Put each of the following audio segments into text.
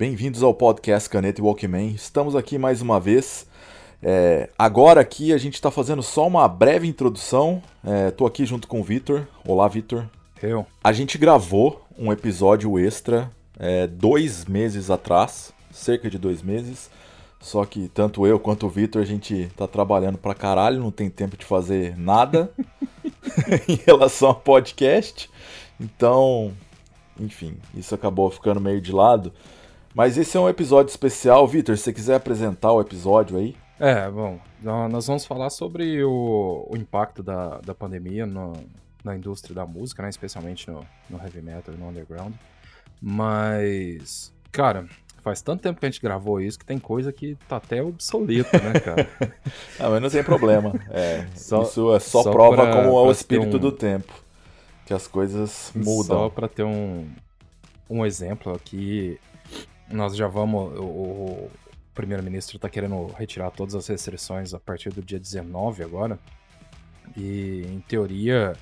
Bem-vindos ao podcast Caneta e Walkman. Estamos aqui mais uma vez. É, agora aqui a gente está fazendo só uma breve introdução. Estou aqui junto com o Vitor. Olá, Vitor. Eu. A gente gravou um episódio extra é, dois meses atrás, cerca de dois meses. Só que tanto eu quanto o Vitor a gente tá trabalhando pra caralho, não tem tempo de fazer nada em relação a podcast. Então, enfim, isso acabou ficando meio de lado. Mas esse é um episódio especial. Vitor, se você quiser apresentar o episódio aí. É, bom, nós vamos falar sobre o, o impacto da, da pandemia no, na indústria da música, né? Especialmente no, no heavy metal e no underground. Mas, cara, faz tanto tempo que a gente gravou isso que tem coisa que tá até obsoleta, né, cara? ah, mas não tem problema. É, só, isso é só, só prova pra, como é o espírito um... do tempo. Que as coisas mudam. Só pra ter um, um exemplo aqui, nós já vamos. O, o primeiro-ministro está querendo retirar todas as restrições a partir do dia 19 agora. E em teoria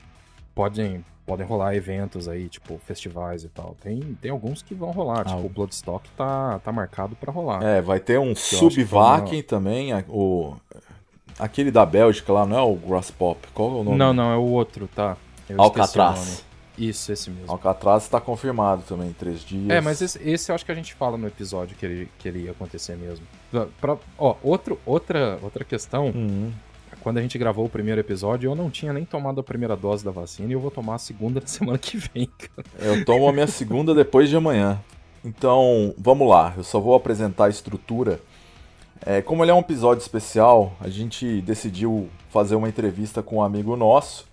podem, podem rolar eventos aí, tipo festivais e tal. Tem, tem alguns que vão rolar, ah, tipo o Bloodstock tá, tá marcado para rolar. É, vai ter um Subvac também, o aquele da Bélgica lá, não é o Grasspop? Qual é o nome? Não, não, é o outro, tá. Eu Alcatraz. Isso, esse mesmo. Alcatraz está confirmado também, três dias. É, mas esse, esse, eu acho que a gente fala no episódio que ele, que ele ia acontecer mesmo. Pra, ó, outro, outra, outra questão. Uhum. Quando a gente gravou o primeiro episódio, eu não tinha nem tomado a primeira dose da vacina e eu vou tomar a segunda na semana que vem, cara. Eu tomo a minha segunda depois de amanhã. Então, vamos lá. Eu só vou apresentar a estrutura. É, como ele é um episódio especial, a gente decidiu fazer uma entrevista com um amigo nosso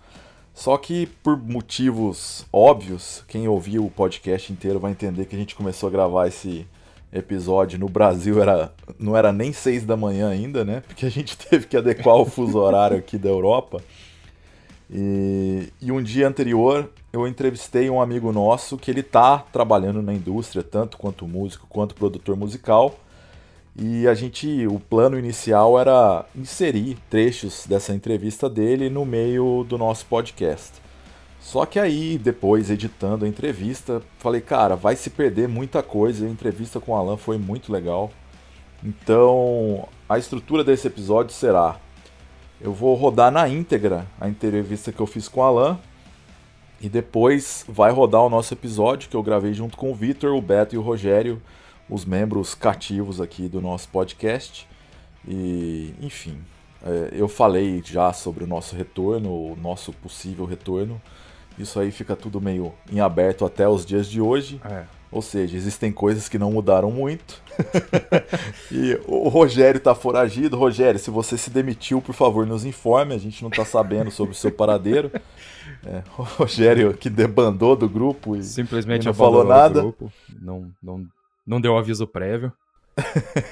só que por motivos óbvios, quem ouviu o podcast inteiro vai entender que a gente começou a gravar esse episódio no Brasil era não era nem seis da manhã ainda, né? Porque a gente teve que adequar o fuso horário aqui da Europa. E, e um dia anterior eu entrevistei um amigo nosso que ele tá trabalhando na indústria, tanto quanto músico quanto produtor musical. E a gente, o plano inicial era inserir trechos dessa entrevista dele no meio do nosso podcast. Só que aí, depois, editando a entrevista, falei, cara, vai se perder muita coisa. A entrevista com o Alan foi muito legal. Então, a estrutura desse episódio será: eu vou rodar na íntegra a entrevista que eu fiz com o Alan. E depois vai rodar o nosso episódio que eu gravei junto com o Vitor, o Beto e o Rogério os membros cativos aqui do nosso podcast. E, enfim, é, eu falei já sobre o nosso retorno, o nosso possível retorno. Isso aí fica tudo meio em aberto até os dias de hoje. É. Ou seja, existem coisas que não mudaram muito. e o Rogério tá foragido. Rogério, se você se demitiu, por favor, nos informe. A gente não tá sabendo sobre o seu paradeiro. É, o Rogério que debandou do grupo e simplesmente não falou nada. Não, não não deu aviso prévio.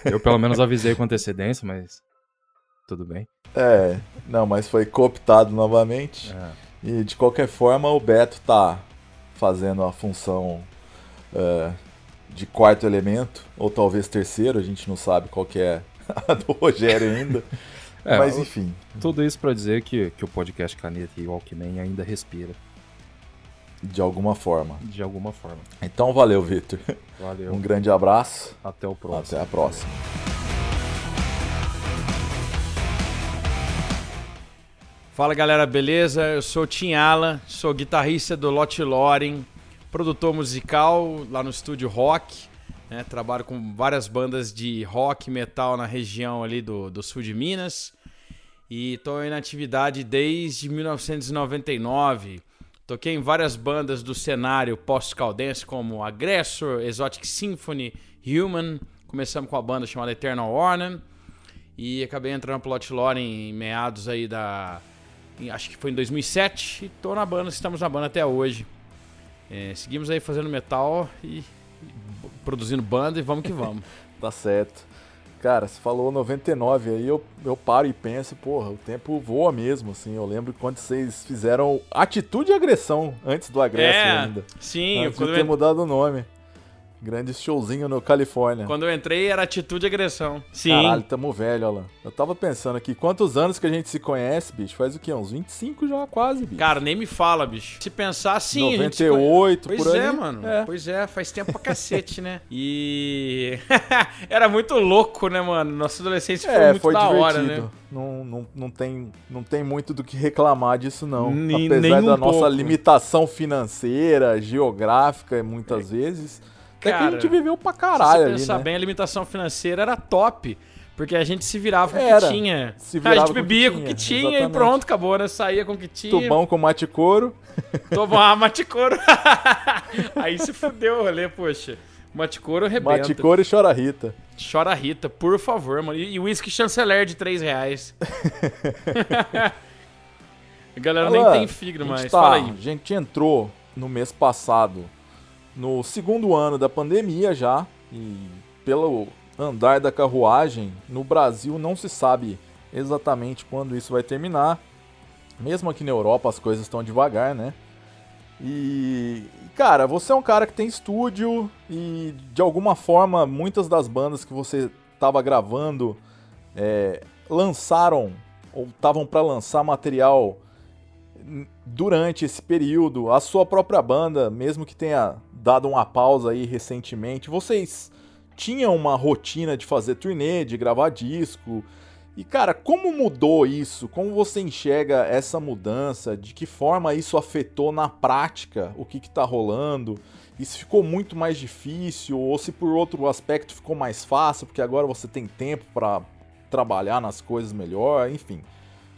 Eu pelo menos avisei com antecedência, mas tudo bem. É, não, mas foi cooptado novamente. É. E de qualquer forma o Beto tá fazendo a função uh, de quarto elemento, ou talvez terceiro, a gente não sabe qual que é a do Rogério ainda. É, mas enfim. Tudo isso para dizer que, que o podcast Caneta e Walkman ainda respira. De alguma forma. De alguma forma. Então valeu, Victor. Valeu. Um grande abraço. Até o próximo. Até a próxima. Fala galera, beleza? Eu sou o Tim Alan, sou guitarrista do Lot Loren, produtor musical lá no estúdio Rock. Né? Trabalho com várias bandas de rock metal na região ali do, do sul de Minas. E estou em atividade desde 1999 Toquei em várias bandas do cenário post-caldense, como Aggressor, Exotic Symphony, Human. Começamos com a banda chamada Eternal Warning. E acabei entrando pro Lot Lore em meados aí da... acho que foi em 2007. E tô na banda, estamos na banda até hoje. É, seguimos aí fazendo metal e, e produzindo banda e vamos que vamos. tá certo. Cara, você falou 99, aí eu, eu paro e penso, porra, o tempo voa mesmo, assim. Eu lembro quando vocês fizeram Atitude e Agressão, antes do Agressão é, ainda. Sim, antes de ter eu... mudado o nome. Grande showzinho no Califórnia. Quando eu entrei era atitude e agressão. Sim. Caralho, tamo velho, Alan. Eu tava pensando aqui, quantos anos que a gente se conhece, bicho? Faz o quê? Uns 25 já, quase, bicho. Cara, nem me fala, bicho. Se pensar assim. 98, pois por é, aí. mano. É. Pois é, faz tempo pra cacete, né? E. era muito louco, né, mano? Nossa adolescência foi é, muito foi da divertido. hora, né? Não, não, não, tem, não tem muito do que reclamar disso, não. Nem- Apesar nem da um nossa pouco. limitação financeira, geográfica, muitas vezes. Até que a gente viveu pra Se caralho você ali, pensar né? bem, a limitação financeira era top. Porque a gente se virava com o que tinha. Se a virava gente com o que bebia com o tinha, que tinha e pronto, acabou, né? Saía com o que tinha. Tubão com mate couro. Tomar maticoro. Aí se fudeu o rolê, poxa. Maticoro arrebenta. Mate couro e chora Rita. Chora Rita, por favor, mano. E e whisky chanceler de 3 reais. a galera nem tem a gente mais. tá- Fala aí. A gente entrou no mês passado, no segundo ano da pandemia já, e pelo andar da carruagem, no Brasil não se sabe exatamente quando isso vai terminar. Mesmo aqui na Europa as coisas estão devagar, né? E, cara, você é um cara que tem estúdio e de alguma forma muitas das bandas que você estava gravando é, lançaram ou estavam para lançar material durante esse período, a sua própria banda, mesmo que tenha dado uma pausa aí recentemente, vocês tinham uma rotina de fazer turnê, de gravar disco. E cara, como mudou isso? Como você enxerga essa mudança? De que forma isso afetou na prática o que, que tá rolando? Se ficou muito mais difícil? Ou se por outro aspecto ficou mais fácil, porque agora você tem tempo para trabalhar nas coisas melhor? Enfim,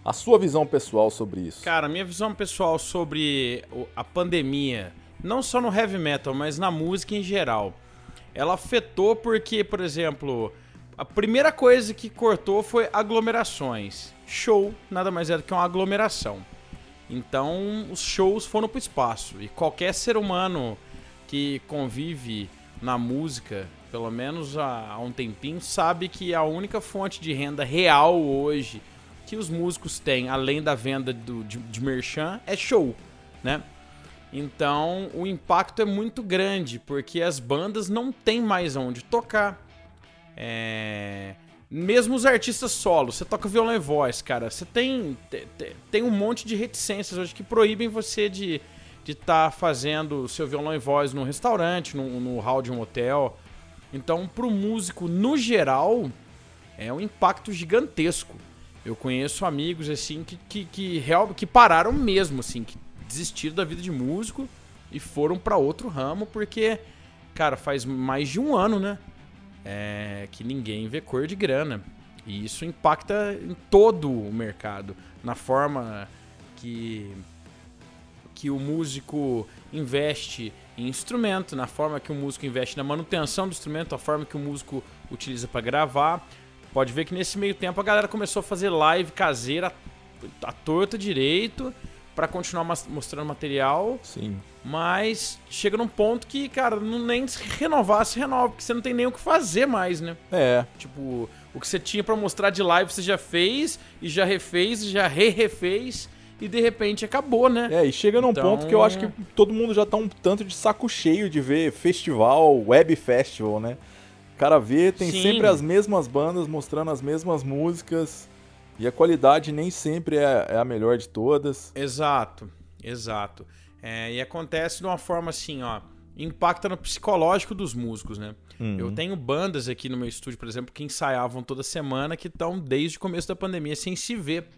a sua visão pessoal sobre isso. Cara, minha visão pessoal sobre a pandemia, não só no heavy metal, mas na música em geral, ela afetou porque, por exemplo, a primeira coisa que cortou foi aglomerações. Show nada mais é do que uma aglomeração. Então, os shows foram pro espaço e qualquer ser humano que convive na música, pelo menos há um tempinho, sabe que a única fonte de renda real hoje que os músicos têm, além da venda do, de, de merchan, é show, né? Então o impacto é muito grande, porque as bandas não têm mais onde tocar. É, Mesmo os artistas solos, você toca violão e voz, cara, você tem, te- te- tem um monte de reticências hoje que proíbem você de estar fazendo o seu violão e voz num restaurante, no, no hall de um hotel. Então, pro músico, no geral, é um impacto gigantesco. Eu conheço amigos assim que, que, que, que pararam mesmo, assim, que desistiram da vida de músico e foram pra outro ramo, porque, cara, faz mais de um ano, né? É, que ninguém vê cor de grana. E isso impacta em todo o mercado. Na forma que, que o músico investe em instrumento, na forma que o músico investe na manutenção do instrumento, a forma que o músico utiliza para gravar. Pode ver que nesse meio tempo a galera começou a fazer live caseira à torta direito para continuar mostrando material, Sim. mas chega num ponto que, cara, não nem se renovar, se renova, porque você não tem nem o que fazer mais, né? É, Tipo, o que você tinha pra mostrar de live você já fez, e já refez, e já re-refez, e de repente acabou, né? É, e chega num Então- ponto que eu acho que todo mundo já tá um tanto de saco cheio de ver festival, web festival, né? O cara vê, tem Sim. sempre as mesmas bandas mostrando as mesmas músicas e a qualidade nem sempre é, é a melhor de todas. Exato, exato. É, e acontece de uma forma assim, ó, impacta no psicológico dos músicos, né? Uhum. Eu tenho bandas aqui no meu estúdio, por exemplo, que ensaiavam toda semana, que estão desde o começo da pandemia sem se ver.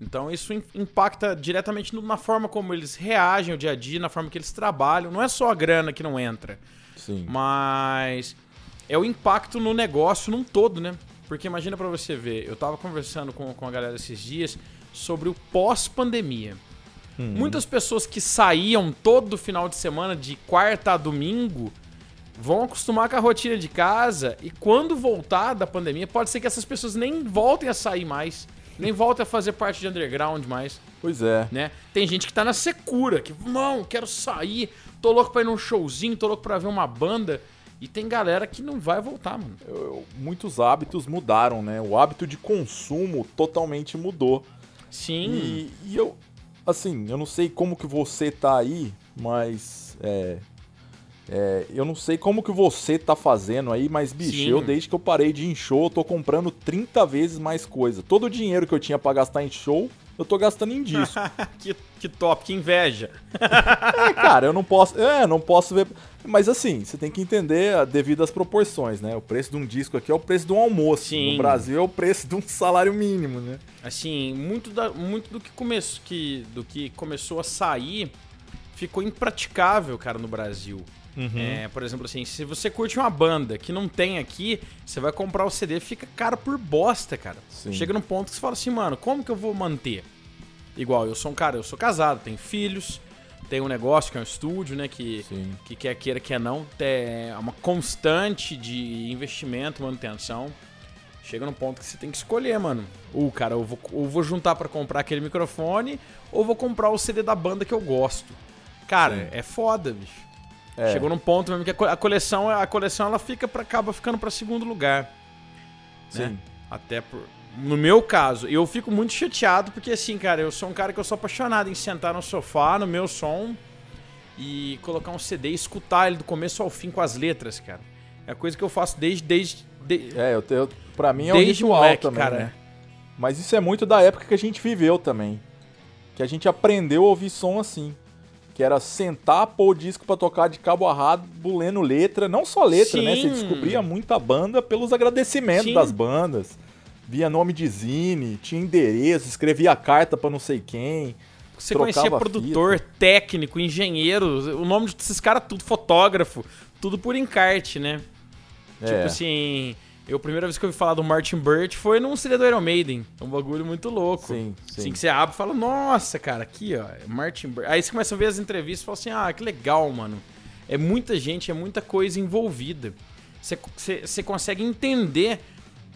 Então isso im- impacta diretamente na forma como eles reagem ao dia a dia, na forma que eles trabalham. Não é só a grana que não entra, Sim. mas é o impacto no negócio num todo, né? Porque imagina pra você ver, eu tava conversando com, com a galera esses dias sobre o pós-pandemia. Uhum. Muitas pessoas que saíam todo final de semana, de quarta a domingo, vão acostumar com a rotina de casa e quando voltar da pandemia, pode ser que essas pessoas nem voltem a sair mais, nem voltem a fazer parte de underground mais, Pois é. né? Tem gente que tá na secura, que, não, quero sair, tô louco pra ir num showzinho, tô louco pra ver uma banda. E tem galera que não vai voltar, mano. Eu- eu- muitos hábitos mudaram, né? O hábito de consumo totalmente mudou. Sim. E, e eu, assim, eu não sei como que você tá aí, mas é, É, eu não sei como que você tá fazendo aí, mas, bicho, Sim. eu desde que eu parei de ir em show, eu tô comprando 30 vezes mais coisa. Todo o dinheiro que eu tinha pra gastar em show, eu tô gastando em disco. que, que top, que inveja. é, cara, eu não posso. É, não posso ver. Mas assim, você tem que entender a devidas proporções, né? O preço de um disco aqui é o preço de um almoço. Sim. No Brasil é o preço de um salário mínimo, né? Assim, muito, da- muito do, que começou, que, do que começou a sair ficou impraticável, cara, no Brasil. É, por exemplo, assim, se você curte uma banda que não tem aqui, você vai comprar o CD, fica caro por bosta, cara. Sim. Chega num ponto que você fala assim, mano, como que eu vou manter? Igual, eu sou um cara, eu sou casado, tenho filhos, tenho um negócio que é um estúdio, né, que, Sim. que quer queira, quer não, é uma constante de investimento, manutenção. Chega num ponto que você tem que escolher, mano. Ou, cara, eu vou, ou vou juntar pra comprar aquele microfone, ou vou comprar o CD da banda que eu gosto. Cara, Sim. é foda, bicho. É. Chegou num ponto mesmo que a co- a coleção, a coleção ela fica para acaba ficando pra segundo lugar. né? Sim. Até por no meu caso, eu fico muito chateado porque assim, cara, eu sou um cara que eu sou apaixonado em sentar no sofá, no meu som e colocar um CD e escutar ele do começo ao fim com as letras, cara. É a coisa que eu faço desde desde, de- É, eu, eu, pra mim é um desde ritual moleque, também, cara. né? Mas isso é muito da época que a gente viveu também. Que a gente aprendeu a ouvir som assim. Que era sentar, pôr o disco pra tocar de cabo a rabo, lendo letra. Não só letra, né? Você Sim. descobria muita banda pelos agradecimentos Sim. das bandas. Via nome de zine, tinha endereço, escrevia carta pra não sei quem. Você conhecia produtor, técnico, engenheiro, o nome desses caras tudo, fotógrafo, tudo por encarte, né? É. Tipo assim, eu a primeira vez que eu ouvi falar do Martin Burt foi num CD do Iron Maiden. É um bagulho muito louco. Sim, sim. Assim que você abre e fala, nossa, cara, aqui, ó, é Martin Burt. Aí você começa a ver as entrevistas e fala assim, ah, que legal, mano. É muita gente, é muita coisa envolvida. Você, você, você consegue entender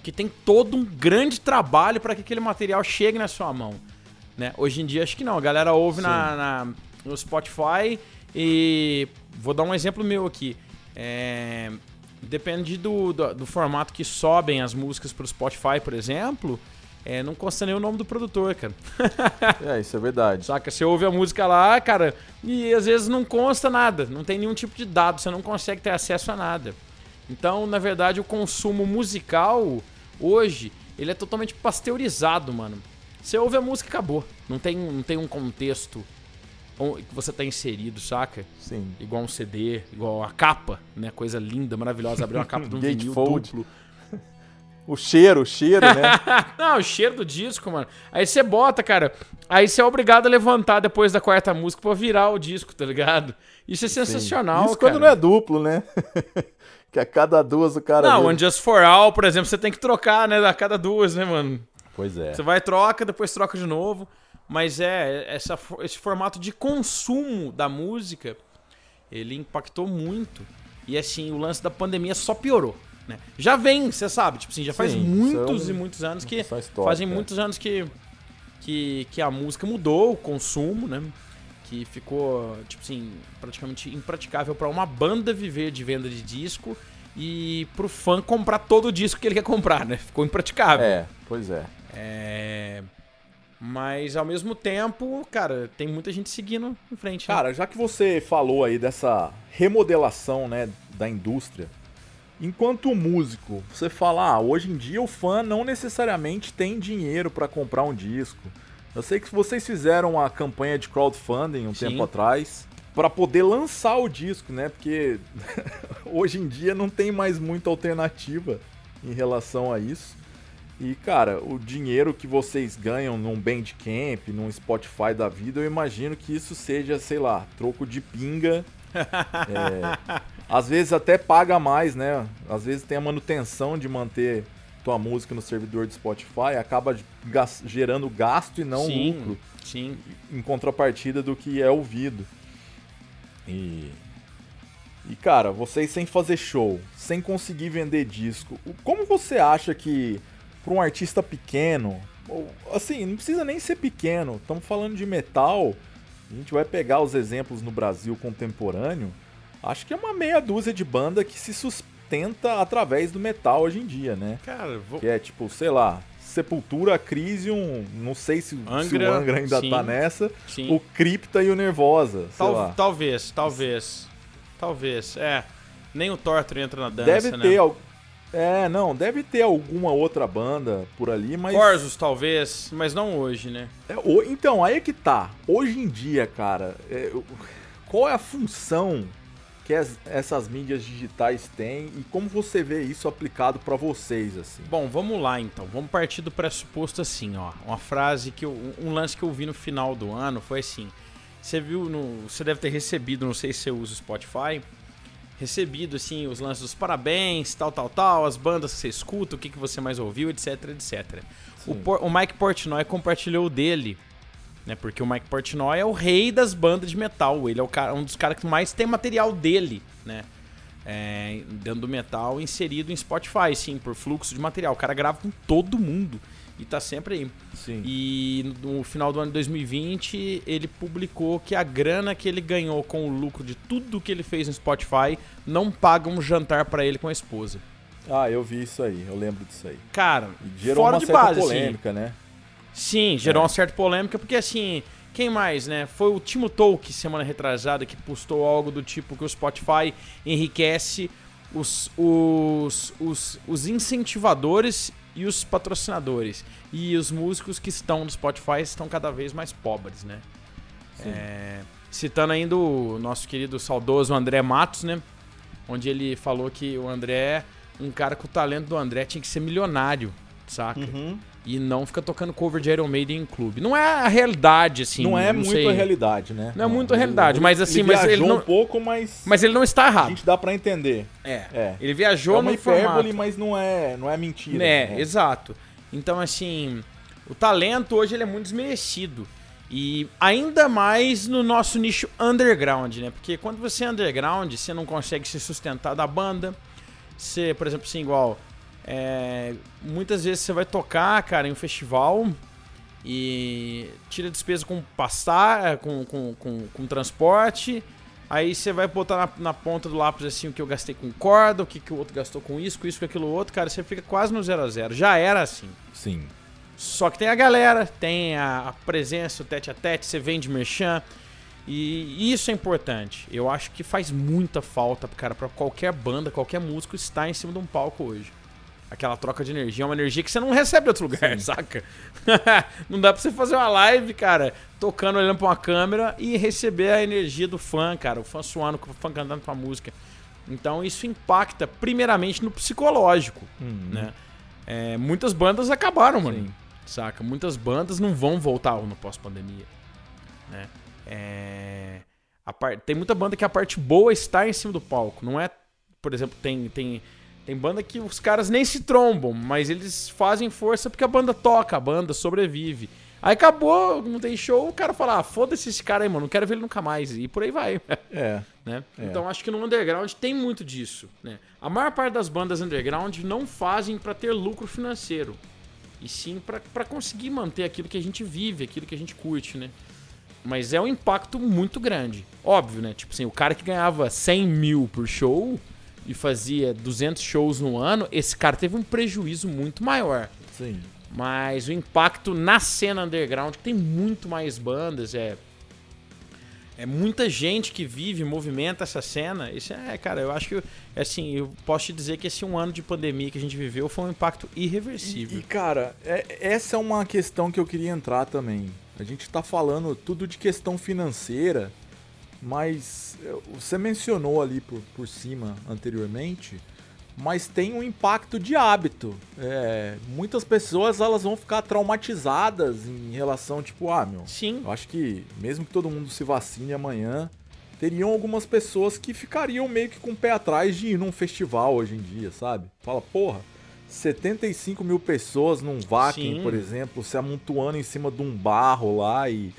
que tem todo um grande trabalho para que aquele material chegue na sua mão. Né? Hoje em dia, acho que não. A galera ouve na, na- no Spotify e. Vou dar um exemplo meu aqui. É, depende do, do, do formato que sobem as músicas pro Spotify, por exemplo. é, não consta nem o nome do produtor, cara. É, isso é verdade. Saca? Você ouve a música lá, cara, e às vezes não consta nada, não tem nenhum tipo de dado, você não consegue ter acesso a nada. Então, na verdade, o consumo musical hoje, ele é totalmente pasteurizado, mano. Você ouve a música e acabou. Não tem, não tem um contexto on- que você tá inserido, saca? Sim. Igual um CD, igual a capa, né? Coisa linda, maravilhosa. Abrir uma capa de um vinil Gatefold. duplo. O cheiro, o cheiro, né? Não, o cheiro do disco, mano. Aí você bota, cara. Aí você é obrigado a levantar depois da quarta música pra virar o disco, tá ligado? Isso é sensacional, Isso cara. quando não é duplo, né? que a cada duas o cara. Não, One Just For All, por exemplo, você tem que trocar, né? A cada duas, né, mano? Pois é. Você vai troca, depois troca de novo. Mas é, essa, esse formato de consumo da música, ele impactou muito. E assim, o lance da pandemia só piorou. Né? Já vem, você sabe, tipo assim, já faz Sim, muitos e muitos anos que. questão histórica, Fazem é. muitos anos que, que, que a música mudou, o consumo, né? Que ficou, tipo assim, praticamente impraticável pra uma banda viver de venda de disco e pro fã comprar todo o disco que ele quer comprar, né? Ficou impraticável. É, pois é. É, Mas ao mesmo tempo, cara, tem muita gente seguindo em frente. né? Cara, já que você falou aí dessa remodelação, né, da indústria, enquanto músico, você fala, ah, hoje em dia o fã não necessariamente tem dinheiro pra comprar um disco. Eu sei que vocês fizeram uma campanha de crowdfunding um Sim. tempo atrás pra poder lançar o disco, né? Porque hoje em dia não tem mais muita alternativa em relação a isso. E, cara, o dinheiro que vocês ganham num Bandcamp, num Spotify da vida, eu imagino que isso seja, sei lá, troco de pinga. É, às vezes até paga mais, né? Às vezes tem a manutenção de manter tua música no servidor do Spotify, acaba gerando gasto e não sim, lucro Sim. em contrapartida do que é ouvido. E. E cara, vocês sem fazer show, sem conseguir vender disco, como você acha que para um artista pequeno, ou assim, não precisa nem ser pequeno, estamos falando de metal, a gente vai pegar os exemplos no Brasil contemporâneo, acho que é uma meia dúzia de banda que se sustenta através do metal hoje em dia, né? Cara, vou... Que é tipo, sei lá, Sepultura, Crisium, não sei se, se Angra, o Angra ainda sim. tá nessa, sim. o Cripta e o Nervosa, Tal-. Talvez, talvez. Talvez, é. Nem o Torture entra na dança, Deve né? ter al- É, não, deve ter alguma outra banda por ali, mas. Corsos, talvez, mas não hoje, né? É, o- então, aí é que tá. Hoje em dia, cara, é, qual é a função que as- essas mídias digitais têm e como você vê isso aplicado pra vocês, assim? Bom, vamos lá então. Vamos partir do pressuposto assim, ó. Uma frase que eu, um lance que eu vi no final do ano foi assim. Você viu no, você deve ter recebido, não sei se você usa o Spotify, recebido assim os lances dos parabéns, tal, tal, tal, as bandas que você escuta, o que, que você mais ouviu, etc, etc. O. Por- o Mike Portnoy compartilhou o dele, né? Porque o Mike Portnoy é o rei das bandas de metal. Ele é o cara, um dos caras que mais tem material dele, né? É, dentro do metal inserido em Spotify, sim, por fluxo de material. O cara grava com todo mundo e tá sempre aí. Sim. E no final do ano de 2020, ele publicou que a grana que ele ganhou com o lucro de tudo que ele fez no Spotify não paga um jantar pra ele com a esposa. Ah, eu vi isso aí, eu lembro disso aí. Cara, E gerou fora uma de certa base, assim. polêmica, né? Sim, gerou É. uma certa polêmica, porque assim, quem mais, né? Foi o Timo Tolk, semana retrasada, que postou algo do tipo que o Spotify enriquece os, os, os, os incentivadores e os patrocinadores. E os músicos que estão no Spotify estão cada vez mais pobres, né? É, citando ainda o nosso querido saudoso André Matos, né? Onde ele falou que o André, um cara com o talento do André tinha que ser milionário, saca? Uhum. E não fica tocando cover de Iron Maiden em clube. Não é a realidade, assim. não é muito sei. a realidade, né? Não é muito a realidade, mas assim, ele mas ele não- um pouco, mas, Mas ele não está a errado. gente dá pra entender. É. É. Ele É viajou uma no hipérbole, mas não é, não é mentira. É, né? exato. Então, assim, o talento hoje ele é muito desmerecido. E ainda mais no nosso nicho underground, né? Porque quando você é underground, você não consegue se sustentar da banda. Você, por exemplo, assim, igual. É, muitas vezes você vai tocar, cara, em um festival e tira despesa com passar, com, com, com, com transporte. Aí você vai botar na, na ponta do lápis assim o que eu gastei com corda, o que, que o outro gastou com isso, com isso, com aquilo outro, cara, você fica quase no zero a zero. Já era assim. Sim. Só que tem a galera, tem a, a presença, o tete a tete, você vende merchan. E isso é importante. Eu acho que faz muita falta, cara, pra qualquer banda, qualquer músico estar em cima de um palco hoje. Aquela troca de energia é uma energia que você não recebe de outro lugar, saca? não dá pra você fazer uma live, cara, tocando, olhando pra uma câmera e receber a energia do fã, cara. O fã suando, o fã cantando tua música. Então isso impacta primeiramente no psicológico, Uhum. né? É, muitas bandas acabaram, mano. Sim. Saca? Muitas bandas não vão voltar no pós-pandemia. Né? É, a par- Tem muita banda que a parte boa está em cima do palco. Não é, por exemplo, tem, tem, tem banda que os caras nem se trombam, mas eles fazem força porque a banda toca, a banda sobrevive. Aí acabou, não tem show, o cara fala, ah, foda-se esse cara aí, mano, não quero ver ele nunca mais. E por aí vai. É. né? É. Então acho que no underground tem muito disso, né? A maior parte das bandas underground não fazem pra ter lucro financeiro, e sim pra pra conseguir manter aquilo que a gente vive, aquilo que a gente curte, né? Mas é um impacto muito grande. Óbvio, né? Tipo assim, o cara que ganhava 100 mil por show e fazia 200 shows no ano, esse cara teve um prejuízo muito maior. Sim. Mas o impacto na cena underground, tem muito mais bandas, é. É muita gente que vive, movimenta essa cena. Isso é, cara, eu acho que. Assim, eu posso te dizer que esse um ano de pandemia que a gente viveu foi um impacto irreversível. E, cara, é- essa é uma questão que eu queria entrar também. A gente tá falando tudo de questão financeira, mas eh, você mencionou ali por, por cima anteriormente, mas tem um impacto de hábito. É, muitas pessoas elas vão ficar traumatizadas em relação, tipo, ah, meu, Sim. eu acho que mesmo que todo mundo se vacine amanhã, teriam algumas pessoas que ficariam meio que com o pé atrás de ir num festival hoje em dia, sabe? Fala, porra, 75 mil pessoas num Sim. por exemplo, se amontoando em cima de um barro lá e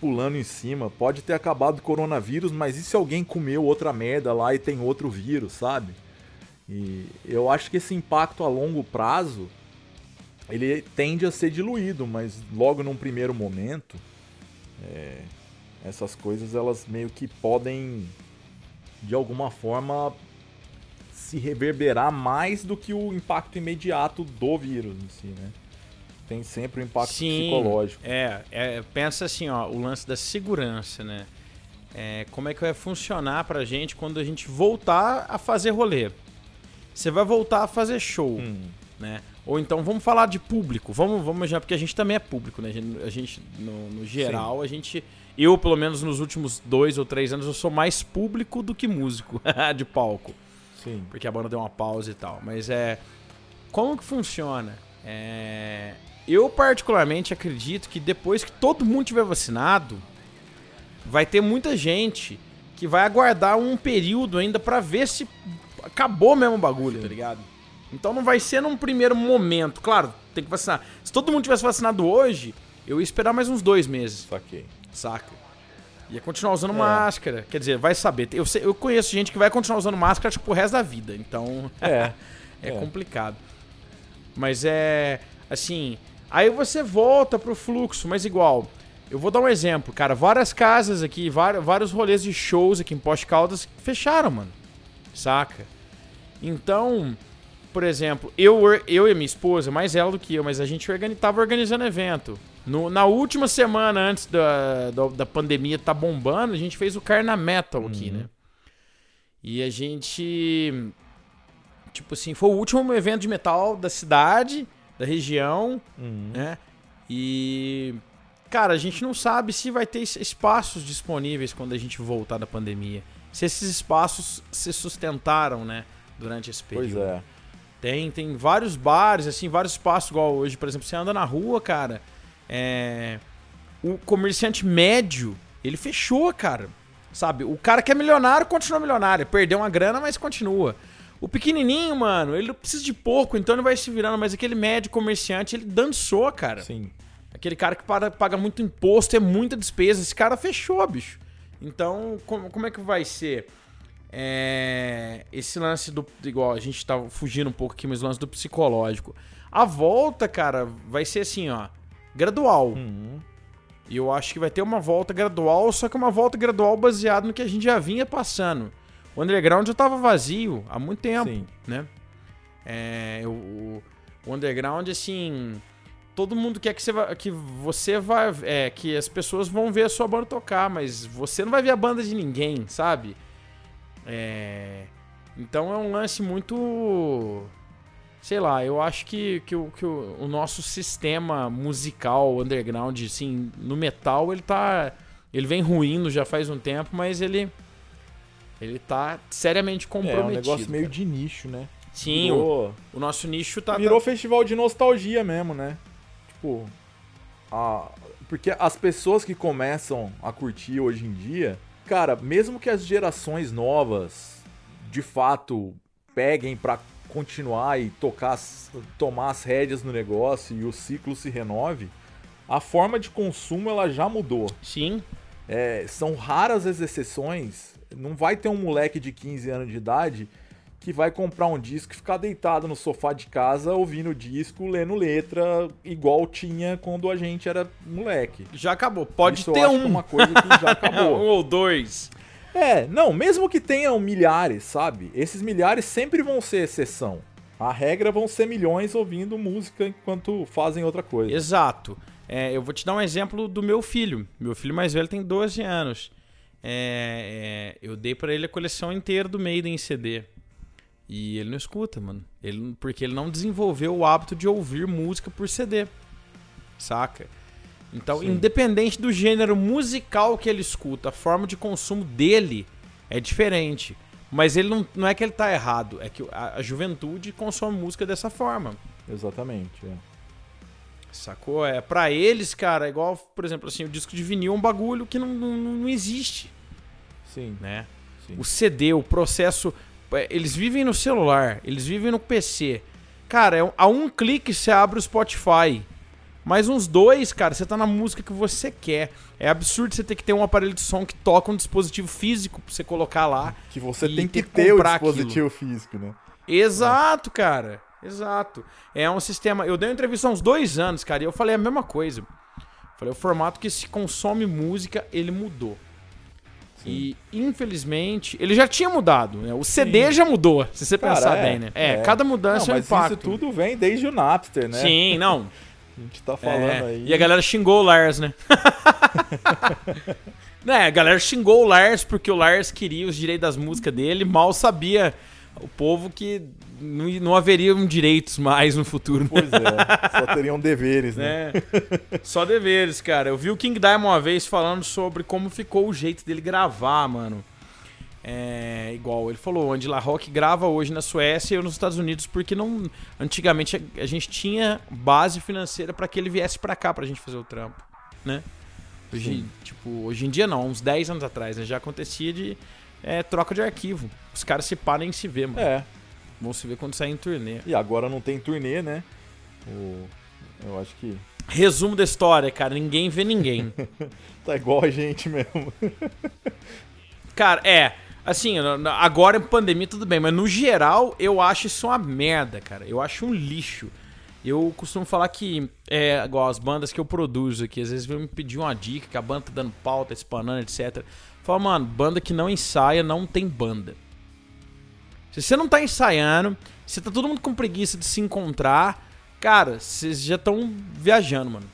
pulando em cima. Pode ter acabado o coronavírus, mas e se alguém comeu outra merda lá e tem outro vírus, sabe? E eu acho que esse impacto a longo prazo ele tende a ser diluído, mas logo num primeiro momento é, essas coisas elas meio que podem de alguma forma se reverberar mais do que o impacto imediato do vírus em si, né? Tem sempre o impacto Sim, psicológico. É, é, pensa assim, ó, o lance da segurança, né? é, como é que vai funcionar pra gente quando a gente voltar a fazer rolê. Você vai voltar a fazer show, Hum. né? Ou então vamos falar de público. Vamos, vamos já porque a gente também é público, né? A gente, a gente, no, no geral, a gente eu pelo menos nos últimos dois ou três anos eu sou mais público do que músico de palco, Sim. porque a banda deu uma pausa e tal. Mas é como que funciona? É, eu particularmente acredito que depois que todo mundo tiver vacinado, vai ter muita gente que vai aguardar um período ainda pra ver se acabou mesmo o bagulho, tá ligado? Então não vai ser num primeiro momento. Claro, tem que vacinar. Se todo mundo tivesse vacinado hoje, eu ia esperar mais uns dois meses, Saquei. saca? Ia continuar usando É. máscara. Quer dizer, vai saber. Eu, sei- eu conheço gente que vai continuar usando máscara tipo, pro resto da vida. Então É. é, É. complicado. Mas é. Assim. Aí você volta pro fluxo, mas igual. Eu vou dar um exemplo, cara. Várias casas aqui, vários, rolês de shows aqui em Poste Caldas fecharam, mano. Saca? Então, por exemplo, eu, eu e minha esposa, mais ela do que eu, mas a gente organi tava organizando evento. No- na última semana antes da, da, da pandemia tá bombando, a gente fez o Carna Metal aqui, Uhum. né? E a gente. Tipo assim, foi o último evento de metal da cidade, da região, Uhum. né? E. Cara, a gente não sabe se vai ter es- espaços disponíveis quando a gente voltar da pandemia. Se esses espaços se sustentaram, né? Durante esse Pois período. é. Tem, tem vários bares, assim, vários espaços, igual hoje, por exemplo, você anda na rua, cara. É, o comerciante médio, ele fechou, cara. Sabe? O cara que é milionário continua milionário. Perdeu uma grana, mas continua. O pequenininho, mano, ele precisa de pouco, então ele vai se virando. Mas aquele médio comerciante, ele dançou, cara. Sim. Aquele cara que para- paga muito imposto, é muita despesa. Esse cara fechou, bicho. Então, como, como é que vai ser? É, esse lance do. Igual, a gente tava fugindo um pouco aqui, mas o lance do psicológico. A volta, cara, vai ser assim, ó. Gradual. Uhum. E eu acho que vai ter uma volta gradual, só que uma volta gradual baseada no que a gente já vinha passando. O underground já tava vazio há muito tempo, Sim. né? É, o, o underground, assim. Todo mundo quer que você vai. Que você vai. É, que as pessoas vão ver a sua banda tocar, mas você não vai ver a banda de ninguém, sabe? É, então é um lance muito. Sei lá, eu acho que, que, o, que o, o nosso sistema musical underground, assim, no metal, ele tá. Ele vem ruindo já faz um tempo, mas ele. Ele tá seriamente É comprometido. um negócio meio cara. de nicho, né? Sim, o, Virou, o nosso nicho tá. virou festival de nostalgia mesmo, né? Tipo, a... porque as pessoas que começam a curtir hoje em dia, cara, mesmo que as gerações novas de fato peguem pra continuar e tocar, as- tomar as rédeas no negócio e o ciclo se renove, a forma de consumo ela já mudou. Sim, É, são raras as exceções. Não vai ter um moleque de 15 anos de idade que vai comprar um disco e ficar deitado no sofá de casa ouvindo o disco, lendo letra, igual tinha quando a gente era moleque. já acabou. Pode Isso eu ter é um. uma coisa que já um acabou. ou dois. é, não, mesmo que tenham milhares, sabe? Esses milhares sempre vão ser exceção. A regra vão ser milhões ouvindo música enquanto fazem outra coisa. Exato. É, eu vou te dar um exemplo do meu filho. Meu filho mais velho tem 12 anos. É, é, eu dei pra ele a coleção inteira do Maiden em CD. E ele não escuta, mano. Ele, porque ele não desenvolveu o hábito de ouvir música por CD. Saca? Então, Sim. independente do gênero musical que ele escuta, a forma de consumo dele é diferente. Mas ele não, não é que ele tá errado, é que a, a juventude consome música dessa forma. Exatamente. é. Sacou? É, pra eles, cara, é igual, por exemplo, assim, o disco de vinil é um bagulho que não, não, não existe, Sim, né? sim. O CD, o processo. é, Eles vivem no celular, eles vivem no PC. Cara, é a um clique você abre o Spotify. Mais uns dois, cara, você tá na música que você quer. É absurdo você ter que ter um aparelho de som que toca um dispositivo físico pra você colocar lá. Que você tem que ter o dispositivo físico, né? Exato, cara. Exato. É um sistema. Eu dei uma entrevista há uns dois anos, cara, e eu falei a mesma coisa. Falei, o formato que se consome música, ele mudou. E, infelizmente, ele já tinha mudado, né? O CD Sim. já mudou, se você Cara, pensar é, bem, né? É, é. cada Não, mudança é um mas impacto. isso tudo vem desde o Napster, né? Sim, não. A gente tá falando É, aí. E a galera xingou o Lars, né? né, a galera xingou o Lars porque o Lars queria os direitos das músicas dele, mal sabia o povo que não, não haveriam direitos mais no futuro, né? Pois é, só teriam deveres, né? né? Só deveres, cara. Eu vi o King Diamond uma vez falando sobre como ficou o jeito dele gravar, mano. É, igual ele falou, onde La Rock grava hoje na Suécia e eu nos Estados Unidos, porque não antigamente a, a gente tinha base financeira pra que ele viesse pra cá pra gente fazer o trampo, né? Hoje, Sim. tipo, hoje em dia não, uns 10 anos atrás, né? Já acontecia de é, troca de arquivo. Os caras se param e se vê, mano. É, Vão se ver quando sair em turnê. e agora não tem turnê, né? O... Eu acho que Resumo da história, cara, ninguém vê ninguém. tá igual a gente mesmo. Cara, é. Assim, agora em pandemia tudo bem, mas no geral eu acho isso uma merda, cara. Eu acho um lixo. Eu costumo falar que, é, igual as bandas que eu produzo aqui, às vezes vêm me pedir uma dica, que a banda tá dando pau, tá espanando, etc. Fala, mano, banda que não ensaia não tem banda. Se você não tá ensaiando, se tá todo mundo com preguiça de se encontrar, cara, vocês já estão viajando, mano.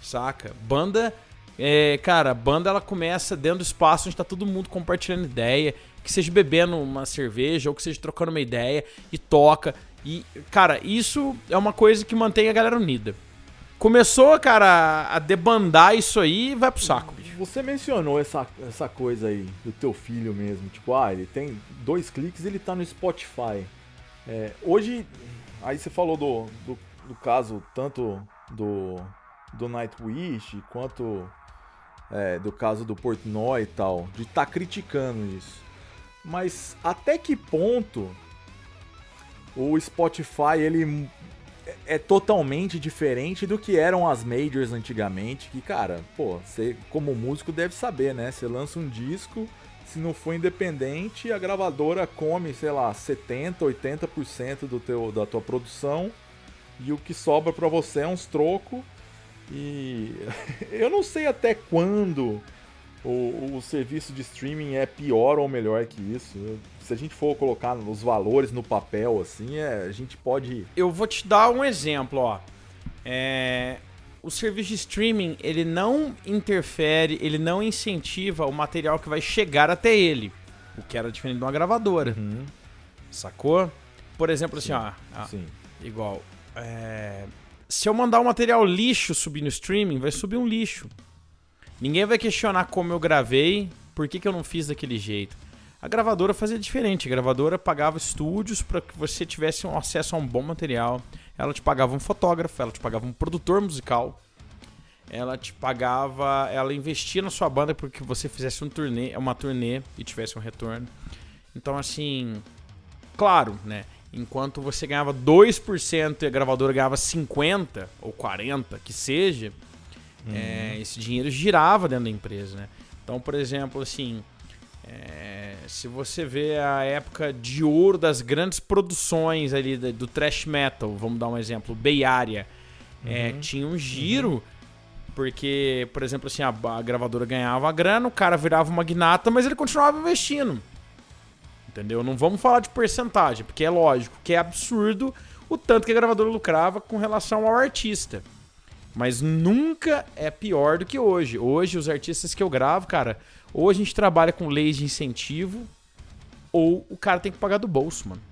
Saca? Banda, é, cara, banda ela começa dentro do espaço onde tá todo mundo compartilhando ideia, que seja bebendo uma cerveja ou que seja trocando uma ideia e toca. E, cara, isso é uma coisa que mantém a galera unida. Começou, cara, a debandar isso aí, vai pro saco, bicho. Você mencionou essa, essa coisa aí do teu filho mesmo. Tipo, ah, ele tem dois cliques e ele tá no Spotify. É, hoje, aí você falou do, do, do caso tanto do, do Nightwish quanto é, do caso do Portnoy e tal, de estar criticando isso. Mas até que ponto o Spotify ele é totalmente diferente do que eram as majors antigamente, que, cara, pô, você como músico deve saber, né? Você lança um disco, se não for independente, a gravadora come, sei lá, 70, 80% do teu da tua produção e o que sobra pra você é uns troco. E eu não sei até quando o, o serviço de streaming é pior ou melhor que isso. Se a gente for colocar os valores no papel, assim, é, a gente pode Eu vou te dar um exemplo, ó. É, o serviço de streaming, ele não interfere, ele não incentiva o material que vai chegar até ele. O que era diferente de uma gravadora. Sacou? Por exemplo, assim, ó. ó, Sim. Igual. é, se eu mandar um material lixo subir no streaming, vai subir um lixo. Ninguém vai questionar como eu gravei, por que, que eu não fiz daquele jeito. A gravadora fazia diferente. A gravadora pagava estúdios para que você tivesse um acesso a um bom material. Ela te pagava um fotógrafo, ela te pagava um produtor musical. Ela te pagava, ela investia na sua banda porque você fizesse um turnê, uma turnê e tivesse um retorno. Então assim, claro, né? Enquanto você ganhava 2% e a gravadora ganhava 50 ou 40, que seja, é, esse dinheiro girava dentro da empresa, né? Então, por exemplo, assim, é, se você vê a época de ouro das grandes produções ali do thrash metal, vamos dar um exemplo, Bay Area, é, tinha um giro, porque, por exemplo, assim, a, a gravadora ganhava a grana, o cara virava uma magnata, mas ele continuava investindo. Entendeu? Não vamos falar de porcentagem, porque é lógico que é absurdo o tanto que a gravadora lucrava com relação ao artista. Mas nunca é pior do que hoje. Hoje, os artistas que eu gravo, cara, ou a gente trabalha com leis de incentivo, ou o cara tem que pagar do bolso, mano.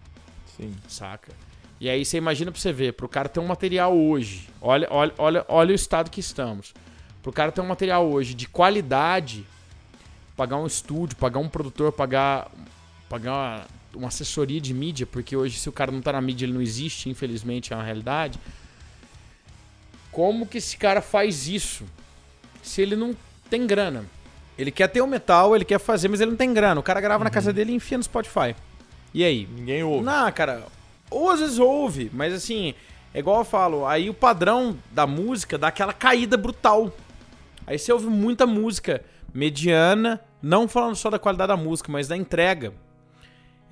Sim. Saca? E aí você imagina pra você ver, pro cara ter um material hoje, olha, olha, olha, olha o estado que estamos. Pro cara ter um material hoje de qualidade, pagar um estúdio, pagar um produtor, pagar, pagar uma, uma assessoria de mídia, porque hoje se o cara não tá na mídia ele não existe, infelizmente é uma realidade. Como que esse cara faz isso? Se ele não tem grana. Ele quer ter o metal, ele quer fazer, mas ele não tem grana. O cara grava na casa dele e enfia no Spotify. E aí? Ninguém ouve. Não, cara, ou às vezes ouve, mas assim, é igual eu falo, aí o padrão da música dá aquela caída brutal. Aí você ouve muita música mediana, não falando só da qualidade da música, mas da entrega.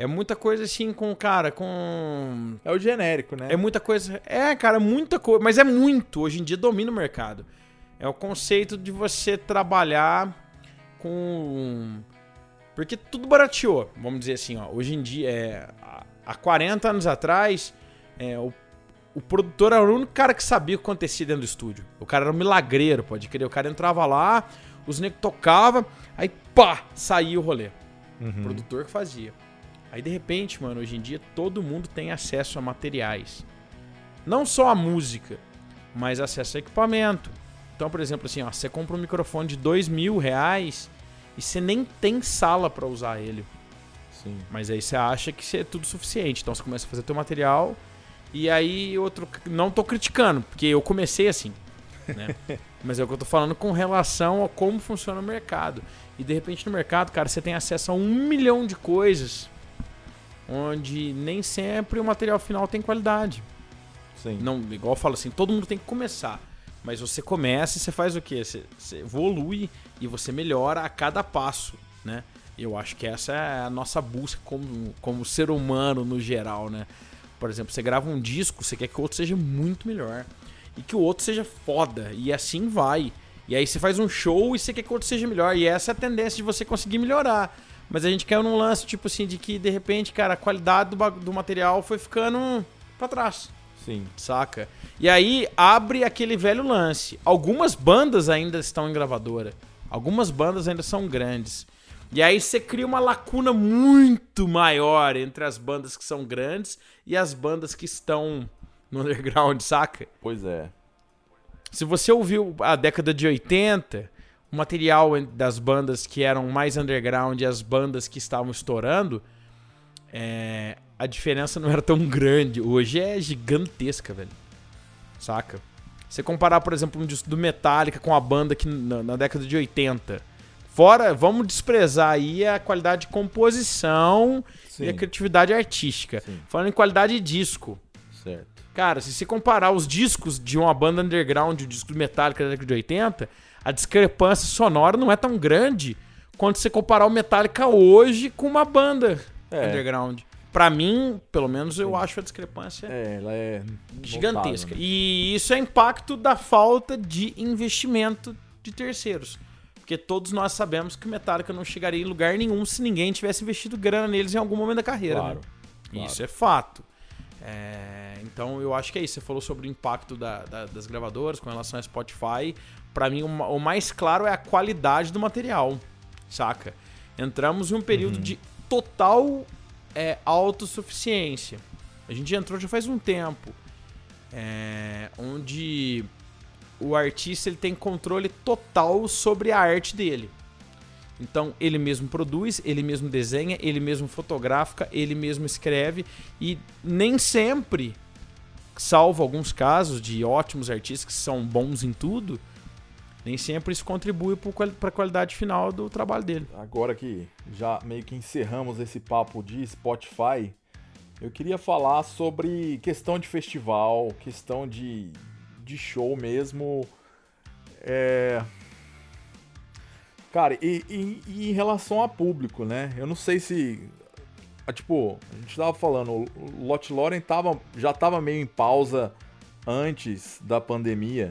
É muita coisa assim com, cara, com. É o genérico, né? É muita coisa. É, cara, muita coisa. Mas é muito. Hoje em dia domina o mercado. É o conceito de você trabalhar com. Porque tudo barateou, vamos dizer assim, ó. Hoje em dia, é, há- há 40 anos atrás, é, o, o produtor era o único cara que sabia o que acontecia dentro do estúdio. O cara era um milagreiro, pode crer. O cara entrava lá, os negros tocavam, aí pá, saía o rolê. Uhum. O produtor que fazia. Aí de repente, mano, hoje em dia todo mundo tem acesso a materiais. Não só a música, mas acesso a equipamento. Então, por exemplo, assim, ó, você compra um microfone de dois mil reais e você nem tem sala para usar ele. Sim. Mas aí você acha que isso é tudo suficiente. Então você começa a fazer teu material e aí outro. Não tô criticando, porque eu comecei assim. Né? Mas é o que eu tô falando com relação a como funciona o mercado. E de repente no mercado, cara, você tem acesso a um milhão de coisas onde nem sempre o material final tem qualidade. Sim. Não, igual eu falo assim, todo mundo tem que começar. Mas você começa e você faz o quê? Você, você evolui e você melhora a cada passo, né? Eu acho que essa é a nossa busca como, como ser humano no geral, né? Por exemplo, você grava um disco, você quer que o outro seja muito melhor. E que o outro seja foda. E assim vai. E aí você faz um show e você quer que o outro seja melhor. E essa é a tendência de você conseguir melhorar. Mas a gente caiu num lance, tipo assim, de que de repente, cara, a qualidade do, do material foi ficando pra trás Sim. saca? E aí abre aquele velho lance. Algumas bandas ainda estão em gravadora. Algumas bandas ainda são grandes. E aí você cria uma lacuna muito maior entre as bandas que são grandes e as bandas que estão no underground, saca? Pois é. Se você ouviu a década de 80, o material das bandas que eram mais underground e as bandas que estavam estourando, é, a diferença não era tão grande. Hoje é gigantesca, velho. Saca? Você comparar, por exemplo, um disco do Metallica com a banda que na, na década de 80. Fora, vamos desprezar aí a qualidade de composição Sim. e a criatividade artística. Sim. Falando em qualidade de disco. Certo. Cara, se você comparar os discos de uma banda underground e o disco do Metallica da década de 80, a discrepância sonora não é tão grande quanto você comparar o Metallica hoje com uma banda É. underground. Pra mim, pelo menos, eu acho a discrepância É, é gigantesca. né? E isso é impacto da falta de investimento de terceiros. Porque todos nós sabemos que o Metallica não chegaria em lugar nenhum se ninguém tivesse investido grana neles em algum momento da carreira. Claro. né? claro. Isso é fato. É, então eu acho que é isso. Você falou sobre o impacto da- da- das gravadoras com relação ao Spotify. Pra mim, o mais claro é a qualidade do material, saca? Entramos em um período Uhum. de total é, autossuficiência. A gente entrou já faz um tempo. é, onde o artista ele tem controle total sobre a arte dele. Então ele mesmo produz, ele mesmo desenha, ele mesmo fotografa, ele mesmo escreve e nem sempre, salvo alguns casos de ótimos artistas que são bons em tudo, nem sempre isso contribui para a qualidade final do trabalho dele. Agora que já meio que encerramos esse papo de Spotify, eu queria falar sobre questão de festival, questão de, de show mesmo. É... Cara, e, e- e em relação a público, né? Eu não sei se. ah, Tipo, a gente tava falando, o Lot Loren tava, já tava meio em pausa antes da pandemia.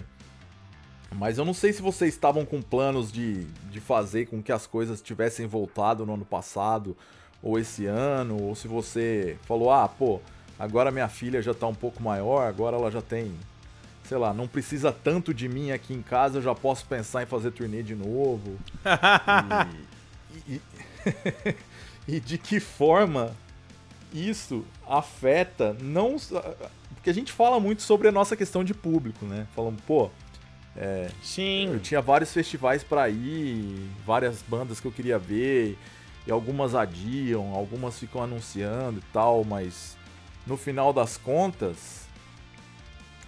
Mas eu não sei se vocês estavam com planos de, de fazer com que as coisas tivessem voltado no ano passado ou esse ano, ou se você falou, ah, pô, agora minha filha já tá um pouco maior, agora ela já tem, sei lá, não precisa tanto de mim aqui em casa, eu já posso pensar em fazer turnê de novo. E, e- e de que forma isso afeta não porque a gente fala muito sobre a nossa questão de público, né? Falando, pô, eu Sim. tinha vários festivais pra ir, várias bandas que eu queria ver, e algumas adiam, algumas ficam anunciando e tal, mas no final das contas,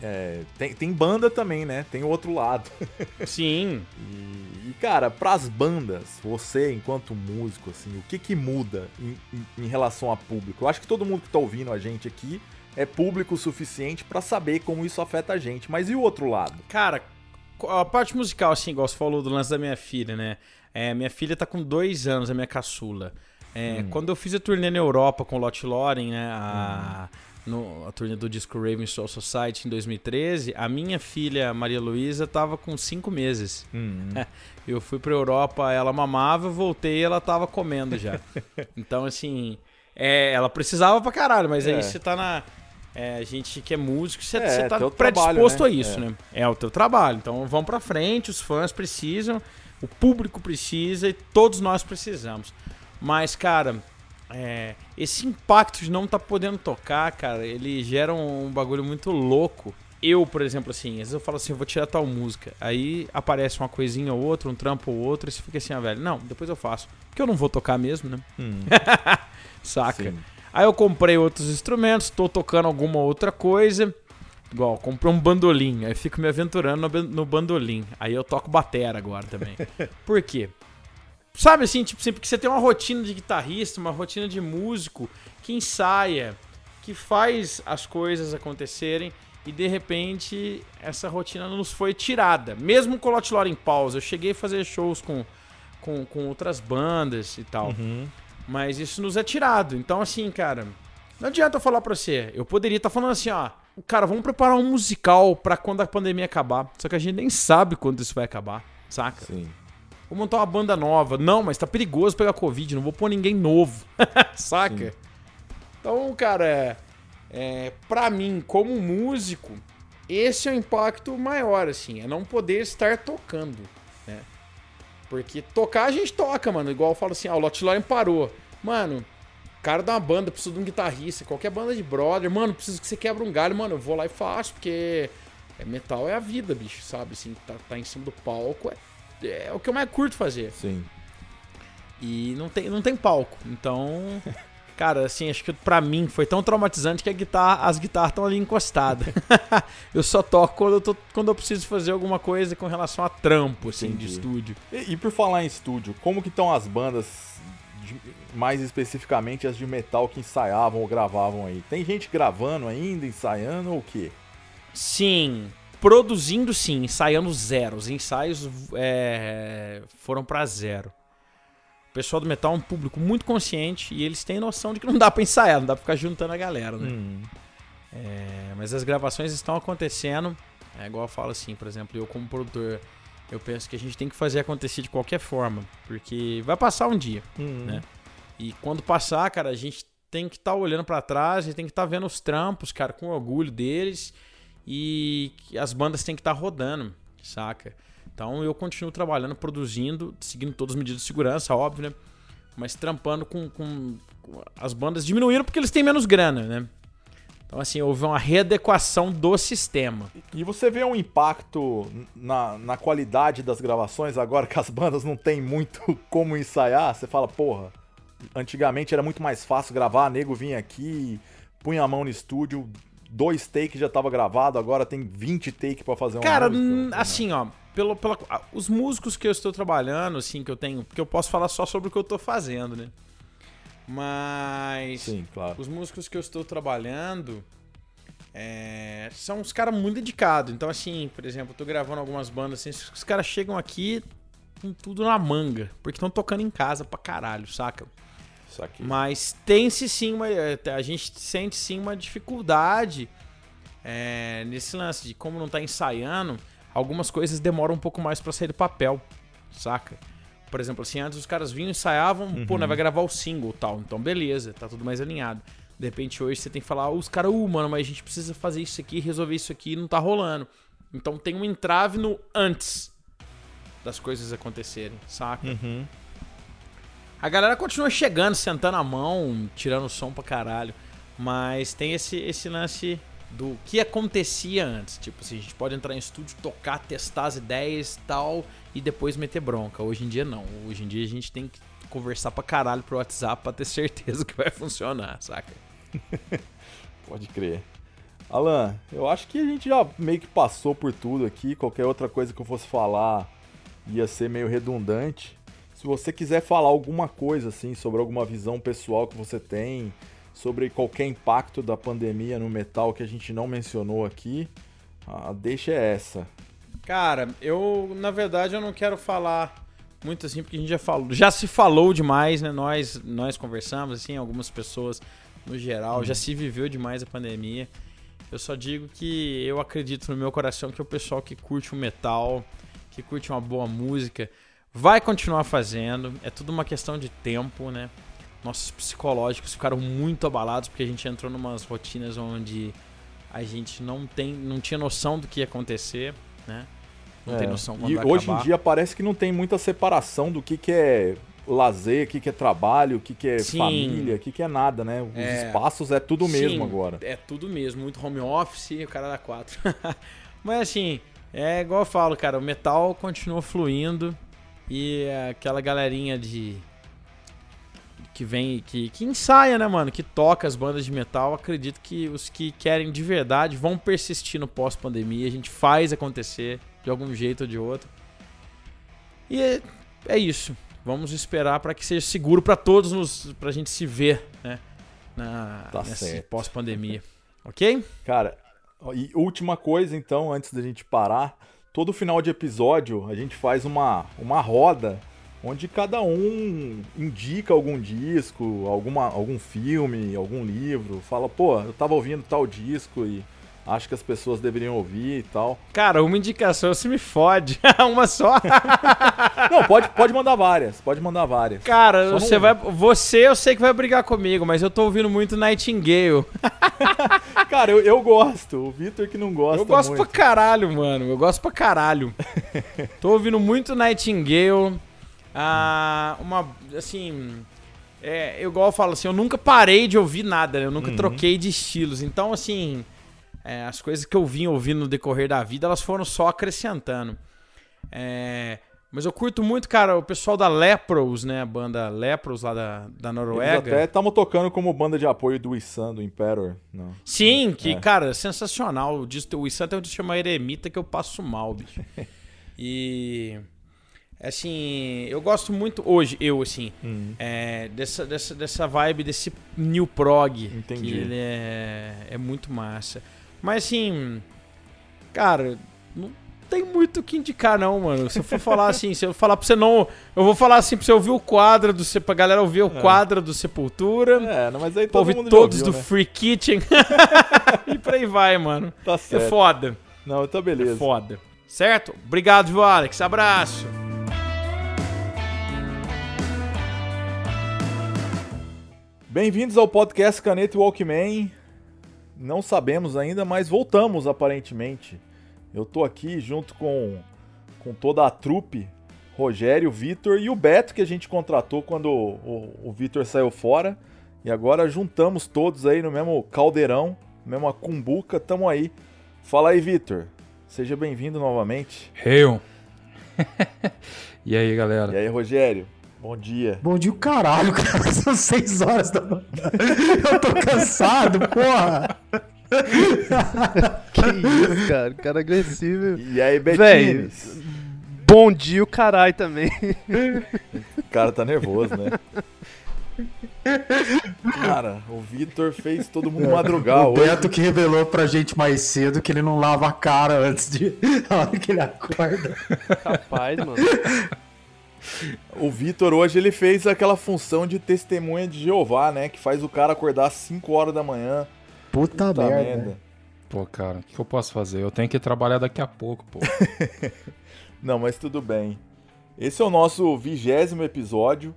é, tem, tem banda também, né? Tem o outro lado. Sim. E, e, cara, pras bandas, você enquanto músico, assim, o que que muda em, em- em relação a público? Eu acho que todo mundo que tá ouvindo a gente aqui é público o suficiente pra saber como isso afeta a gente, mas e o outro lado? Cara, a parte musical, assim, igual você falou do lance da minha filha, né? É, minha filha tá com dois anos, a minha caçula. É, Quando eu fiz a turnê na Europa com o Lot Loren, né? A, no, a turnê do disco Raven Soul Society em 2013, a minha filha, Maria Luísa, tava com cinco meses. Eu fui pra Europa, ela mamava, eu voltei ela tava comendo já. então, assim, é, ela precisava pra caralho, mas É. aí você tá na. É, a gente que é músico, você É, tá teu predisposto trabalho, a né? isso, É. né? É o teu trabalho. Então vamos pra frente, os fãs precisam, o público precisa e todos nós precisamos. Mas, cara, é, esse impacto de não tá podendo tocar, cara, ele gera um, um bagulho muito louco. Eu, por exemplo, assim, às vezes eu falo assim, eu vou tirar tal música. Aí aparece uma coisinha ou outra, um trampo ou outro, e você fica assim, ah, velho, não, depois eu faço. Porque eu não vou tocar mesmo, né? Hum, Saca? sim. Aí eu comprei outros instrumentos, tô tocando alguma outra coisa. Igual, comprei um bandolim, aí fico me aventurando no, no bandolim. Aí eu toco batera agora também. Por quê? Sabe assim, tipo assim, porque você tem uma rotina de guitarrista, uma rotina de músico que ensaia, que faz as coisas acontecerem e de repente essa rotina nos foi tirada. Mesmo com o Lot Lore em pausa, eu cheguei a fazer shows com, com, com outras bandas e tal. Uhum. Mas isso nos é tirado. Então, assim, cara, não adianta eu falar pra você. Eu poderia estar falando assim, ó. Cara, vamos preparar um musical pra quando a pandemia acabar. Só que a gente nem sabe quando isso vai acabar, saca? Sim. Vou montar uma banda nova. Não, mas tá perigoso pegar Covid. Não vou pôr ninguém novo, saca? Sim. Então, cara, é, é, pra mim, como músico, esse é o impacto maior, assim. É não poder estar tocando, né? Porque tocar a gente toca, mano. Igual eu falo assim, ah, o Lot Lauren parou. Mano, cara da uma banda, precisa de um guitarrista, qualquer banda de brother. Mano, preciso que você quebre um galho. Mano, eu vou lá e faço, porque é, metal é a vida, bicho, sabe? Assim, tá, tá em cima do palco é, é o que eu mais curto fazer. Sim. E não tem, não tem palco. Então, cara, assim, acho que pra mim foi tão traumatizante que a guitarra, as guitarras estão ali encostadas. eu só toco quando eu, tô, quando eu preciso fazer alguma coisa com relação a trampo, assim, de Entendi. estúdio. E, e por falar em estúdio, como que estão as bandas, de- mais especificamente as de metal que ensaiavam ou gravavam aí? Tem gente gravando ainda, ensaiando ou o quê? Sim, produzindo sim, ensaiando zero. Os ensaios é, foram pra zero. O pessoal do metal é um público muito consciente e eles têm noção de que não dá pra ensaiar, não dá pra ficar juntando a galera, né? Hum, É, mas as gravações estão acontecendo. É igual eu falo assim, por exemplo, eu como produtor, eu penso que a gente tem que fazer acontecer de qualquer forma, porque vai passar um dia. hum. Né? E quando passar, cara, a gente tem que estar olhando pra trás, a gente tem que estar vendo os trampos, cara, com orgulho deles e as bandas têm que estar rodando, saca? Então eu continuo trabalhando, produzindo, seguindo todas as medidas de segurança, óbvio, né? Mas trampando com, com- com- as bandas diminuíram porque eles têm menos grana, né? Então assim, houve uma readequação do sistema. E você vê um impacto na, na qualidade das gravações agora que as bandas não tem muito como ensaiar? Você fala, porra, antigamente era muito mais fácil gravar, nego vinha aqui, punha a mão no estúdio, dois takes já tava gravado, agora tem 20 takes pra fazer uma Cara, música. hum, assim, ó, pelo, pela, os músicos que eu estou trabalhando, assim, que eu tenho, porque eu posso falar só sobre o que eu tô fazendo, né? Mas Sim, claro. os músicos que eu estou trabalhando é, são uns caras muito dedicados. Então, assim, por exemplo, eu tô gravando algumas bandas assim, os caras chegam aqui com tudo na manga, porque estão tocando em casa pra caralho, saca? Mas tem-se sim uma. eh, A gente sente sim uma dificuldade é, nesse lance de como não tá ensaiando, algumas coisas demoram um pouco mais pra sair do papel, saca? Por exemplo, assim, antes os caras vinham e ensaiavam, pô, né, vai gravar o single e tal. Então, beleza, tá tudo mais alinhado. De repente, hoje você tem que falar, os caras, uh, mano, mas a gente precisa fazer isso aqui, resolver isso aqui, e não tá rolando. Então tem um entrave no antes das coisas acontecerem, saca? Uhum. A galera continua chegando, sentando a mão, tirando som pra caralho. Mas tem esse, esse lance do que acontecia antes. Tipo assim, a gente pode entrar em estúdio, tocar, testar as ideias e tal, e depois meter bronca. Hoje em dia não. Hoje em dia a gente tem que conversar pra caralho pro WhatsApp pra ter certeza que vai funcionar, saca? Pode crer. Alan, eu acho que a gente já meio que passou por tudo aqui. Qualquer outra coisa que eu fosse falar ia ser meio redundante. Se você quiser falar alguma coisa assim sobre alguma visão pessoal que você tem, sobre qualquer impacto da pandemia no metal que a gente não mencionou aqui, a deixa é essa. Cara, eu, na verdade, eu não quero falar muito assim, porque a gente já falou, já se falou demais, né? Nós, nós conversamos, assim, algumas pessoas no geral, já se viveu demais a pandemia. Eu só digo que eu acredito no meu coração que o pessoal que curte o metal, que curte uma boa música, vai continuar fazendo. É tudo uma questão de tempo, né? nossos psicológicos ficaram muito abalados porque a gente entrou numas rotinas onde a gente não tem, não tinha noção do que ia acontecer, né? Não É, tem noção quando E hoje acabar. em dia parece que não tem muita separação do que, que é lazer, o que, que é trabalho, o que, que é Sim. família, o que, que é nada, né? Os É. espaços é tudo mesmo Sim, agora. É tudo mesmo, muito home office e o cara dá quatro. Mas assim, é igual eu falo, cara, o metal continua fluindo e aquela galerinha de. que vem, que, que ensaia, né, mano? Que toca as bandas de metal, acredito que os que querem de verdade vão persistir no pós-pandemia. A gente faz acontecer de algum jeito ou de outro. E é, é isso. Vamos esperar para que seja seguro para todos, nos, pra gente se ver, né? Na, Tá pós-pandemia. ok? Cara, e última coisa então, antes da gente parar, todo final de episódio a gente faz uma, uma roda onde cada um indica algum disco, alguma, algum filme, algum livro, fala, pô, eu tava ouvindo tal disco e acho que as pessoas deveriam ouvir e tal. Cara, uma indicação se me fode. uma só. Não, pode, pode mandar várias, pode mandar várias. Cara, Só você não- vai. Você eu sei que vai brigar comigo, mas eu tô ouvindo muito Nightingale. Cara, eu, eu gosto, o Vitor que não gosta eu gosto muito. pra caralho, mano. Eu gosto pra caralho. Tô ouvindo muito Nightingale. Ah, uma. Assim. É, eu igual eu falo assim, eu nunca parei de ouvir nada, né? Eu nunca Uhum. troquei de estilos. Então, assim. É, as coisas que eu vim ouvindo no decorrer da vida, elas foram só acrescentando. É, mas eu curto muito, cara, o pessoal da Lepros, né? A banda Lepros lá da, da Eles Noruega. até estavam tocando como banda de apoio do Issan, do Emperor. Não. Sim, que, É. cara, sensacional. O, disco, o Issan tem um disco chamado Eremita que eu passo mal, bicho. e. Assim, eu gosto muito hoje, eu, assim, Uhum. é, dessa, dessa, dessa vibe desse New Prog. Entendi. Que ele é, é muito massa. Mas, assim, cara, não tem muito o que indicar, não, mano. Se eu for falar assim, se eu falar pra você não. Eu vou falar assim pra você ouvir o quadro do. Sep- Pra galera ouvir o quadro do Sepultura. É, não, mas aí todo ouvir mundo todos ouviu, do né? Free Kitchen. e por aí vai, mano. Tá É certo. foda. Não, tá É beleza. foda. Certo? Obrigado, viu, Alex? Abraço. Bem-vindos ao podcast Caneta e Walkman. Não sabemos ainda, mas voltamos aparentemente. Eu tô aqui junto com, com toda a trupe, Rogério, Vitor e o Beto que a gente contratou quando o, o, o Vitor saiu fora. E agora juntamos todos aí no mesmo caldeirão, mesma cumbuca, tamo aí. Fala aí, Vitor. Seja bem-vindo novamente. Eu. e aí, galera? E aí, Rogério? Bom dia. Bom dia, o caralho, cara. São seis horas da manhã. Eu tô cansado, porra. Que isso, cara? Cara agressivo. E aí, Véi, Betines? bom dia o caralho também. O cara tá nervoso, né? Cara, o Vitor fez todo mundo madrugar o hoje. Beto que revelou pra gente mais cedo que ele não lava a cara antes de. Na hora que ele acorda. Rapaz, mano. O Vitor hoje ele fez aquela função de testemunha de Jeová, né? Que faz o cara acordar às 5 horas da manhã. Puta, Puta merda. merda. Pô, cara, o que eu posso fazer? Eu tenho que trabalhar daqui a pouco, pô. Não, mas tudo bem. Esse é o nosso vigésimo episódio.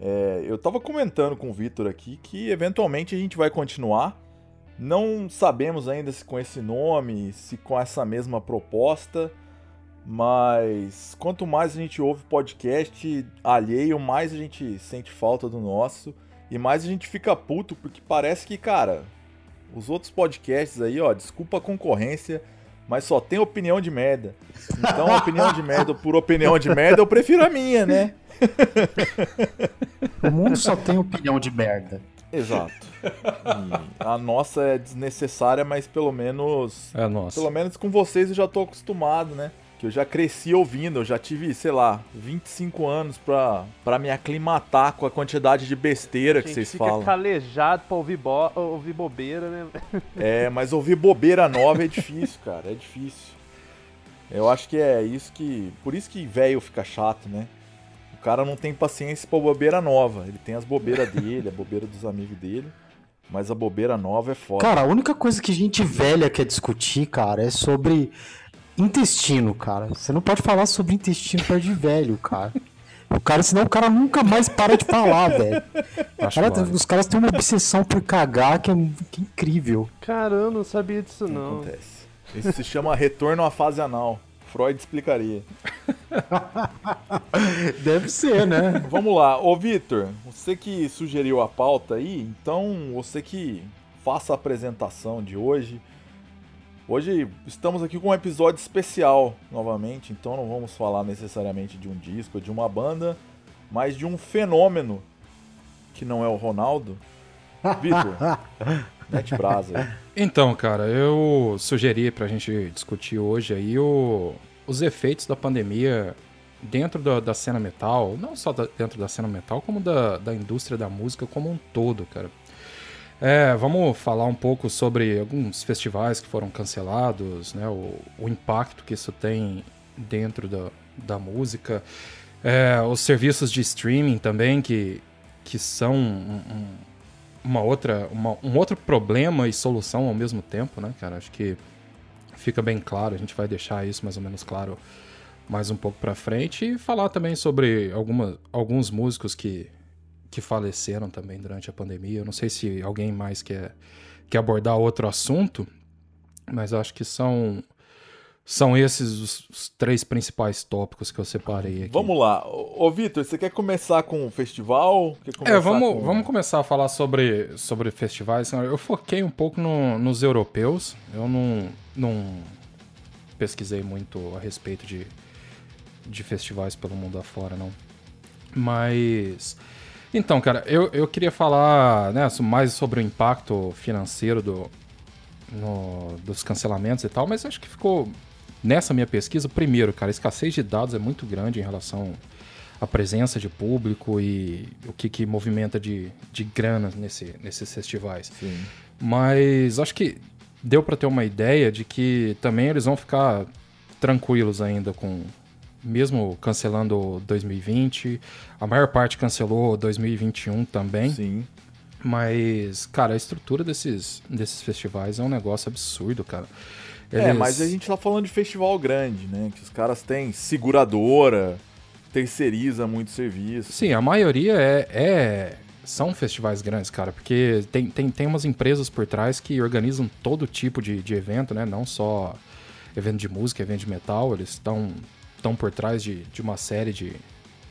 É, eu tava comentando com o Vitor aqui que eventualmente a gente vai continuar. Não sabemos ainda se com esse nome, se com essa mesma proposta, mas quanto mais a gente ouve podcast alheio, mais a gente sente falta do nosso e mais a gente fica puto porque parece que, cara, os outros podcasts aí, ó, desculpa a concorrência, mas só tem opinião de merda. Então, opinião de merda por opinião de merda, eu prefiro a minha, né? O mundo só tem opinião de merda. Exato. E a nossa é desnecessária, mas pelo menos. É, nossa. Pelo menos com vocês eu já tô acostumado, né? Que eu já cresci ouvindo, eu já tive, sei lá, 25 anos pra, pra me aclimatar com a quantidade de besteira A que vocês fica falam. calejado pra ouvir, bo... ouvir bobeira, né? É, mas ouvir bobeira nova é difícil, cara, é difícil. Eu acho que é isso que. Por isso que velho fica chato, né? O cara não tem paciência pra bobeira nova. Ele tem as bobeiras dele, a bobeira dos amigos dele. Mas a bobeira nova é foda. Cara, a única coisa que gente velha quer discutir, cara, é sobre intestino, cara. Você não pode falar sobre intestino perto de velho, cara. O cara, senão o cara nunca mais para de falar, velho. Cara, os caras têm uma obsessão por cagar que é, que é incrível. Caramba, eu não sabia disso não. Acontece. Isso se chama retorno à fase anal. Freud explicaria. Deve ser, né? Vamos lá, ô Vitor, você que sugeriu a pauta aí, então você que faça a apresentação de hoje. Hoje estamos aqui com um episódio especial novamente, então não vamos falar necessariamente de um disco, de uma banda, mas de um fenômeno que não é o Ronaldo. Vitor, mete brasa aí. Então, cara, eu sugeri pra gente discutir hoje aí o- os efeitos da pandemia dentro da, da cena metal, não só da- dentro da cena metal, como da, da indústria da música como um todo, cara. É, vamos falar um pouco sobre alguns festivais que foram cancelados, né? O, o impacto que isso tem dentro da, da música. É, os serviços de streaming também, que, que são um- um- uma outra, uma- um outro problema e solução ao mesmo tempo, né, cara? Acho que fica bem claro, a gente vai deixar isso mais ou menos claro mais um pouco pra frente e falar também sobre alguma, alguns músicos que, que faleceram também durante a pandemia. Eu não sei se alguém mais quer, quer abordar outro assunto, mas acho que são, são esses os, os três principais tópicos que eu separei aqui. Vamos lá, ô, Vitor, você quer começar com o festival? É, vamos, com- vamos começar a falar sobre, sobre festivais. Eu foquei um pouco no- nos europeus. Eu não, não pesquisei muito a respeito de, de festivais pelo mundo afora, não. Mas. Então, cara, eu, eu queria falar né, mais sobre o impacto financeiro do, no- dos cancelamentos e tal, mas acho que ficou nessa minha pesquisa, primeiro, cara, a escassez de dados é muito grande em relação à presença de público e o que, que movimenta de, de grana nesse, nesses festivais. Sim. Mas acho que deu pra ter uma ideia de que também eles vão ficar tranquilos ainda com mesmo cancelando 2020, a maior parte cancelou 2021 também. Sim. Mas, cara, a estrutura desses, desses festivais é um negócio absurdo, cara. É, Eles- mas a gente tá falando de festival grande, né? Que os caras têm seguradora, terceiriza muito serviço. Sim, a maioria é, é- são festivais grandes, cara, porque tem, tem, tem umas empresas por trás que organizam todo tipo de, de evento, né? Não só evento de música, evento de metal, eles estão estão por trás de, de uma série de,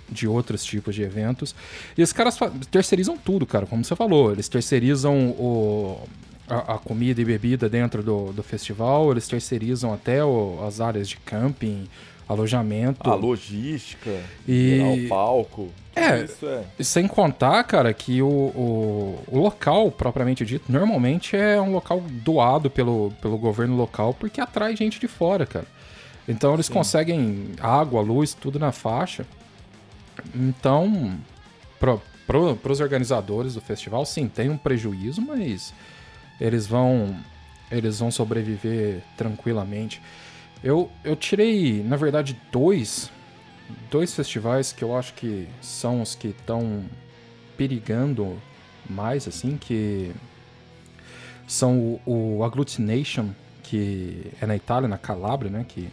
de outros tipos de eventos. E os caras terceirizam tudo, cara, como você falou. Eles terceirizam o, a, a comida e bebida dentro do, do festival, eles terceirizam até o- as áreas de camping, alojamento. A logística, E- o palco. É. Isso é. Sem contar, cara, que o, o, o local, propriamente dito, normalmente é um local doado pelo, pelo governo local porque atrai gente de fora, cara. Então eles Sim. conseguem água, luz, tudo na faixa. Então, pro, pro, pros organizadores do festival, sim, tem um prejuízo, mas eles vão eles vão sobreviver tranquilamente. Eu, eu tirei, na verdade, dois dois festivais que eu acho que são os que estão perigando mais, assim, que são o, o Agglutination, que é na Itália, na Calábria, né, que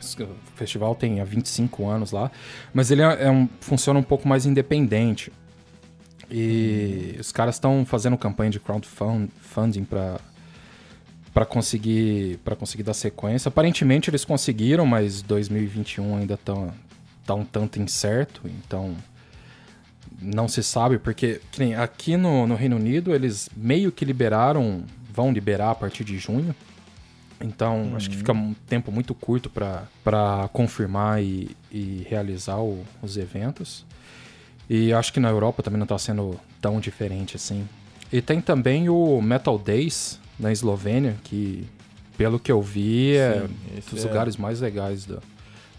o festival tem há 25 anos lá, mas ele é, é um, funciona um pouco mais independente. E os caras estão fazendo campanha de crowdfunding para para conseguir para conseguir dar sequência. Aparentemente eles conseguiram, mas 2021 ainda tá, tá um tanto incerto, então não se sabe porque aqui no, no Reino Unido eles meio que liberaram, vão liberar a partir de junho. Então acho que fica um tempo muito curto para confirmar e, e realizar o- os eventos. E acho que na Europa também não tá sendo tão diferente assim. E tem também o Metal Days na Eslovênia, que pelo que eu vi é Sim, um esse dos é- lugares mais legais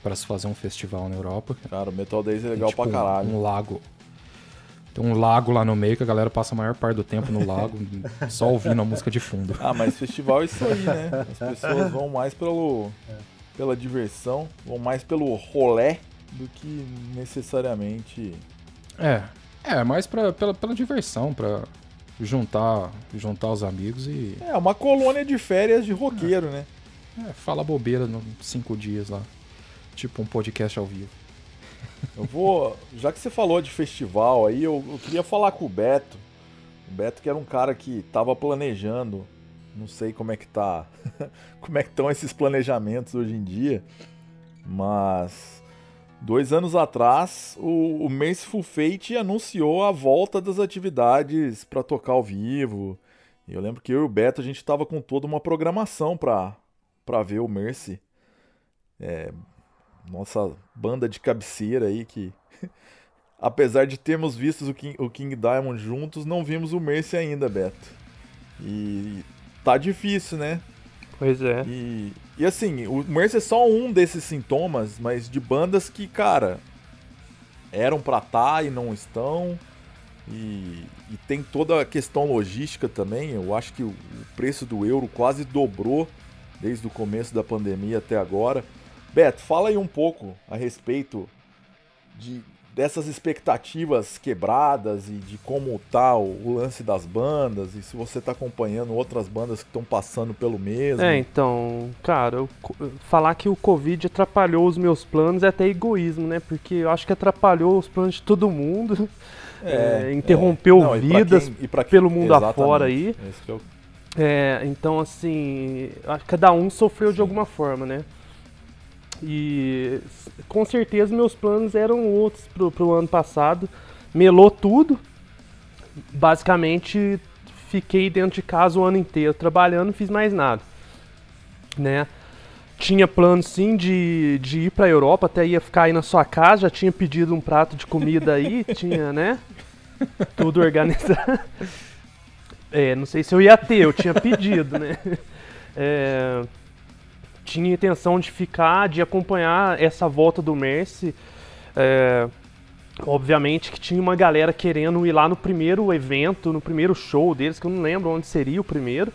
para se fazer um festival na Europa. Cara, o Metal Days é legal Tipo, pra caralho. Um lago. Tem um lago lá no meio que a galera passa a maior parte do tempo no lago, só ouvindo a música de fundo. Ah, mas festival é isso aí, né? As pessoas vão mais pelo pela diversão, vão mais pelo rolé do que necessariamente. É, é mais pra, pela, pela diversão, pra juntar, juntar os amigos e É uma colônia de férias de roqueiro, né? é, falar bobeira nos cinco dias lá. Tipo um podcast ao vivo. Eu vou. Já que você falou de festival aí, eu, eu queria falar com o Beto. O Beto que era um cara que tava planejando. Não sei como é que tá. como é que estão esses planejamentos hoje em dia. Mas dois anos atrás, o, o Fate anunciou a volta das atividades para tocar ao vivo. Eu lembro que eu e o Beto a gente tava com toda uma programação pra, pra ver o Mercy. É, nossa banda de cabeceira aí que apesar de termos visto o King, o King Diamond juntos, não vimos o Mercy ainda, Beto. E tá difícil, né? Pois é. E, e assim, o Mercy é só um desses sintomas, mas de bandas que, cara, eram pra tá e não estão. E, e tem toda a questão logística também. Eu acho que o preço do euro quase dobrou desde o começo da pandemia até agora. Beto, fala aí um pouco a respeito de, dessas expectativas quebradas e de como tá o, o lance das bandas e se você está acompanhando outras bandas que estão passando pelo mesmo. É, então, cara, eu, falar que o Covid atrapalhou os meus planos é até egoísmo, né? Porque eu acho que atrapalhou os planos de todo mundo. É, é, interrompeu é. Não, vidas quem, quem, pelo mundo afora aí. Eu... É, então, assim, cada um sofreu Sim. de alguma forma, né? E com certeza meus planos eram outros pro, pro ano passado. Melou tudo. Basicamente fiquei dentro de casa o ano inteiro trabalhando, não fiz mais nada. Né? Tinha plano sim de, de ir pra Europa, até ia ficar aí na sua casa, já tinha pedido um prato de comida aí, tinha, né? Tudo organizado. É, não sei se eu ia ter, eu tinha pedido, né? É, tinha intenção de ficar, de acompanhar essa volta do Messi. É, obviamente que tinha uma galera querendo ir lá no primeiro evento, no primeiro show deles, que eu não lembro onde seria o primeiro.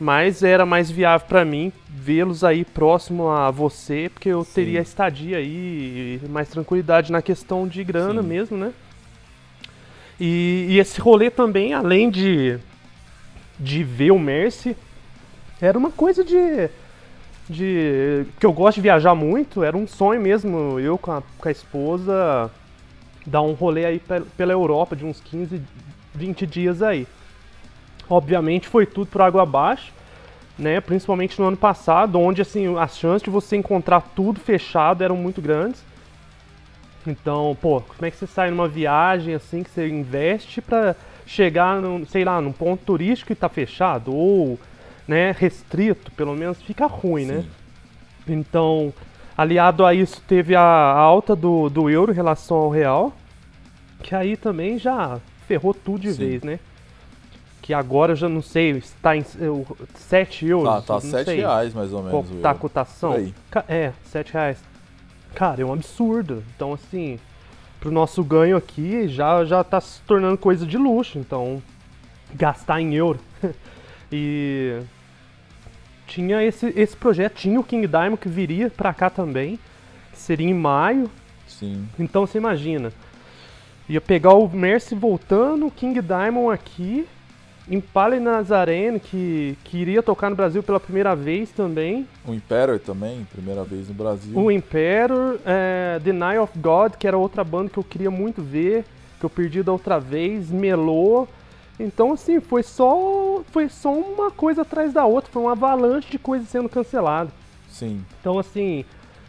Mas era mais viável para mim vê-los aí próximo a você, porque eu Sim. teria estadia aí e mais tranquilidade na questão de grana Sim. mesmo, né? E, e, esse rolê também, além de, de ver o Mercy, era uma coisa de de que eu gosto de viajar muito, era um sonho mesmo, eu com a, com a esposa dar um rolê aí pela Europa de uns 15, 20 dias aí. Obviamente foi tudo por água abaixo, né? Principalmente no ano passado, onde assim as chances de você encontrar tudo fechado eram muito grandes. Então, pô, como é que você sai numa viagem assim que você investe para chegar, num, sei lá, num ponto turístico e tá fechado ou né, restrito, pelo menos fica ruim, né? Sim. né? Então, aliado a isso, teve a alta do, do euro em relação ao real, que aí também já ferrou tudo de Sim. vez, né? Que agora eu já não sei, está em 7 euros. Tá, tá 7 sei. reais mais ou menos. Qual tá a cotação? É, 7 reais. Cara, é um absurdo. Então, assim, pro nosso ganho aqui já, já tá se tornando coisa de luxo. Então, gastar em euro. e tinha esse, esse projeto, tinha o King Diamond que viria para cá também, que seria em maio. Sim. Então você imagina, ia pegar o Mercy voltando, o King Diamond aqui, Impala Nazareno, que, que iria tocar no Brasil pela primeira vez também. O Imperator também, primeira vez no Brasil. O Imperator, é, Deny of God, que era outra banda que eu queria muito ver, que eu perdi da outra vez, Melô. Então, assim, foi só, foi só uma coisa atrás da outra, foi uma avalanche de coisas sendo canceladas. Sim. Então, assim,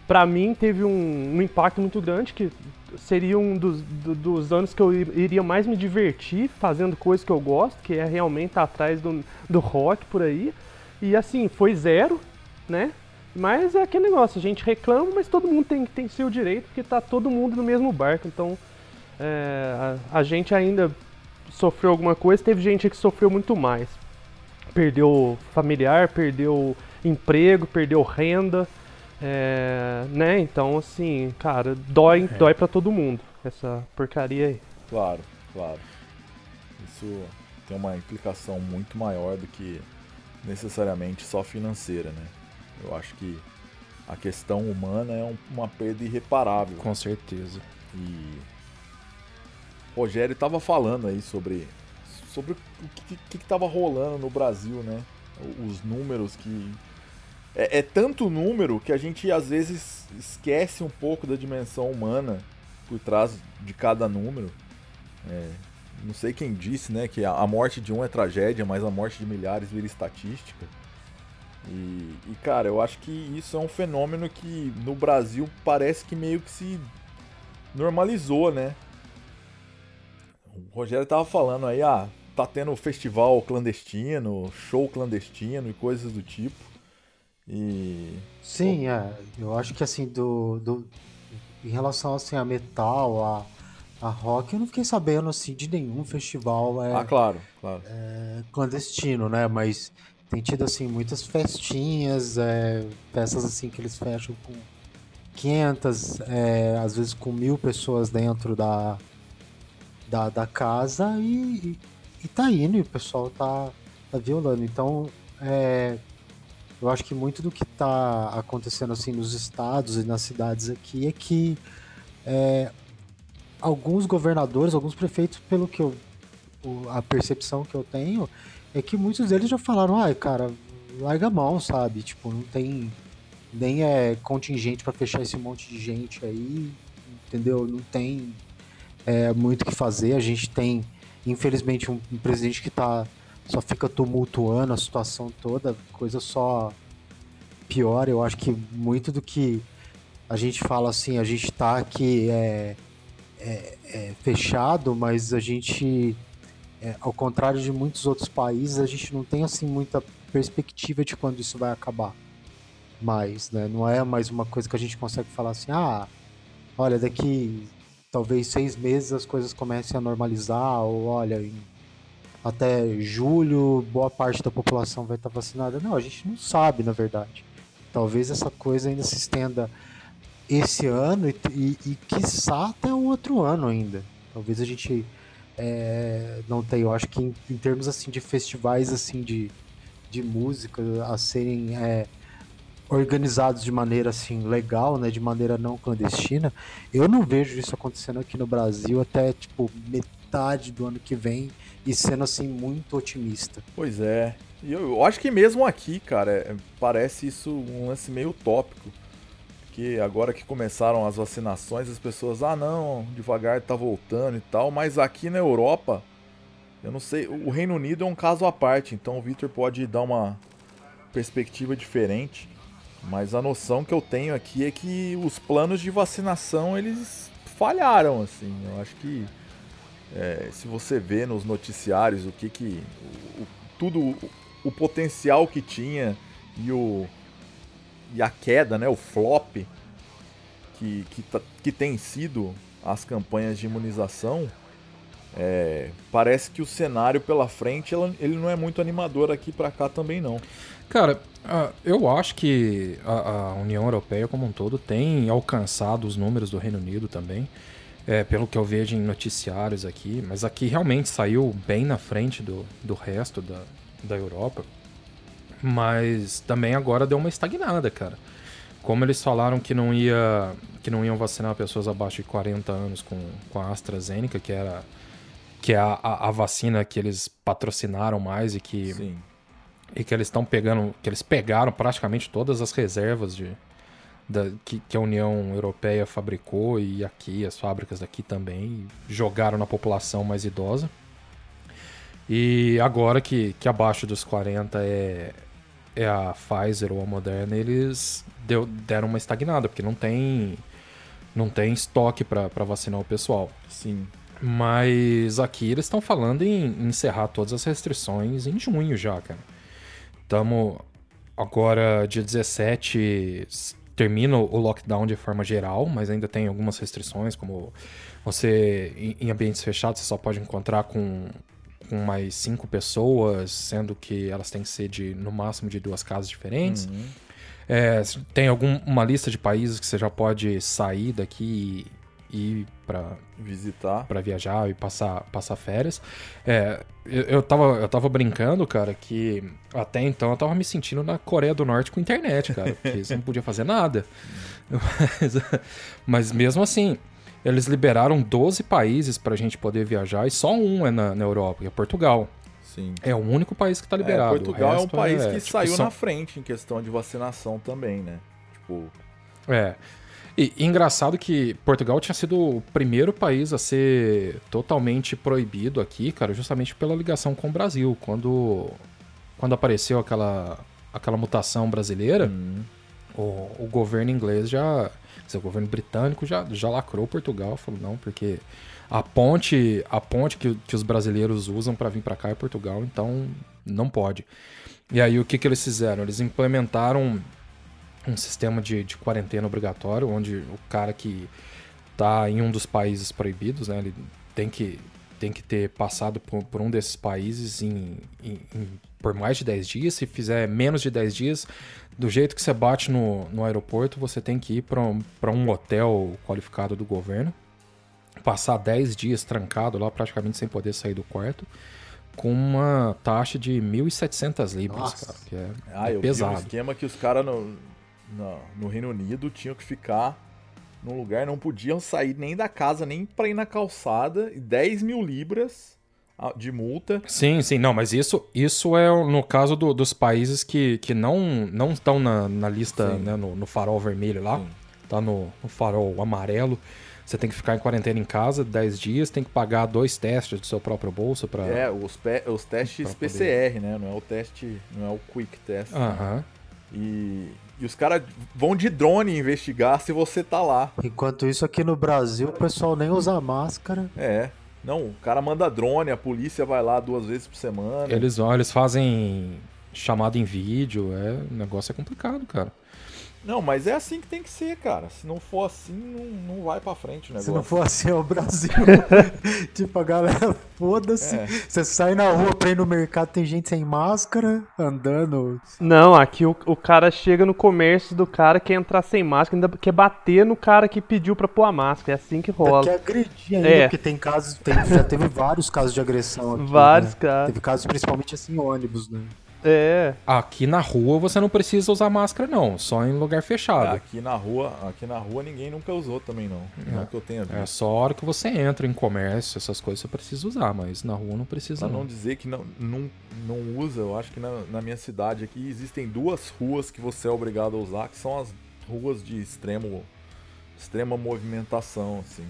para mim teve um, um, impacto muito grande, que seria um dos, do, dos anos que eu iria mais me divertir fazendo coisas que eu gosto, que é realmente estar atrás do, do rock por aí. E, assim, foi zero, né? Mas é aquele negócio, a gente reclama, mas todo mundo tem, tem seu direito, porque tá todo mundo no mesmo barco. Então, é, a, a gente ainda sofreu alguma coisa, teve gente que sofreu muito mais. Perdeu familiar, perdeu emprego, perdeu renda, é, né? Então, assim, cara, dói, é. dói para todo mundo essa porcaria aí. Claro, claro. Isso tem uma implicação muito maior do que necessariamente só financeira, né? Eu acho que a questão humana é uma perda irreparável. Com certeza. E Rogério estava falando aí sobre, sobre o que estava rolando no Brasil, né? Os números que. É, é, tanto número que a gente às vezes esquece um pouco da dimensão humana por trás de cada número. É, não sei quem disse, né, que a morte de um é tragédia, mas a morte de milhares vira estatística. E, e, cara, eu acho que isso é um fenômeno que no Brasil parece que meio que se normalizou, né? O Rogério tava falando aí, ah, tá tendo festival clandestino, show clandestino e coisas do tipo. E. Sim, é. Eu acho que assim, do. do em relação assim, a metal, a, a rock, eu não fiquei sabendo assim de nenhum festival. É, ah, claro, claro. É, clandestino, né? Mas tem tido assim muitas festinhas, é, festas assim que eles fecham com 500, é, às vezes com mil pessoas dentro da, da, da casa e, e, tá indo e o pessoal tá, tá violando. Então, é, eu acho que muito do que tá acontecendo assim nos estados e nas cidades aqui é que é, alguns governadores, alguns prefeitos, pelo que eu a percepção que eu tenho é que muitos deles já falaram, ai, cara, larga a mão, sabe? Tipo, não tem nem é contingente para fechar esse monte de gente aí, entendeu? Não tem é, muito o que fazer. A gente tem, infelizmente, um, um presidente que tá só fica tumultuando a situação toda, coisa só pior. Eu acho que muito do que a gente fala assim, a gente tá aqui é, é, é fechado, mas a gente é, ao contrário de muitos outros países, a gente não tem assim muita perspectiva de quando isso vai acabar. Mas, né, não é mais uma coisa que a gente consegue falar assim, ah, olha, daqui talvez seis meses as coisas comecem a normalizar, ou olha, até julho boa parte da população vai estar vacinada. Não, a gente não sabe, na verdade. Talvez essa coisa ainda se estenda esse ano e, e, e quiçá até o outro ano ainda. Talvez a gente é, não tem. Eu acho que em, em, termos assim de festivais assim de, de música a serem é, organizados de maneira assim legal, né, de maneira não clandestina, eu não vejo isso acontecendo aqui no Brasil até tipo metade do ano que vem e sendo assim muito otimista. Pois é. E eu, acho que mesmo aqui, cara, é, parece isso um lance meio utópico porque agora que começaram as vacinações, as pessoas, ah não, devagar tá voltando e tal, mas aqui na Europa, eu não sei, o Reino Unido é um caso à parte, então o Victor pode dar uma perspectiva diferente, mas a noção que eu tenho aqui é que os planos de vacinação eles falharam, assim, eu acho que é, se você vê nos noticiários o que que o, tudo o, o potencial que tinha e o e a queda, né, o flop que, que, tá, que tem sido as campanhas de imunização, é, parece que o cenário pela frente ele não é muito animador aqui para cá também não. Cara, eu acho que a, União Europeia como um todo tem alcançado os números do Reino Unido também, é, pelo que eu vejo em noticiários aqui, mas aqui realmente saiu bem na frente do, do resto da, da Europa. Mas também agora deu uma estagnada, cara. Como eles falaram que não ia que não iam vacinar pessoas abaixo de 40 anos com, com a AstraZeneca, que era que é a, a, a vacina que eles patrocinaram mais e que Sim. E que eles estão pegando, que eles pegaram praticamente todas as reservas de da, que, que, a União Europeia fabricou e aqui as fábricas daqui também jogaram na população mais idosa. E agora que, que abaixo dos 40 é, é a Pfizer ou a Moderna, eles deu, deram uma estagnada, porque não tem não tem estoque para vacinar o pessoal. Sim. Mas aqui eles estão falando em encerrar todas as restrições em junho já, cara. Estamos agora, dia 17, termina o lockdown de forma geral, mas ainda tem algumas restrições, como você, em ambientes fechados, você só pode encontrar com com mais cinco pessoas, sendo que elas têm que ser de no máximo de duas casas diferentes. Uhum. É, tem alguma lista de países que você já pode sair daqui e ir para visitar, para viajar e passar, passar férias. É, eu, eu, tava, eu tava brincando, cara, que até então eu tava me sentindo na Coreia do Norte com internet, cara, porque você não podia fazer nada. Mas, mas mesmo assim, eles liberaram 12 países para a gente poder viajar e só um é na, na Europa, que é Portugal. Sim. É o único país que está é, liberado. É, Portugal é um país é, que tipo, saiu são... na frente em questão de vacinação também, né? Tipo. É. E, e engraçado que Portugal tinha sido o primeiro país a ser totalmente proibido aqui, cara, justamente pela ligação com o Brasil. Quando, quando apareceu aquela, aquela mutação brasileira, Hum. o, o governo inglês já. dizer, o governo britânico já, já lacrou Portugal, falou, não, porque a ponte, a ponte que, que os brasileiros usam para vir para cá é Portugal, então não pode. E aí o que, que eles fizeram? Eles implementaram um sistema de, de quarentena obrigatório, onde o cara que tá em um dos países proibidos, né, ele tem que, tem que ter passado por, por um desses países em, em- em- por mais de 10 dias. Se fizer menos de 10 dias, do jeito que você bate no, no aeroporto, você tem que ir para um, pra um hotel qualificado do governo, passar 10 dias trancado lá, praticamente sem poder sair do quarto, com uma taxa de 1.700 libras, Nossa. cara, que é, Ah, é eu vi um pesado. esquema que os caras no, no, no Reino Unido tinham que ficar num lugar, não podiam sair nem da casa, nem pra ir na calçada, e 10 mil libras de multa. Sim, sim, não, mas isso, isso é no caso do- dos países que, que não não estão na, na lista, né, no, no farol vermelho lá, Sim. tá no, no farol amarelo. Você tem que ficar em quarentena em casa 10 dias, tem que pagar dois testes do seu próprio bolso para. É, os, pe- os testes Pra poder- PCR, né? Não é o teste, não é o quick test. Aham. E, e os caras vão de drone investigar se você tá lá. Enquanto isso, aqui no Brasil, o pessoal nem usa máscara. É. Não, o cara manda drone, a polícia vai lá duas vezes por semana. Eles vão, eles fazem chamada em vídeo, é, o negócio é complicado, cara. Não, mas é assim que tem que ser, cara. Se não for assim, não, não vai pra frente o negócio. Se não for assim, é o Brasil. tipo, a galera, foda-se. É. Você sai na rua pra ir no mercado, tem gente sem máscara, andando. Não, aqui o, o cara chega no comércio do cara, quer entrar sem máscara, ainda quer bater no cara que pediu pra pôr a máscara. É assim que rola. Quer agredir ainda, É. porque tem casos, tem- já teve vários casos de agressão aqui. Vários né? caras. Teve casos principalmente assim em ônibus, né? É. Aqui na rua você não precisa usar máscara, não, só em lugar fechado. Aqui na rua, aqui na rua ninguém nunca usou também não. Não que eu tenha visto. É só a hora que você entra em comércio, essas coisas você precisa usar, mas na rua não precisa. Pra Não. não dizer que não, não, não usa, eu acho que na, na minha cidade aqui existem duas ruas que você é obrigado a usar, que são as ruas de extremo, extrema movimentação, assim.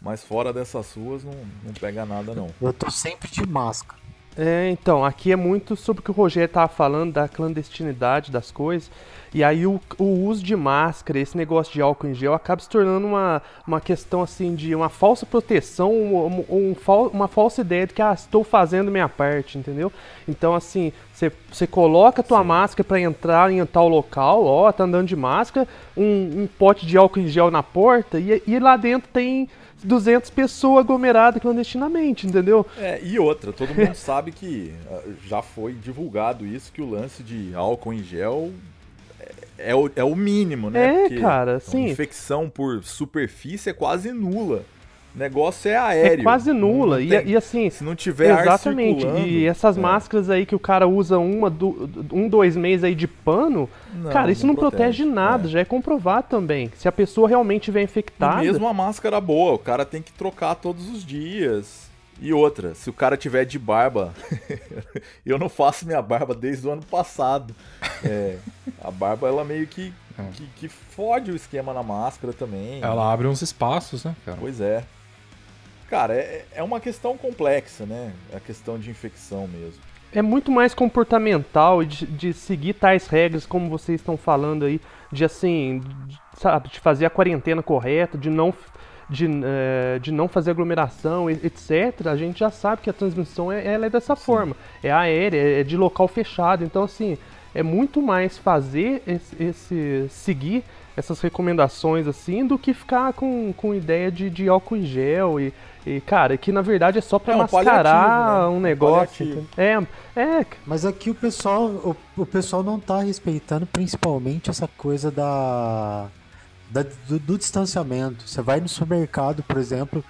Mas fora dessas ruas não, não pega nada não. Eu tô sempre de máscara. É, então, aqui é muito sobre o que o Rogério tava falando, da clandestinidade das coisas. E aí o, o uso de máscara, esse negócio de álcool em gel, acaba se tornando uma, uma questão assim de uma falsa proteção, um, um fal- uma falsa ideia de que ah, estou fazendo minha parte, entendeu? Então, assim, você- coloca a tua máscara para entrar em tal local, ó, tá andando de máscara, um, um pote de álcool em gel na porta, e, e lá dentro tem 200 pessoas aglomeradas clandestinamente, entendeu? É, e outra, todo mundo sabe que ah, já foi divulgado isso, que o lance de álcool em gel é, é o, é o mínimo, né? É, cara, a sim. infecção por superfície é quase nula. O negócio é aéreo. É quase nula. Não E, e assim, se não tiver ar exatamente. E essas é, máscaras aí que o cara usa uma, du- um, dois meses aí de pano, não, cara, isso não, protege, nada, é. já é comprovado também. Se a pessoa realmente estiver infectada. E mesmo a máscara boa, o cara tem que trocar todos os dias. E outra, se o cara tiver de barba, eu não faço minha barba desde o ano passado. É, a barba, ela meio que, É. que, que fode o esquema na máscara também. Ela abre uns espaços, né, cara? Pois é. Cara, é, é uma questão complexa, né? É a questão de infecção mesmo. É muito mais comportamental e de, de seguir tais regras, como vocês estão falando aí, de assim, de, sabe, de fazer a quarentena correta, de não, de, eh, de não fazer aglomeração, etc. A gente já sabe que a transmissão é, ela é dessa forma, é aérea, é de local fechado. Então, assim, é muito mais fazer esse, esse- seguir essas recomendações assim do que ficar com, com ideia de, de álcool em gel e, e, cara, que na verdade é só pra É um mascarar paliativo, né? um Um negócio. É, é, Mas aqui o pessoal, o, o pessoal não tá respeitando principalmente essa coisa da, da- do, do distanciamento. Você vai no supermercado, por exemplo,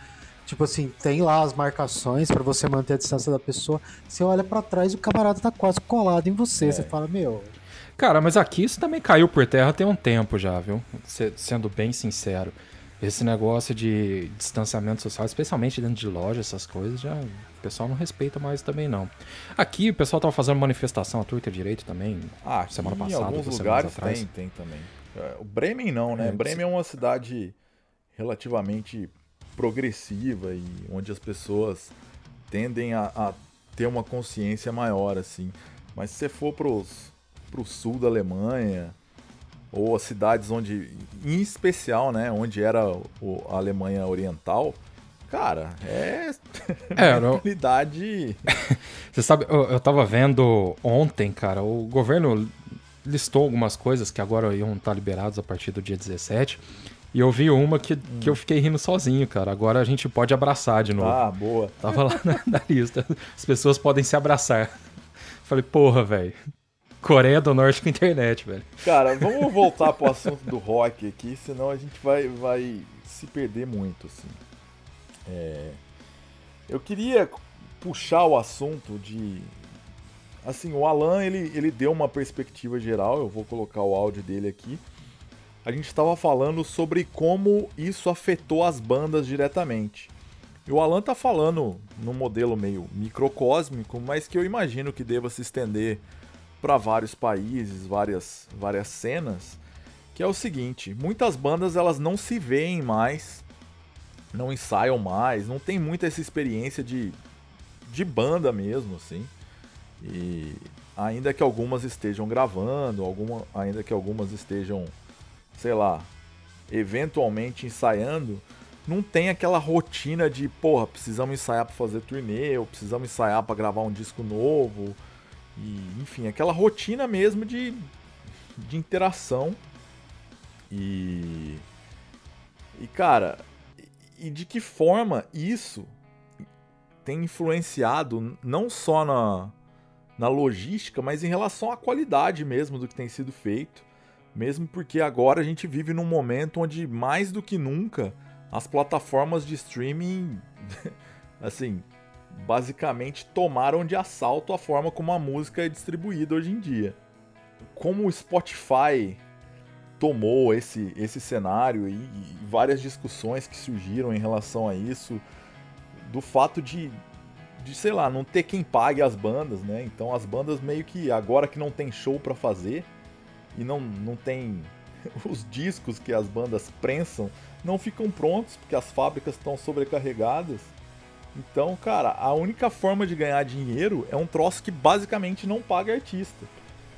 tipo assim, tem lá as marcações pra você manter a distância da pessoa. Você olha pra trás e o camarada tá quase colado em você. É. Você fala, meu, Cara, mas aqui isso também caiu por terra tem um tempo já, viu? Se- sendo bem sincero. Esse negócio de distanciamento social, especialmente dentro de loja, essas coisas, já o pessoal não respeita mais também, não. Aqui o pessoal tava fazendo manifestação à torta à direita também. Ah, aqui Semana em passada, alguns duas lugares atrás. tem, tem também. É, o Bremen não, né? É, Bremen é uma cidade relativamente progressiva e onde as pessoas tendem a, a ter uma consciência maior, assim. Mas se você for pros, pro sul da Alemanha, ou as cidades onde, em especial, né, onde era o- a Alemanha Oriental, cara, é, É, não- mentalidade... Você sabe, eu, eu tava vendo ontem, cara, o governo listou algumas coisas que agora iam estar liberadas a partir do dia 17. E eu vi uma que, que eu fiquei rindo sozinho, cara. Agora a gente pode abraçar de novo. Ah, boa. Tava lá na, na lista. As pessoas podem se abraçar. Falei, porra, velho. Coreia do Norte com internet, velho. Cara, vamos voltar pro assunto do rock aqui, senão a gente vai, vai se perder muito, assim. É, Eu queria puxar o assunto de... Assim, o Alan, ele, ele deu uma perspectiva geral, eu vou colocar o áudio dele aqui. A gente estava falando sobre como isso afetou as bandas diretamente. E o Alan tá falando num modelo meio microcósmico, mas que eu imagino que deva se estender para vários países, várias, várias cenas, que é o seguinte, muitas bandas elas não se veem mais, não ensaiam mais, não tem muita essa experiência de, de banda mesmo, assim. E ainda que algumas estejam gravando, alguma, ainda que algumas estejam, sei lá, eventualmente ensaiando, não tem aquela rotina de, porra, precisamos ensaiar para fazer turnê, ou precisamos ensaiar para gravar um disco novo. E, enfim, aquela rotina mesmo de, de interação. E. E, cara, e de que forma isso tem influenciado não só na, na logística, mas em relação à qualidade mesmo do que tem sido feito. Mesmo porque agora a gente vive num momento onde, mais do que nunca, as plataformas de streaming, assim, basicamente tomaram de assalto a forma como a música é distribuída hoje em dia. Como o Spotify tomou esse, esse cenário e, e várias discussões que surgiram em relação a isso, do fato de, de, sei lá, não ter quem pague as bandas, né? Então as bandas meio que, agora que não tem show pra fazer e não, não tem os discos que as bandas prensam, não ficam prontos porque as fábricas estão sobrecarregadas. Então, cara, a única forma de ganhar dinheiro é um troço que basicamente não paga artista.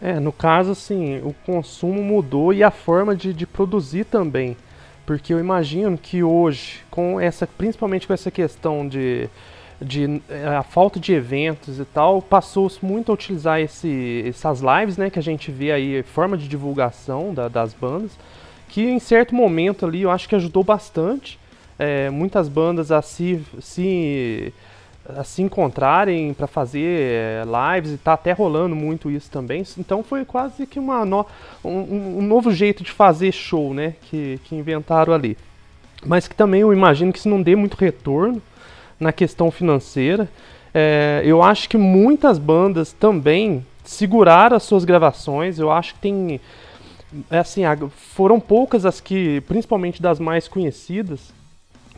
É, no caso, assim, o consumo mudou e a forma de, de produzir também. Porque eu imagino que hoje, com essa, principalmente com essa questão de, de eh, a falta de eventos e tal, passou-se muito a utilizar esse, essas lives, né, que a gente vê aí, forma de divulgação da- das bandas, que em certo momento ali eu acho que ajudou bastante eh, muitas bandas a se, se a se encontrarem para fazer eh, lives e tá até rolando muito isso também. Então foi quase que uma no- um, um- novo jeito de fazer show, né? Que, que inventaram ali. Mas que também eu imagino que isso não dê muito retorno na questão financeira. Eh, eu acho que muitas bandas também seguraram as suas gravações. Eu acho que tem. é Assim, foram poucas as que, principalmente das mais conhecidas,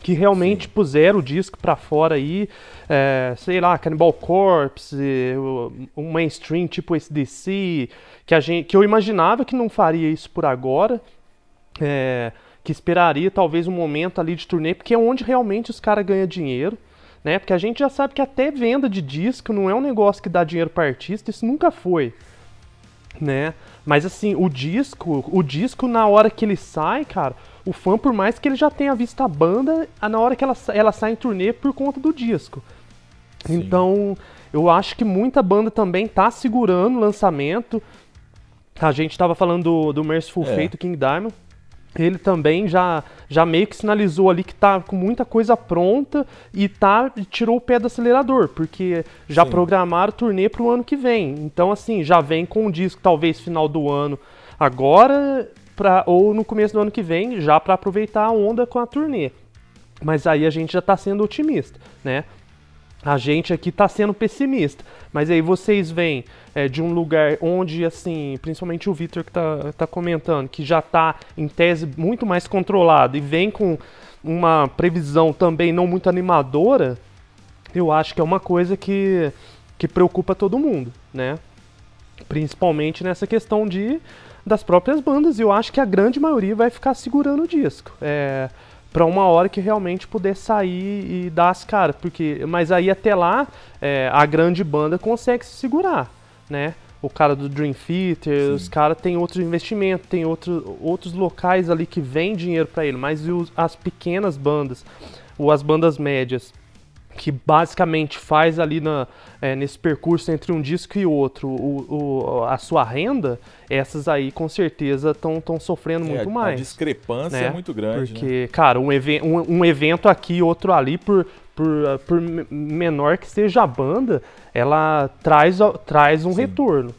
que realmente puseram o disco pra fora aí, é, sei lá, Cannibal Corpse, o- um mainstream tipo esse DC, que, a gente, que eu imaginava que não faria isso por agora, é, que esperaria talvez um momento ali de turnê, porque é onde realmente os caras ganham dinheiro, né? Porque a gente já sabe que até venda de disco não é um negócio que dá dinheiro para artista, isso nunca foi, né? Mas assim, o disco, o disco na hora que ele sai, cara, o fã, por mais que ele já tenha visto a banda, na hora que ela, ela sai em turnê por conta do disco. Sim. Então, eu acho que muita banda também tá segurando o lançamento. A gente tava falando do, do Merciful É. Fate, King Diamond. Ele também já, já meio que sinalizou ali que tá com muita coisa pronta e tá e tirou o pé do acelerador, porque já Sim. programaram o turnê pro ano que vem. Então, assim, já vem com um disco talvez final do ano agora, pra, ou no começo do ano que vem, já para aproveitar a onda com a turnê. Mas aí a gente já tá sendo otimista, né? A gente aqui tá sendo pessimista. Mas aí vocês vêm é, de um lugar onde, assim, principalmente o Victor que tá, tá comentando, que já tá em tese muito mais controlado e vem com uma previsão também não muito animadora, eu acho que é uma coisa que, que preocupa todo mundo, né? Principalmente nessa questão de das próprias bandas. E eu acho que a grande maioria vai ficar segurando o disco. É, para uma hora que realmente puder sair e dar as caras. Porque, mas aí até lá, é, a grande banda consegue se segurar, né? O cara do Dream Theater, Sim. os caras têm outros investimentos, tem outro, outros locais ali que vêm dinheiro para ele. Mas os, as pequenas bandas, ou as bandas médias, que basicamente faz ali na, é, nesse percurso entre um disco e outro o, o, a sua renda, essas aí com certeza estão sofrendo é, muito mais. A discrepância né? é muito grande. Porque, né? cara, um, um, um, evento aqui, outro ali, por, por, por menor que seja a banda, ela traz, traz um Sim. retorno.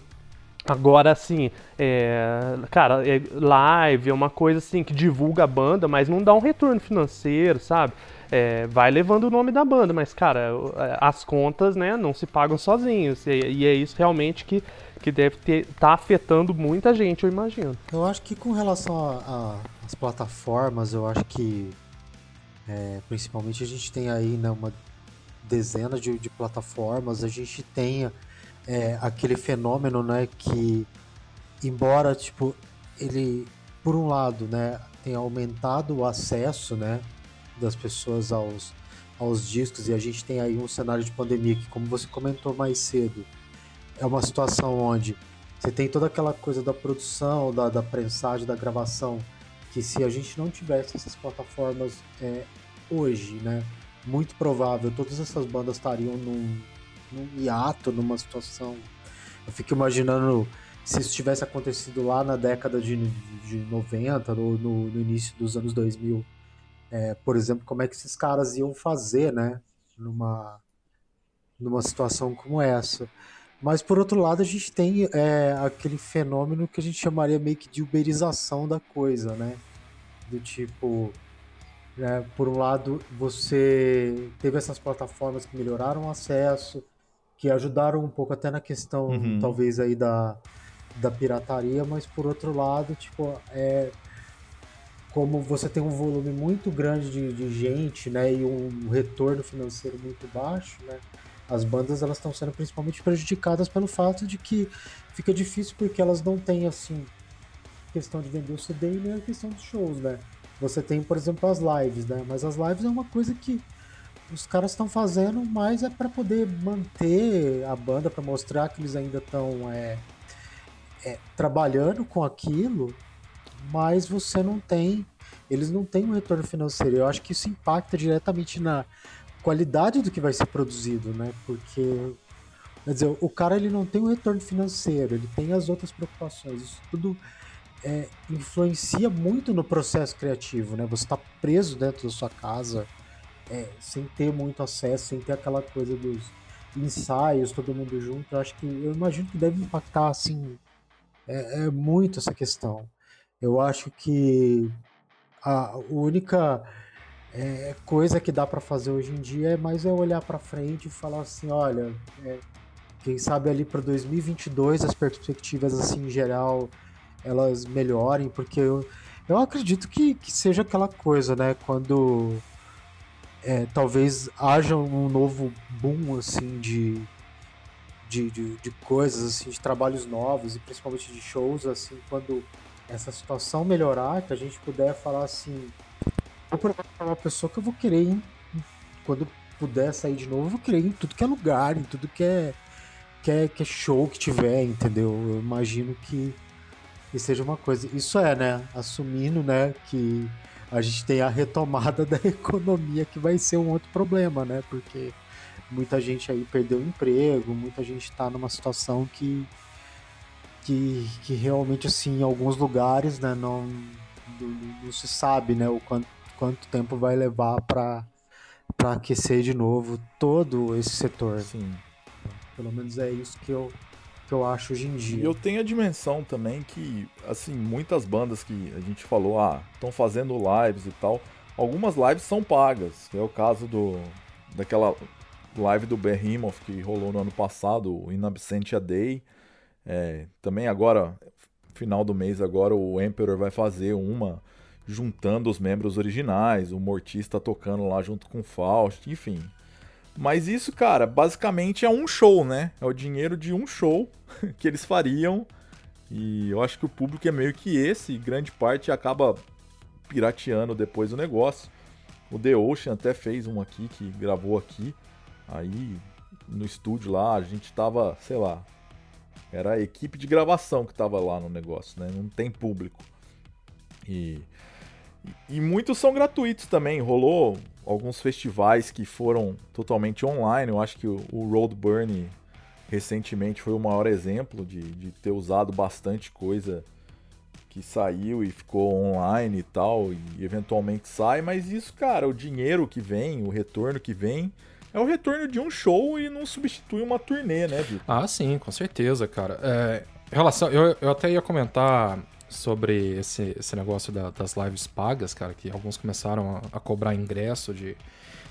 Agora, assim, é, cara, é, live é uma coisa assim que divulga a banda, mas não dá um retorno financeiro, sabe? É, vai levando o nome da banda, mas, cara, as contas, né, não se pagam sozinhos. E, e é isso realmente que, que deve estar tá afetando muita gente, eu imagino. Eu acho que com relação às plataformas, eu acho que é, principalmente a gente tem aí né, uma dezena de, de plataformas, a gente tem é, aquele fenômeno, né, que embora, tipo, ele, por um lado, né, tenha aumentado o acesso, né, das pessoas aos, aos discos, e a gente tem aí um cenário de pandemia que, como você comentou mais cedo, é uma situação onde você tem toda aquela coisa da produção, da, da prensagem, da gravação, que se a gente não tivesse essas plataformas é, hoje, né, muito provável todas essas bandas estariam num, num hiato, numa situação. Eu fico imaginando se isso tivesse acontecido lá na década de, de 90, no, no, no início dos anos 2000 é, por exemplo, como é que esses caras iam fazer, né, numa, numa situação como essa. Mas, por outro lado, a gente tem é, aquele fenômeno que a gente chamaria meio que de uberização da coisa, né? Do tipo, né, por um lado, você teve essas plataformas que melhoraram o acesso, que ajudaram um pouco até na questão, uhum. talvez, aí da, da pirataria, mas, por outro lado, tipo, é, como você tem um volume muito grande de, de gente, né, e um retorno financeiro muito baixo, né, as bandas elas estão sendo principalmente prejudicadas pelo fato de que fica difícil porque elas não têm assim questão de vender o CD e nem a questão dos shows, né? Você tem, por exemplo, as lives, né? Mas as lives é uma coisa que os caras estão fazendo, mas é para poder manter a banda, para mostrar que eles ainda estão é, é, trabalhando com aquilo mas você não tem, eles não têm um retorno financeiro. Eu acho que isso impacta diretamente na qualidade do que vai ser produzido, né? Porque quer dizer, o cara ele não tem um retorno financeiro, ele tem as outras preocupações. Isso tudo é, influencia muito no processo criativo, né? Você está preso dentro da sua casa, é, sem ter muito acesso, sem ter aquela coisa dos ensaios, todo mundo junto. Eu acho que eu imagino que deve impactar assim é, é muito essa questão. Eu acho que a única é, coisa que dá para fazer hoje em dia é mais é olhar para frente e falar assim, olha, é, quem sabe ali para 2022 as perspectivas assim em geral elas melhorem, porque eu, eu acredito que, que seja aquela coisa, né? Quando é, talvez haja um novo boom assim de, de, de, de coisas assim, de trabalhos novos e principalmente de shows assim, quando essa situação melhorar, que a gente puder falar assim, vou provar pra uma pessoa que eu vou querer ir, quando puder sair de novo, eu vou querer em tudo que é lugar, em tudo que é, que é, que é show que tiver, entendeu? Eu imagino que, que seja uma coisa. Isso é, né? Assumindo, né, que a gente tem a retomada da economia, que vai ser um outro problema, né? Porque muita gente aí perdeu o emprego, muita gente está numa situação que que, que realmente, assim, em alguns lugares, né, não, não, se sabe, né, o quanto, quanto tempo vai levar para para aquecer de novo todo esse setor. Sim. Pelo menos é isso que eu, que eu acho hoje em dia. Eu tenho a dimensão também que, assim, muitas bandas que a gente falou, ah, estão fazendo lives e tal, algumas lives são pagas, é o caso do daquela live do Behemoth que rolou no ano passado, o In Absentia Day, é, também agora, final do mês agora, o Emperor vai fazer uma juntando os membros originais, o Mortista tocando lá junto com o Faust, enfim. Mas isso, cara, basicamente é um show, né? É o dinheiro de um show que eles fariam E eu acho que o público é meio que esse, e grande parte acaba pirateando depois o negócio. O The Ocean até fez um aqui que gravou aqui. Aí no estúdio lá, a gente tava, sei lá, era a equipe de gravação que tava lá no negócio, né? Não tem público. E, e muitos são gratuitos também. Rolou alguns festivais que foram totalmente online. Eu acho que o, o Roadburn recentemente foi o maior exemplo de, de ter usado bastante coisa que saiu e ficou online e tal, e eventualmente sai, mas isso, cara, o dinheiro que vem, o retorno que vem, é o retorno de um show e não substitui uma turnê, né, Vitor? Ah, sim, com certeza, cara. É, relação, eu, eu até ia comentar sobre esse, esse negócio da, das lives pagas, cara, que alguns começaram a, a, cobrar ingresso de,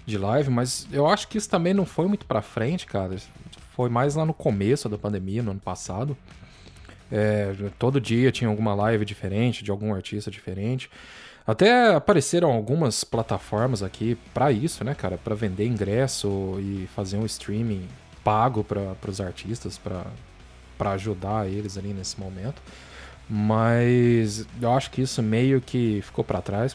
de live, mas eu acho que isso também não foi muito pra frente, cara. Foi mais lá no começo da pandemia, no ano passado. É, todo dia tinha alguma live diferente, de algum artista diferente. Até apareceram algumas plataformas aqui para isso, né, cara? Para vender ingresso e fazer um streaming pago para os artistas, para ajudar eles ali nesse momento. Mas eu acho que isso meio que ficou para trás,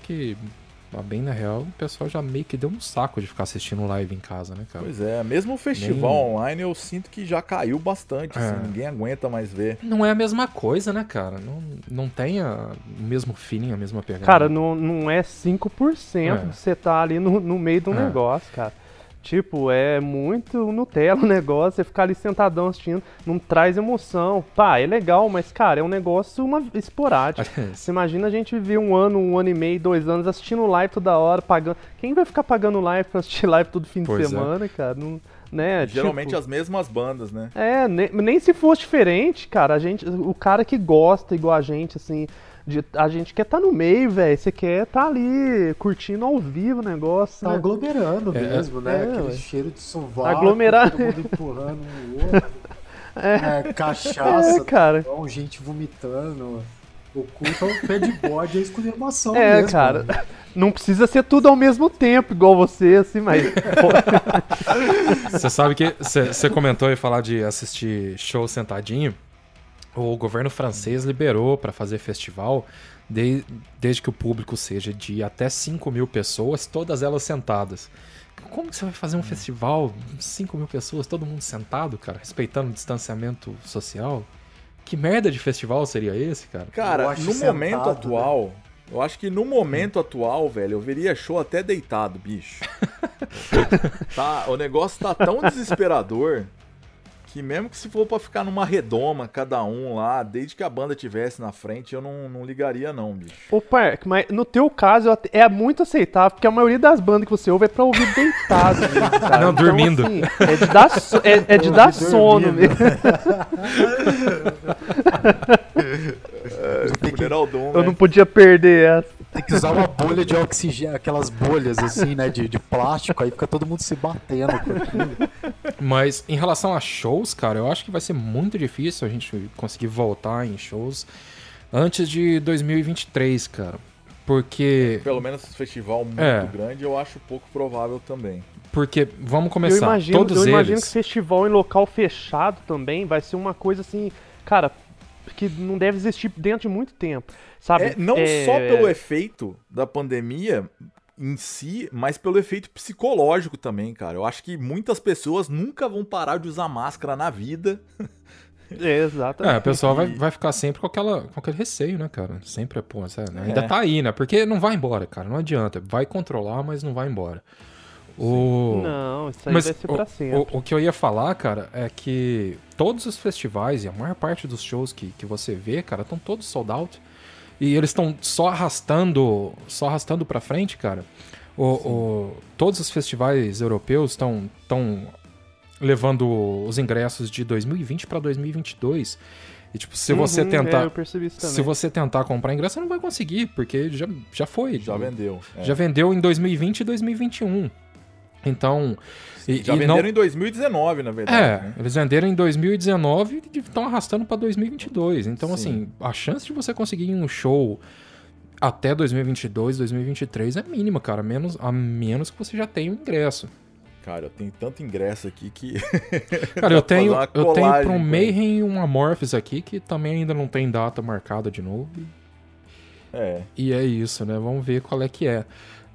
que bem na real, o pessoal já meio que deu um saco de ficar assistindo live em casa, né, cara? Pois é, mesmo o festival Nem... online eu sinto que já caiu bastante, assim, é. assim, ninguém aguenta mais ver. Não é a mesma coisa, né, cara? Não, não tem a, o mesmo feeling, a mesma pegada. Cara, não, não é 5% é. você tá ali no, no meio do é. negócio, cara. Tipo, é muito Nutella o negócio, você ficar ali sentadão assistindo, não traz emoção. Pá, é legal, mas, cara, é um negócio uma, esporádico. você imagina a gente viver um ano, um ano e meio, dois anos assistindo live toda hora, pagando. Quem vai ficar pagando live pra assistir live todo fim pois de é. semana, é. cara? Não, né? Geralmente tipo, as mesmas bandas, né? É, nem, nem se fosse diferente, cara, a gente, o cara que gosta igual a gente, assim, de, a gente quer estar tá no meio, velho. Você quer estar tá ali curtindo ao vivo o negócio. Tá né? aglomerando é, mesmo, né? É, Aquele cheiro de sovaco. Aglomerar. Todo mundo empurrando um outro. É. é cachaça, é, cara. Bom, gente vomitando. O culto é um pé de bode, é exclamação é, mesmo. cara. Né? Não precisa ser tudo ao mesmo tempo, igual você, assim, mas. Você sabe que você comentou e falar de assistir show sentadinho o governo francês liberou para fazer festival de, desde que o público seja de até 5 mil pessoas, todas elas sentadas. Como que você vai fazer um festival, 5 mil pessoas, todo mundo sentado, cara, respeitando o distanciamento social? Que merda de festival seria esse, cara? Cara, no sentado, momento né? atual, né? eu acho que no momento hum. atual, velho, eu veria show até deitado, bicho. tá, o negócio tá tão desesperador que mesmo que se for para ficar numa redoma cada um lá, desde que a banda tivesse na frente, eu não, não ligaria não, bicho. Ô, Park, mas no teu caso é muito aceitável, porque a maioria das bandas que você ouve é pra ouvir deitado mesmo, cara. Não, então, dormindo. Assim, é de dar, so é, é de dar sono mesmo. é, que... Eu né? não podia perder essa. Tem que usar uma bolha de oxigênio, aquelas bolhas assim, né, de, de plástico, aí fica todo mundo se batendo com aquilo. Mas em relação a shows, cara, eu acho que vai ser muito difícil a gente conseguir voltar em shows antes de 2023, cara. Porque. Pelo menos festival muito é. grande, eu acho pouco provável também. Porque, vamos começar, eu imagino, todos eu eles... imagino que festival em local fechado também vai ser uma coisa assim, cara, que não deve existir dentro de muito tempo, sabe? É, não é... só pelo efeito da pandemia em si, mas pelo efeito psicológico também, cara. Eu acho que muitas pessoas nunca vão parar de usar máscara na vida. É, exatamente. É, o pessoal vai, vai ficar sempre com, aquela, com aquele receio, né, cara? Sempre, é, pô, sério, né? ainda é. tá aí, né? Porque não vai embora, cara. Não adianta. Vai controlar, mas não vai embora. O... Não, isso aí Mas vai ser pra sempre. O, o, que eu ia falar, cara, é que todos os festivais e a maior parte dos shows que, que você vê, cara, estão todos sold out. E eles estão só arrastando, só arrastando pra frente, cara. O, o, todos os festivais europeus estão tão levando os ingressos de 2020 para 2022. E tipo, se você uhum, tentar, é, se você tentar comprar ingresso, você não vai conseguir, porque já, já foi. Já vendeu. É. Já vendeu em 2020 e 2021. Então. E, Já e venderam não... em 2019, na verdade. É, né? eles venderam em 2019 e estão arrastando para 2022. Então, Sim. assim, a chance de você conseguir um show até 2022, 2023 é mínima, cara. Menos, a menos que você já tenha o um ingresso. Cara, eu tenho tanto ingresso aqui que. Cara, eu tenho, eu tenho pra um Mayhem e um Amorphis aqui que também ainda não tem data marcada de novo. é. E é isso, né? Vamos ver qual é que é.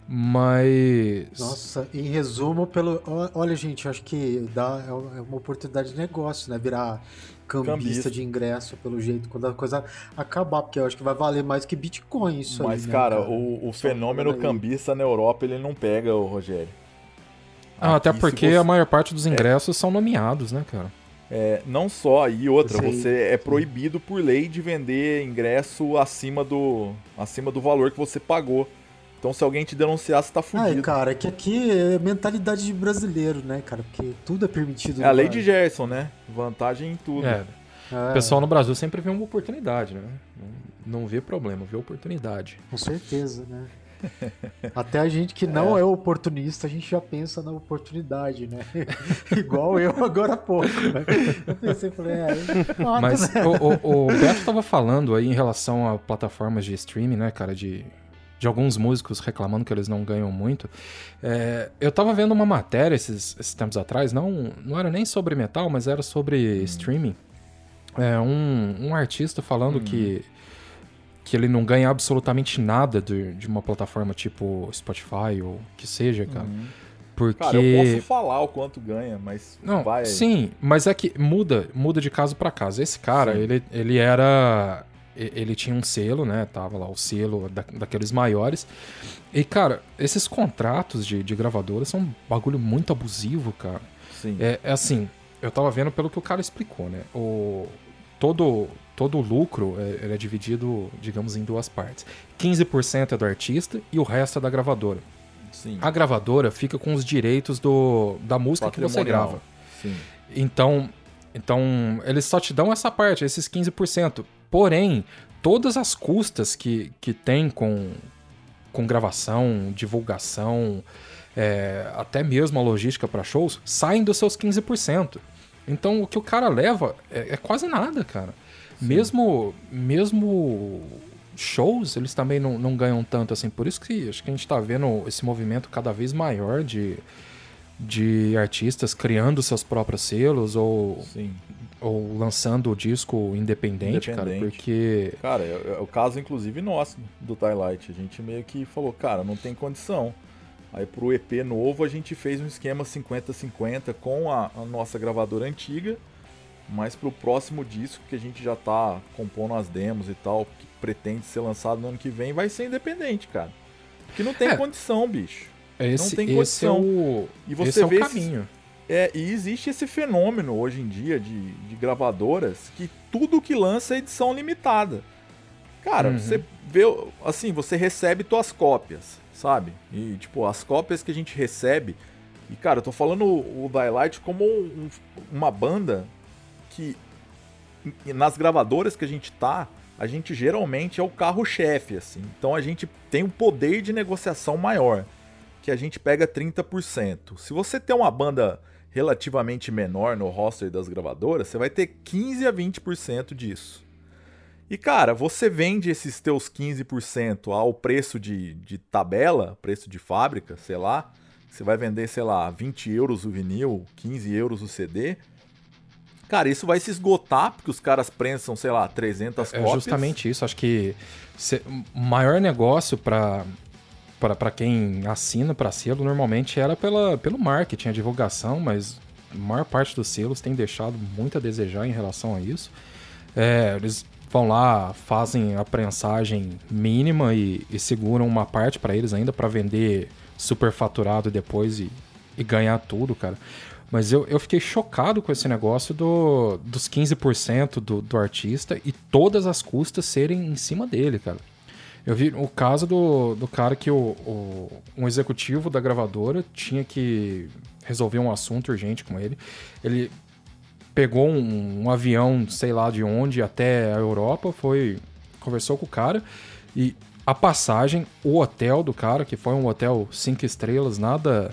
Mas. Nossa, em resumo, pelo. Olha, gente, acho que dá, é uma é uma oportunidade de negócio, né? Virar cambista, Cambista. de ingresso, pelo jeito, quando a coisa acabar, porque eu acho que vai valer mais que Bitcoin isso aí. Mas, né, cara, o, o Só fenômeno aí. cambista na Europa ele não pega, o Rogério. Ah, até porque você- a maior parte dos ingressos são nomeados, né, cara? É, não só, e outra, Sei. você é proibido por lei de vender ingresso acima do, acima do valor que você pagou. Então, se alguém te denunciar, você tá Ai, fudido. cara, é que aqui é mentalidade de brasileiro, né, cara? Porque tudo é permitido. é a lei de. Gerson, né? Vantagem em tudo. É, É, o pessoal no Brasil sempre vê uma oportunidade, né? Não, vê problema, vê oportunidade. Com certeza, né? Até a gente que não é. oportunista, a gente já pensa na oportunidade, né? Igual eu agora há pouco, né? Eu pensei, falei, é, Mas o, o, o Beto tava falando aí em relação a plataformas de streaming, né, cara, de, de alguns músicos reclamando que eles não ganham muito. É, eu tava vendo uma matéria esses, esses tempos atrás, não, não era nem sobre metal, mas era sobre streaming. É, um, um artista falando que, que ele não ganha absolutamente nada de, de uma plataforma tipo Spotify ou que seja, cara. Uhum. Porque. Cara, eu posso falar o quanto ganha, mas Não, vai sim, mas é que muda, muda de caso pra caso. Esse cara, Sim. ele, ele era. Ele tinha um selo, né? Tava lá o selo da, daqueles maiores. E, cara, esses contratos de, de gravadora são um bagulho muito abusivo, cara. Sim. É, é assim, eu tava vendo pelo que o cara explicou, né? O, todo, todo o lucro é, é dividido, digamos, em duas partes. 15% é do artista e o resto é da gravadora. Sim. A gravadora fica com os direitos do, da música que você grava. Sim. Então, então, eles só te dão essa parte, esses 15%. Porém, todas as custas que, que tem com, com gravação, divulgação, é, até mesmo a logística para shows, saem dos seus 15%. Então, o que o cara leva é, é quase nada, cara. Mesmo, mesmo shows, eles também não, não ganham tanto assim. Por isso que acho que a gente tá vendo esse movimento cada vez maior de, de artistas criando seus próprios selos ou, Sim. Ou lançando o disco independente, cara, Independente. porque Cara, é, é o caso, inclusive, nosso, do Twilight. A gente meio que falou, cara, não tem condição. Aí pro EP novo a gente fez um esquema 50-50 com a, a nossa gravadora antiga, mas pro próximo disco que a gente já tá compondo as demos e tal, que pretende ser lançado no ano que vem, vai ser independente, cara. Porque não tem É. condição, bicho. esse, tem esse é condição. o, E você esse é o vê esses- caminho. É, e existe esse fenômeno hoje em dia de, de gravadoras que tudo que lança é edição limitada. Cara, Uhum. você vê, assim, você recebe tuas cópias, sabe? E, tipo, as cópias que a gente recebe. E, cara, eu tô falando o, Daylight como um- uma banda que, nas gravadoras que a gente tá, a gente geralmente é o carro-chefe, assim. Então a gente tem um poder de negociação maior que a gente pega 30%. Se você tem uma banda relativamente menor no roster das gravadoras, você vai ter 15 a 20% disso. E cara, você vende esses teus 15% ao preço de, de tabela, preço de fábrica, sei lá. Você vai vender, sei lá, 20 euros o vinil, 15 euros o CD. Cara, isso vai se esgotar, porque os caras prensam, sei lá, 300 É cópias. justamente isso. Acho que o maior negócio para para quem assina para selo normalmente era pela, pelo marketing, a divulgação, mas a maior parte dos selos tem deixado muito a desejar em relação a isso. É, eles vão lá, fazem a prensagem mínima e, e seguram uma parte para eles ainda para vender superfaturado depois e, e ganhar tudo, cara. Mas eu, eu fiquei chocado com esse negócio do, dos 15% do, do artista e todas as custas serem em cima dele, cara. Eu vi o caso do, do cara que o, o- um executivo da gravadora tinha que resolver um assunto urgente com ele. Ele pegou um, um avião, sei lá de onde, até a Europa, foi conversou com o cara e a passagem, o hotel do cara, que foi um hotel cinco estrelas, nada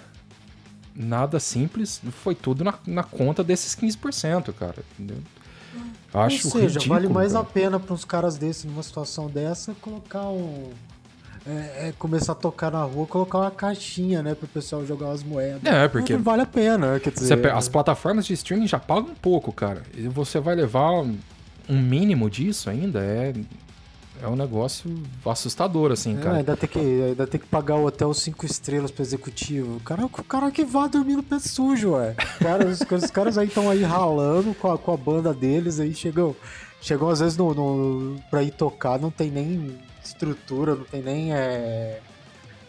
nada simples, foi tudo na, na conta desses 15%, cara, entendeu? Acho Ou seja, ridículo, vale mais cara. a pena para uns caras desses numa situação dessa colocar um é, é começar a tocar na rua, colocar uma caixinha, né, pro pessoal jogar umas moedas. É, porque- Não vale a pena, quer dizer. As plataformas de streaming já pagam um pouco, cara. E você vai levar um mínimo disso ainda, é, é um negócio assustador, assim, É, cara. ainda, tem que, ainda tem que pagar o hotel 5 estrelas pro executivo. O cara, o cara que vá dormir no pé sujo, ué. Cara, os, os caras aí estão aí ralando com a, com a banda deles, aí chegam, chegam às vezes no, no, pra ir tocar, não tem nem estrutura, não tem nem é,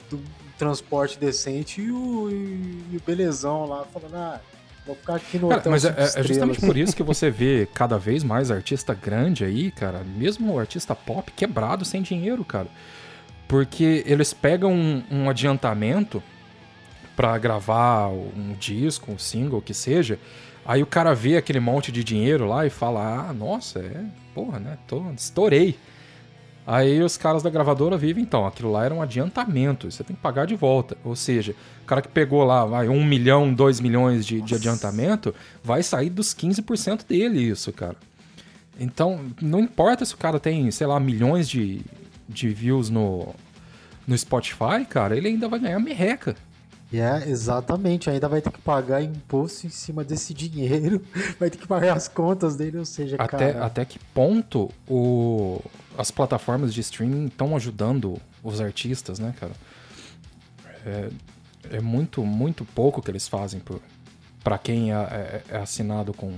do- transporte decente e o, e, e o belezão lá falando, ah, vou ficar aqui no Cara, hotel mas é, é justamente por isso que você vê cada vez mais artista grande aí, cara, mesmo artista pop quebrado sem dinheiro, cara. Porque eles pegam um, um adiantamento pra gravar um disco, um single, o que seja. Aí o cara vê aquele monte de dinheiro lá e fala: Ah, nossa, é, porra, né? Tô, estourei. Aí os caras da gravadora vivem, então, aquilo lá era um adiantamento, você tem que pagar de volta. Ou seja, o cara que pegou lá, vai, um milhão, dois milhões de, de adiantamento, vai sair dos 15% dele isso, cara. Então, não importa se o cara tem, sei lá, milhões de, de views no, no Spotify, cara, ele ainda vai ganhar merreca. É, exatamente, ainda vai ter que pagar imposto em cima desse dinheiro, vai ter que pagar as contas dele, ou seja, Até, cara, até que ponto o, as plataformas de streaming estão ajudando os artistas, né, cara? É, é muito, muito pouco que eles fazem por, pra quem é, é- é assinado com,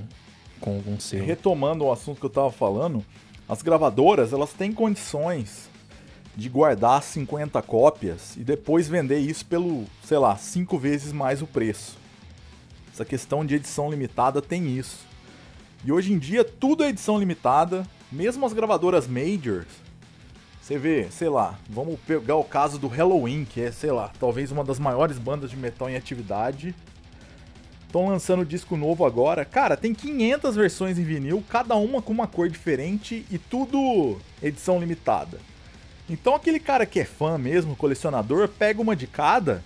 com algum selo. Retomando o assunto que eu tava falando, as gravadoras elas têm condições de guardar 50 cópias e depois vender isso pelo, sei lá, cinco vezes mais o preço. Essa questão de edição limitada tem isso. E hoje em dia tudo é edição limitada, mesmo as gravadoras majors. Você vê, sei lá, vamos pegar o caso do Halloween, que é, sei lá, talvez uma das maiores bandas de metal em atividade. Estão lançando disco novo agora. Cara, tem 500 versões em vinil, cada uma com uma cor diferente e tudo edição limitada. Então aquele cara que é fã mesmo, colecionador, pega uma de cada.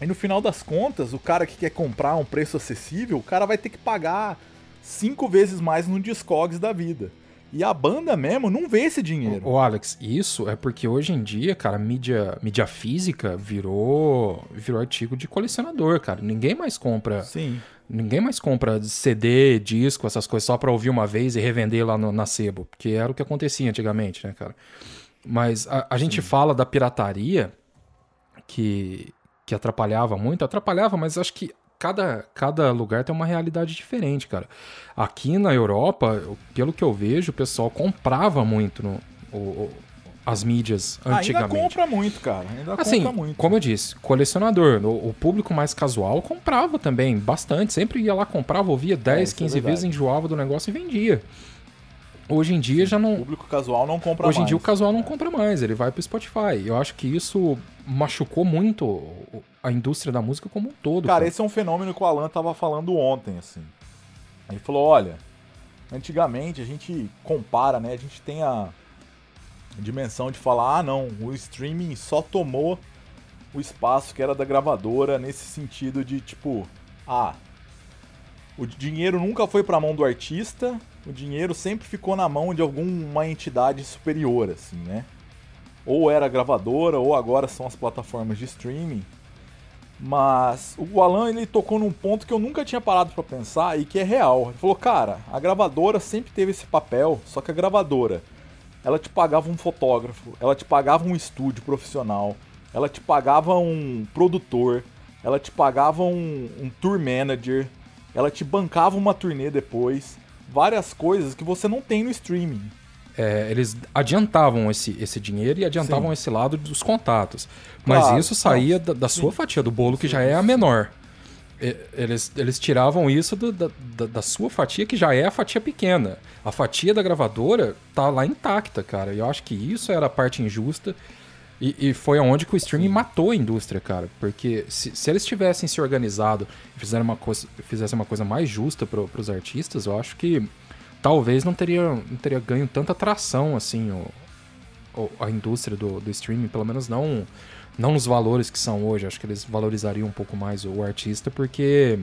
E no final das contas, o cara que quer comprar a um preço acessível, o cara vai ter que pagar cinco vezes mais no Discogs da vida. E a banda mesmo não vê esse dinheiro. Ô, Alex, isso é porque hoje em dia, cara, mídia, mídia física virou, virou artigo de colecionador, cara. Ninguém mais compra Sim. Ninguém mais compra CD, disco, essas coisas só pra ouvir uma vez e revender lá no, na sebo, porque era o que acontecia antigamente, né, cara? Mas a, a gente fala da pirataria que, que atrapalhava muito, atrapalhava, mas acho que cada, cada lugar tem uma realidade diferente, cara. Aqui na Europa, eu- pelo que eu vejo, o pessoal comprava muito no, o- o- as mídias Ainda antigamente. compra muito, cara. Ainda Assim, compra muito. como eu disse, colecionador. O, o público mais casual comprava também, bastante. Sempre ia lá, comprava, ouvia 10, isso é 15 verdade. vezes, enjoava do negócio e vendia. Hoje em dia já O não. público casual não compra Hoje em mais. dia o casual não compra mais, ele vai pro Spotify. Eu acho que isso machucou muito o- a indústria da música como um todo. Cara, Cara, esse é um fenômeno que o Alan tava falando ontem, assim. Ele falou, olha, antigamente a gente compara, né? A gente tem a dimensão de falar, ah não, o streaming só tomou o espaço que era da gravadora nesse sentido de tipo, ah, o dinheiro nunca foi pra mão do artista, o dinheiro sempre ficou na mão de alguma entidade superior, assim, né? Ou era a gravadora, ou agora são as plataformas de streaming. Mas o Alan ele tocou num ponto que eu nunca tinha parado pra pensar e que é real. Ele falou, cara, a gravadora sempre teve esse papel, só que a gravadora, ela te pagava um fotógrafo, ela te pagava um estúdio profissional, ela te pagava um produtor, ela te pagava um, um tour manager, ela te bancava uma turnê depois, várias coisas que você não tem no streaming. é, eles adiantavam esse, esse dinheiro e adiantavam Sim. esse lado dos contatos. Mas Claro, isso saía não, da, da sua sim. fatia do bolo, que Sim, já é a menor. E- Eles, eles tiravam isso do- da, da, da sua fatia, que já é a fatia pequena. A fatia da gravadora tá lá intacta, cara. E eu acho que isso era a parte injusta. E, e foi aonde que o streaming matou a indústria, cara. Porque se, se eles tivessem se organizado e fizeram uma coisa, fizessem uma coisa mais justa pro, pros artistas, eu acho que talvez não teria, não teria ganho tanta atração, assim, o, o- a indústria do, do streaming, pelo menos não, não nos valores que são hoje. Acho que eles valorizariam um pouco mais o artista, porque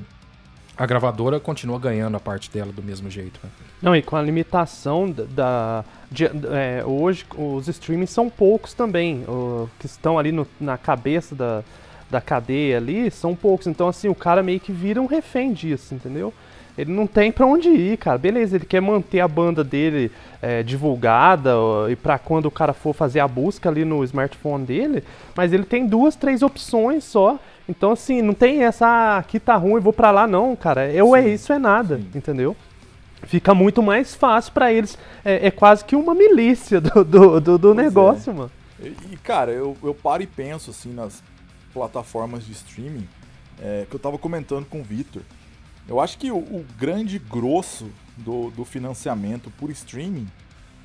a gravadora continua ganhando a parte dela do mesmo jeito. Né? Não, e com a limitação da. de, é, hoje os streamings são poucos também. O, que estão ali no, na cabeça da, da cadeia ali são poucos. Então, assim, o cara meio que vira um refém disso, entendeu? Ele não tem para onde ir, cara. Beleza, ele quer manter a banda dele é, divulgada ó, e para quando o cara for fazer a busca ali no smartphone dele, mas ele tem duas, três opções só. Então, assim, não tem essa, ah, aqui tá ruim, vou para lá, não, cara. Eu é isso, é nada, Sim. entendeu? Fica muito mais fácil para eles. É, é, quase que uma milícia do, do, do, do negócio, é. mano. E, cara, eu, eu paro e penso, assim, nas plataformas de streaming, é, que eu tava comentando com o Victor. Eu acho que o, o grande grosso do, do financiamento por streaming,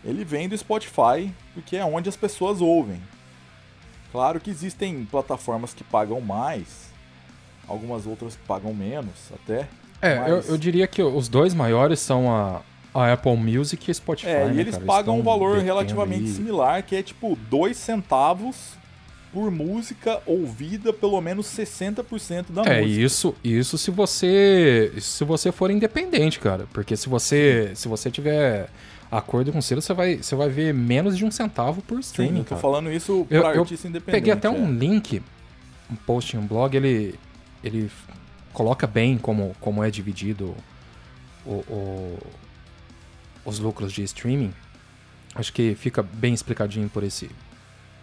ele vem do Spotify, porque é onde as pessoas ouvem. Claro que existem plataformas que pagam mais, algumas outras que pagam menos até. É, mas... eu, eu, diria que os dois maiores são a, a Apple Music e a Spotify. É, né, e eles cara? pagam um valor relativamente similar, que é tipo 2 centavos por música ouvida pelo menos 60% da é, música. É, isso, isso se você se você for independente, cara, porque se você se você tiver acordo com o selo, você vai, você vai ver menos de um centavo por streaming. Sim, eu tô cara. falando isso para artista independente. Peguei até é. um link, um post em um blog, ele ele coloca bem como, como é dividido o, o, os lucros de streaming. Acho que fica bem explicadinho por esse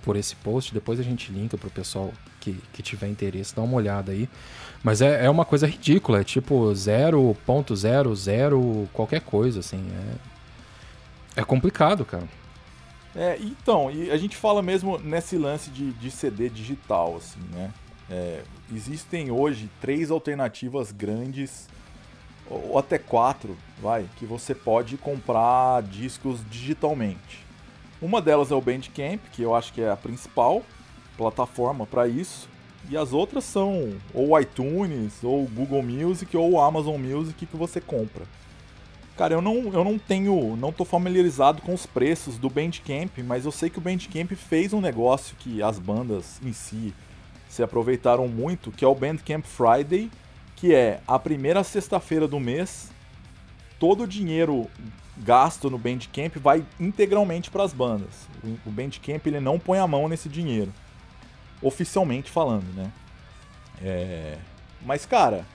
por esse post. Depois a gente linka pro pessoal que, que tiver interesse, dá uma olhada aí. Mas é, é uma coisa ridícula, é tipo 0.00 qualquer coisa, assim. É, é complicado, cara. É, então, e a gente fala mesmo nesse lance de, de CD digital, assim, né? É, existem hoje três alternativas grandes, ou até quatro, vai, que você pode comprar discos digitalmente. Uma delas é o Bandcamp, que eu acho que é a principal plataforma para isso. E as outras são ou iTunes, ou Google Music, ou Amazon Music que você compra. Cara, eu não, eu não tenho, não tô familiarizado com os preços do Bandcamp, mas eu sei que o Bandcamp fez um negócio que as bandas em si se aproveitaram muito, que é o Bandcamp Friday, que é a primeira sexta-feira do mês, todo o dinheiro gasto no Bandcamp vai integralmente para as bandas. O Bandcamp ele não põe a mão nesse dinheiro, oficialmente falando, né? É... Mas cara,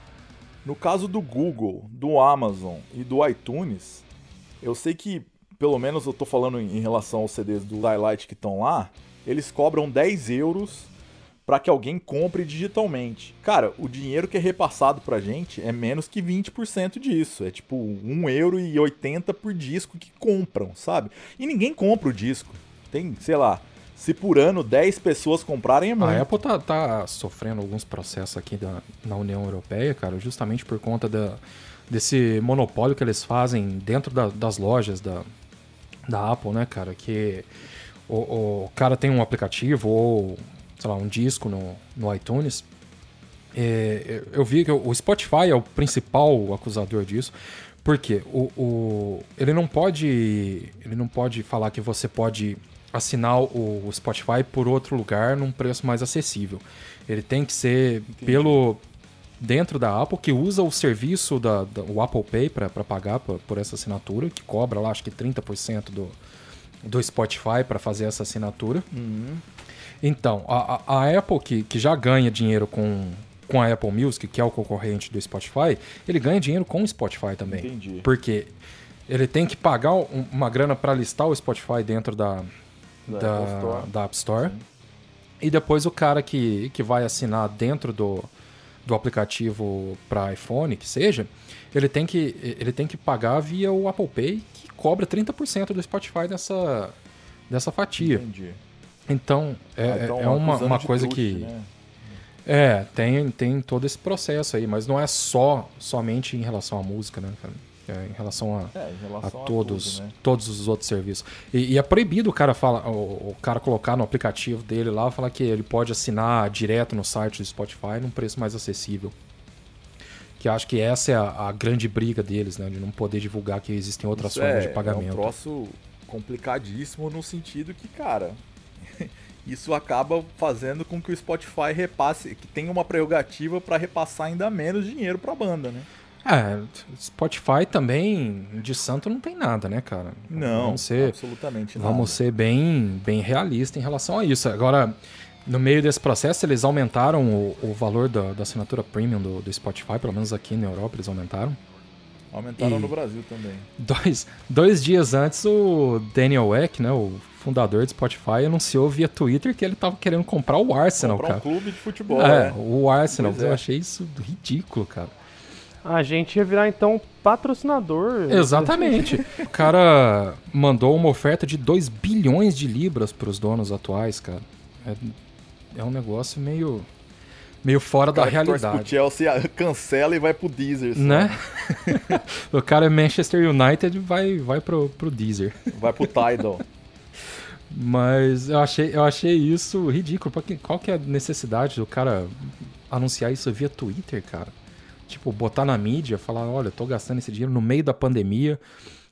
no caso do Google, do Amazon e do iTunes, eu sei que pelo menos eu estou falando em relação aos CDs do Daylight que estão lá, eles cobram 10 euros para que alguém compre digitalmente. Cara, o dinheiro que é repassado pra gente é menos que 20% disso. É tipo 1,80€ por disco que compram, sabe? E ninguém compra o disco. Tem, sei lá, se por ano 10 pessoas comprarem é muito. A Apple tá, tá sofrendo alguns processos aqui da, na União Europeia, cara, justamente por conta da, desse monopólio que eles fazem dentro da, das lojas da, da Apple, né, cara? Que o, o cara tem um aplicativo ou sei lá, um disco no, no iTunes, é, eu vi que o Spotify é o principal acusador disso, porque o, o, ele não pode ele não pode falar que você pode assinar o, Spotify por outro lugar num preço mais acessível. Ele tem que ser Entendi. pelo dentro da Apple que usa o serviço da, da o Apple Pay para pagar por, por, essa assinatura, que cobra lá acho que 30% do, do Spotify para fazer essa assinatura. Uhum. Então, a, a Apple, que, que já ganha dinheiro com, com a Apple Music, que é o concorrente do Spotify, ele ganha dinheiro com o Spotify também. Entendi. Porque ele tem que pagar uma grana para listar o Spotify dentro da, da, da, Apple Store. Da App Store. E depois o cara que, que vai assinar dentro do, do aplicativo para iPhone, que seja, ele tem que, ele tem que pagar via o Apple Pay, que cobra 30% do Spotify dessa, dessa fatia. Entendi. Então, é, ah, então, é uma, uma coisa truque, que. Né? É, tem, tem todo esse processo aí, mas não é só somente em relação à música, né, cara? É, em relação a, é, em relação a, a todos, tudo, né? todos os outros serviços. E, e, é proibido o cara fala, o, o, cara colocar no aplicativo dele lá, falar que ele pode assinar direto no site do Spotify num preço mais acessível. Que acho que essa é a, a grande briga deles, né? De não poder divulgar que existem outras Isso formas é, de pagamento. É um troço complicadíssimo no sentido que, cara, isso acaba fazendo com que o Spotify repasse, que tenha uma prerrogativa para repassar ainda menos dinheiro para a banda, né? É, Spotify também de santo não tem nada, né, cara? Não, vamos ser, absolutamente nada. vamos ser bem, bem realistas em relação a isso. Agora, no meio desse processo, eles aumentaram o, o valor da, da assinatura premium do, do Spotify, pelo menos aqui na Europa eles aumentaram. Aumentaram E- no Brasil também. Dois, dois dias antes, o Daniel Eck, né, o fundador do Spotify, anunciou via Twitter que ele tava querendo comprar o Arsenal, Comprar um cara. clube de futebol, é, né? o Arsenal. Pois Eu é. achei isso ridículo, cara. A gente ia virar então patrocinador. Exatamente. o cara mandou uma oferta de 2 bilhões de libras pros donos atuais, cara. É, é um negócio meio meio fora O da realidade. pro Chelsea cancela e vai pro Deezer. Né? o cara é Manchester United vai vai pro, pro Deezer. Vai pro Tidal. Mas eu achei, eu achei isso ridículo. Porque qual que é a necessidade do cara anunciar isso via Twitter, cara? Tipo, botar na mídia, falar, olha, tô gastando esse dinheiro no meio da pandemia.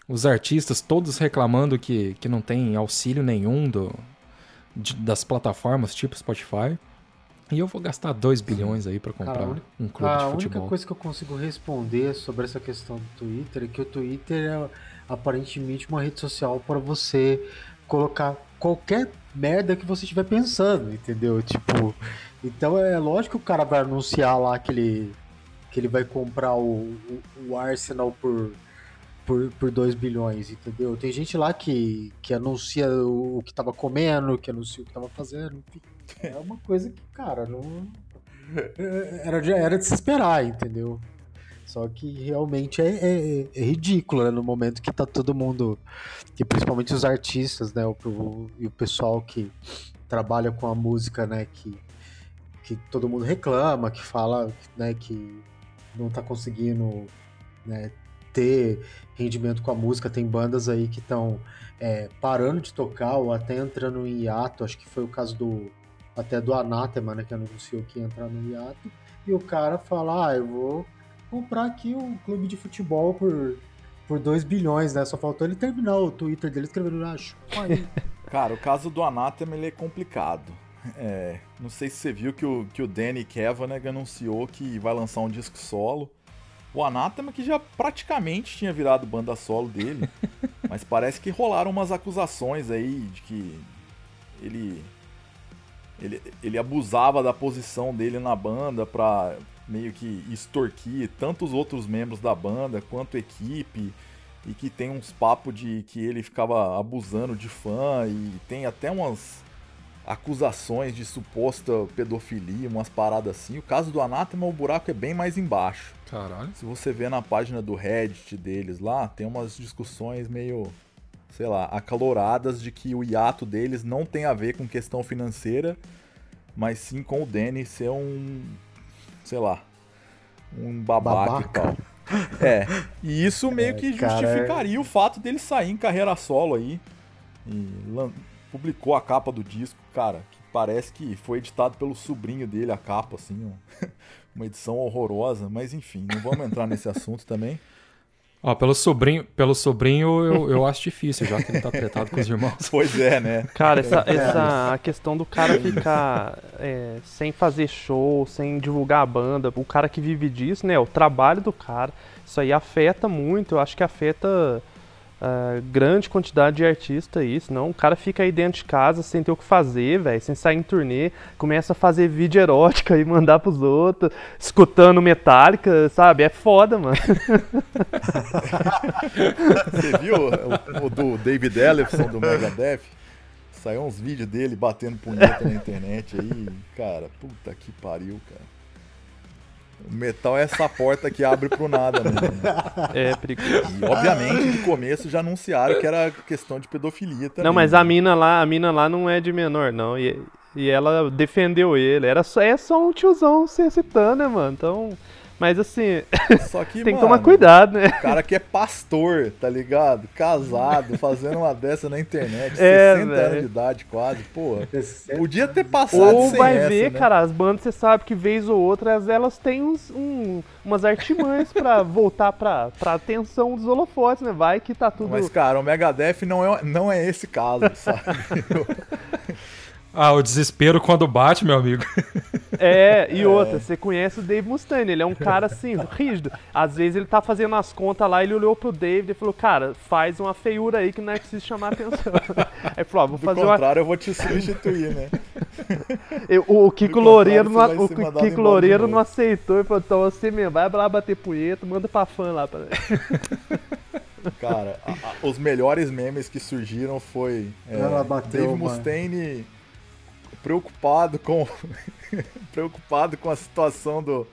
Os artistas todos reclamando que, que não tem auxílio nenhum do, de- das plataformas tipo Spotify. E eu vou gastar 2 bilhões aí pra comprar Cara, a um clube A de única futebol. coisa que eu consigo responder sobre essa questão do Twitter é que o Twitter é aparentemente uma rede social para você colocar qualquer merda que você estiver pensando, entendeu? Tipo, então é lógico que o cara vai anunciar lá que ele, que ele vai comprar o, o, o Arsenal por, por, por 2 bilhões, entendeu? Tem gente lá que, que anuncia o, que tava comendo, que anuncia o que tava fazendo, enfim. É uma coisa que, cara, não. Era de, era de se esperar, entendeu? Só que realmente é, é- é ridículo, né? No momento que tá todo mundo, que principalmente os artistas, né? O, o- e o pessoal que trabalha com a música, né? Que, que todo mundo reclama, que fala né, que não tá conseguindo né, ter rendimento com a música. Tem bandas aí que estão parando de tocar ou até entrando em hiato. Acho que foi o caso do até do Anathema, né, que anunciou que ia entrar no hiato. E o cara fala, ah, eu vou comprar aqui um clube de futebol por, por 2 bilhões, né? Só faltou ele terminar o Twitter dele escrevendo, ah, aí. Cara, o caso do Anathema ele é complicado. É, não sei se você viu que o, que o Danny Kavanagh anunciou que vai lançar um disco solo. O Anathema que já praticamente tinha virado banda solo dele. mas parece que rolaram umas acusações aí de que ele, ele, ele abusava da posição dele na banda pra meio que extorquir tanto os outros membros da banda quanto equipe e que tem uns papos de que ele ficava abusando de fã e tem até umas acusações de suposta pedofilia, umas paradas assim. O caso do Anathema, o buraco é bem mais embaixo. Caralho. Se você ver na página do Reddit deles lá, tem umas discussões meio, sei lá, acaloradas de que o hiato deles não tem a ver com questão financeira, mas sim com o Danny ser um, sei lá, um babaca, Babaca. e tal. É, e isso meio que cara, justificaria o fato dele sair em carreira solo aí. E publicou a capa do disco, cara, que parece que foi editado pelo sobrinho dele a capa, assim, um- uma edição horrorosa, mas enfim, não vamos entrar nesse assunto também. Ó, pelo sobrinho, pelo sobrinho eu, eu acho difícil, já que ele tá tretado com os irmãos. Pois é, né? Cara, essa, essa a questão do cara ficar é, sem fazer show, sem divulgar a banda, o cara que vive disso, né? O trabalho do cara, isso aí afeta muito, eu acho que afeta ah, grande quantidade de artista aí, senão o cara fica aí dentro de casa sem ter o que fazer, velho, sem sair em turnê, começa a fazer vídeo erótica e mandar pros outros, escutando Metallica, sabe? É foda, mano. Você viu o, o do David Ellefson do Megadeth? Saiu uns vídeos dele batendo punheta na internet aí, cara, puta que pariu, cara. O metal é essa porta que abre pro nada mesmo. né? É perigoso. E obviamente de começo já anunciaram que era questão de pedofilia também. Não, mas a mina lá, a mina lá não é de menor, não. E, e ela defendeu ele. Era só, é só um tiozão se excitando, né, mano? Então. Mas assim, Só que, tem que mano, tomar cuidado, né? O cara que é pastor, tá ligado? Casado, fazendo uma dessa na internet, É, 60 velho. anos de idade quase, porra. Podia ter passado Ou sem vai essa, ver, né? cara, as bandas você sabe que vez ou outra elas, elas têm uns, um- umas artimanhas pra voltar pra, pra atenção dos holofotes, né? Vai que tá tudo. Mas, cara, o Megadeth não é, não é esse caso, sabe? Ah, o desespero quando bate, meu amigo. É, e outra, você conhece o Dave Mustaine, ele é um cara assim, rígido. Às vezes ele tá fazendo as contas lá, ele olhou pro David e falou, cara, faz uma feiura aí que não é preciso chamar atenção. Aí falou, ó, vou Do fazer contrário, eu vou te substituir, né? Eu- o Kiko Loureiro, não, o Kiko Loureiro não aceitou e falou, então você mesmo, vai lá bater punheta, manda pra fã lá. Pra... Cara, a- a- os melhores memes que surgiram foi é, Ela bateu, Dave mano. Preocupado com preocupado com a situação do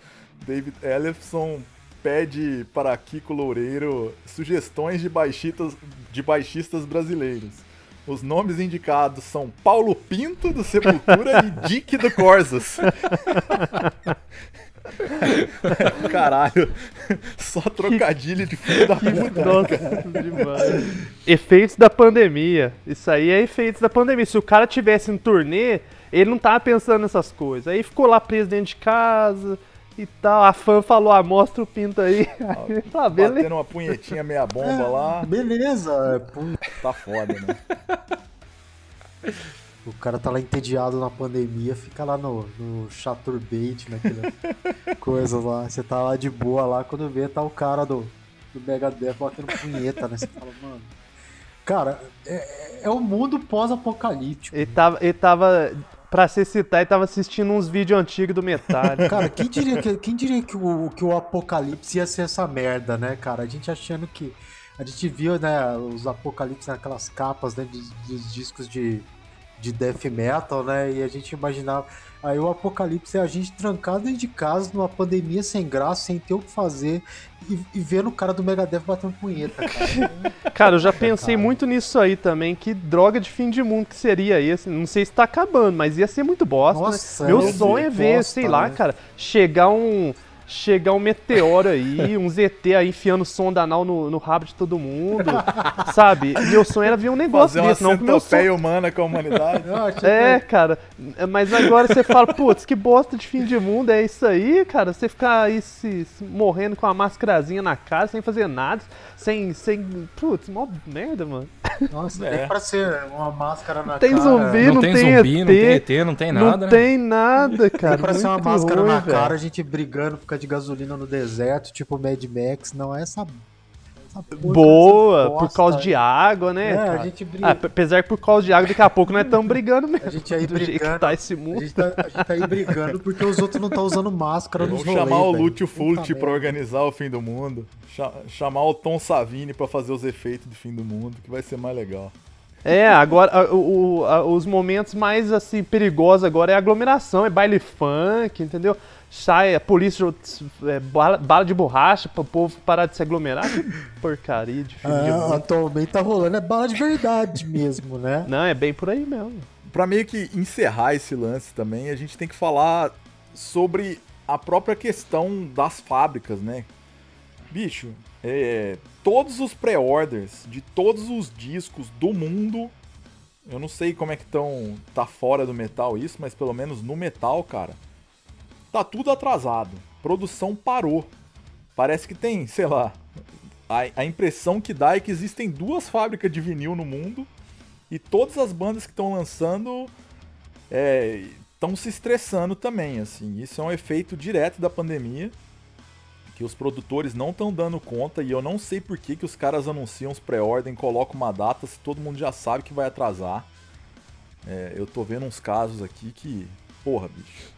David Ellefson pede para Kiko Loureiro sugestões de baixistas, de baixistas brasileiros. Os nomes indicados são Paulo Pinto do Sepultura e Dick do Corsas. Caralho, só trocadilho de filho da puta. Nossa, demais. Efeitos da pandemia. Isso aí é efeitos da pandemia. Se o cara tivesse em turnê, ele não tava pensando nessas coisas. Aí ficou lá preso dentro de casa e tal. A fã falou, ah, mostra o pinto aí. Aí ah, beleza. Batendo uma punhetinha meia bomba lá, Beleza, é, tá foda, né? o cara tá lá entediado na pandemia, fica lá no, no chaturbate, naquela coisa lá. Você tá lá de boa lá, quando vê, tá o cara do, do Megadeth batendo punheta, né? Você fala, mano. Cara, é, é o mundo pós-apocalíptico. Ele tava, ele tava, pra se citar, ele tava assistindo uns vídeos antigos do Metallica. Cara, quem diria, que, quem diria que, o, que o apocalipse ia ser essa merda, né, cara? A gente achando que. A gente viu, né, os apocalipse naquelas capas, né, dos, dos discos de, de death metal, né? E a gente imaginava. Aí o apocalipse é a gente trancado dentro de casa numa pandemia sem graça, sem ter o que fazer e, e vendo o cara do Megadeth batendo punheta, cara. Cara, eu já pensei Cara. muito nisso aí também. Que droga de fim de mundo que seria esse. Não sei se tá acabando, mas ia ser muito bosta. Nossa, né? Meu sonho é ver, bosta, sei lá, né? cara, chegar um. Chegar um meteoro aí, um ZT aí enfiando sonda anal no, no rabo de todo mundo, sabe? Meu sonho era ver um negócio Fazer uma desse, não que meu sonho. humana com a humanidade. Achei É, que- cara, mas agora você fala, putz, que bosta de fim de mundo é isso aí, cara? Você ficar aí se, se morrendo com a máscarazinha na cara, sem fazer nada, sem. sem. Putz, mó merda, mano. Nossa, É. nem pra ser uma máscara na Tem cara. zumbi, Não, não tem tem zumbi, ET, não tem ET, não tem nada, não né? tem nada, cara. Tem pra ser uma máscara ruim, na cara, a gente brigando por causa de gasolina no deserto, tipo Mad Max, não é essa. Boa, por bosta. causa de água, né? É, cara? a gente briga. Ah, apesar que por causa de água, daqui a pouco nós estamos brigando mesmo. A gente aí que brigando. tá esse A mundo. gente, tá, a gente tá aí brigando porque os outros não estão usando máscara nos Vamos rolês, chamar o. Lúcio Fulci pra organizar o fim do mundo. Cha- chamar o Tom Savini pra fazer os efeitos do fim do mundo, que vai ser mais legal. É, agora a- o- o- a- os momentos mais assim perigosos agora é aglomeração, é baile funk, entendeu? Sai a polícia, é, bala, bala de borracha pro povo parar de se aglomerar. Que porcaria de filme Ah, atualmente tá rolando, é bala de verdade mesmo, né? Não, é bem por aí mesmo. Pra meio que encerrar esse lance também, a gente tem que falar sobre a própria questão das fábricas, né? Bicho, é, todos os pré-orders de todos os discos do mundo, eu não sei como é que estão, tá fora do metal isso, mas pelo menos no metal, cara, tá tudo atrasado. Produção parou. Parece que tem, sei lá, a, a impressão que dá é que existem duas fábricas de vinil no mundo e todas as bandas que estão lançando estão se estressando também, assim. Isso é um efeito direto da pandemia, que os produtores não estão dando conta e eu não sei por que, que os caras anunciam os pré-ordem, colocam uma data se todo mundo já sabe que vai atrasar. É, eu tô vendo uns casos aqui que, porra, bicho,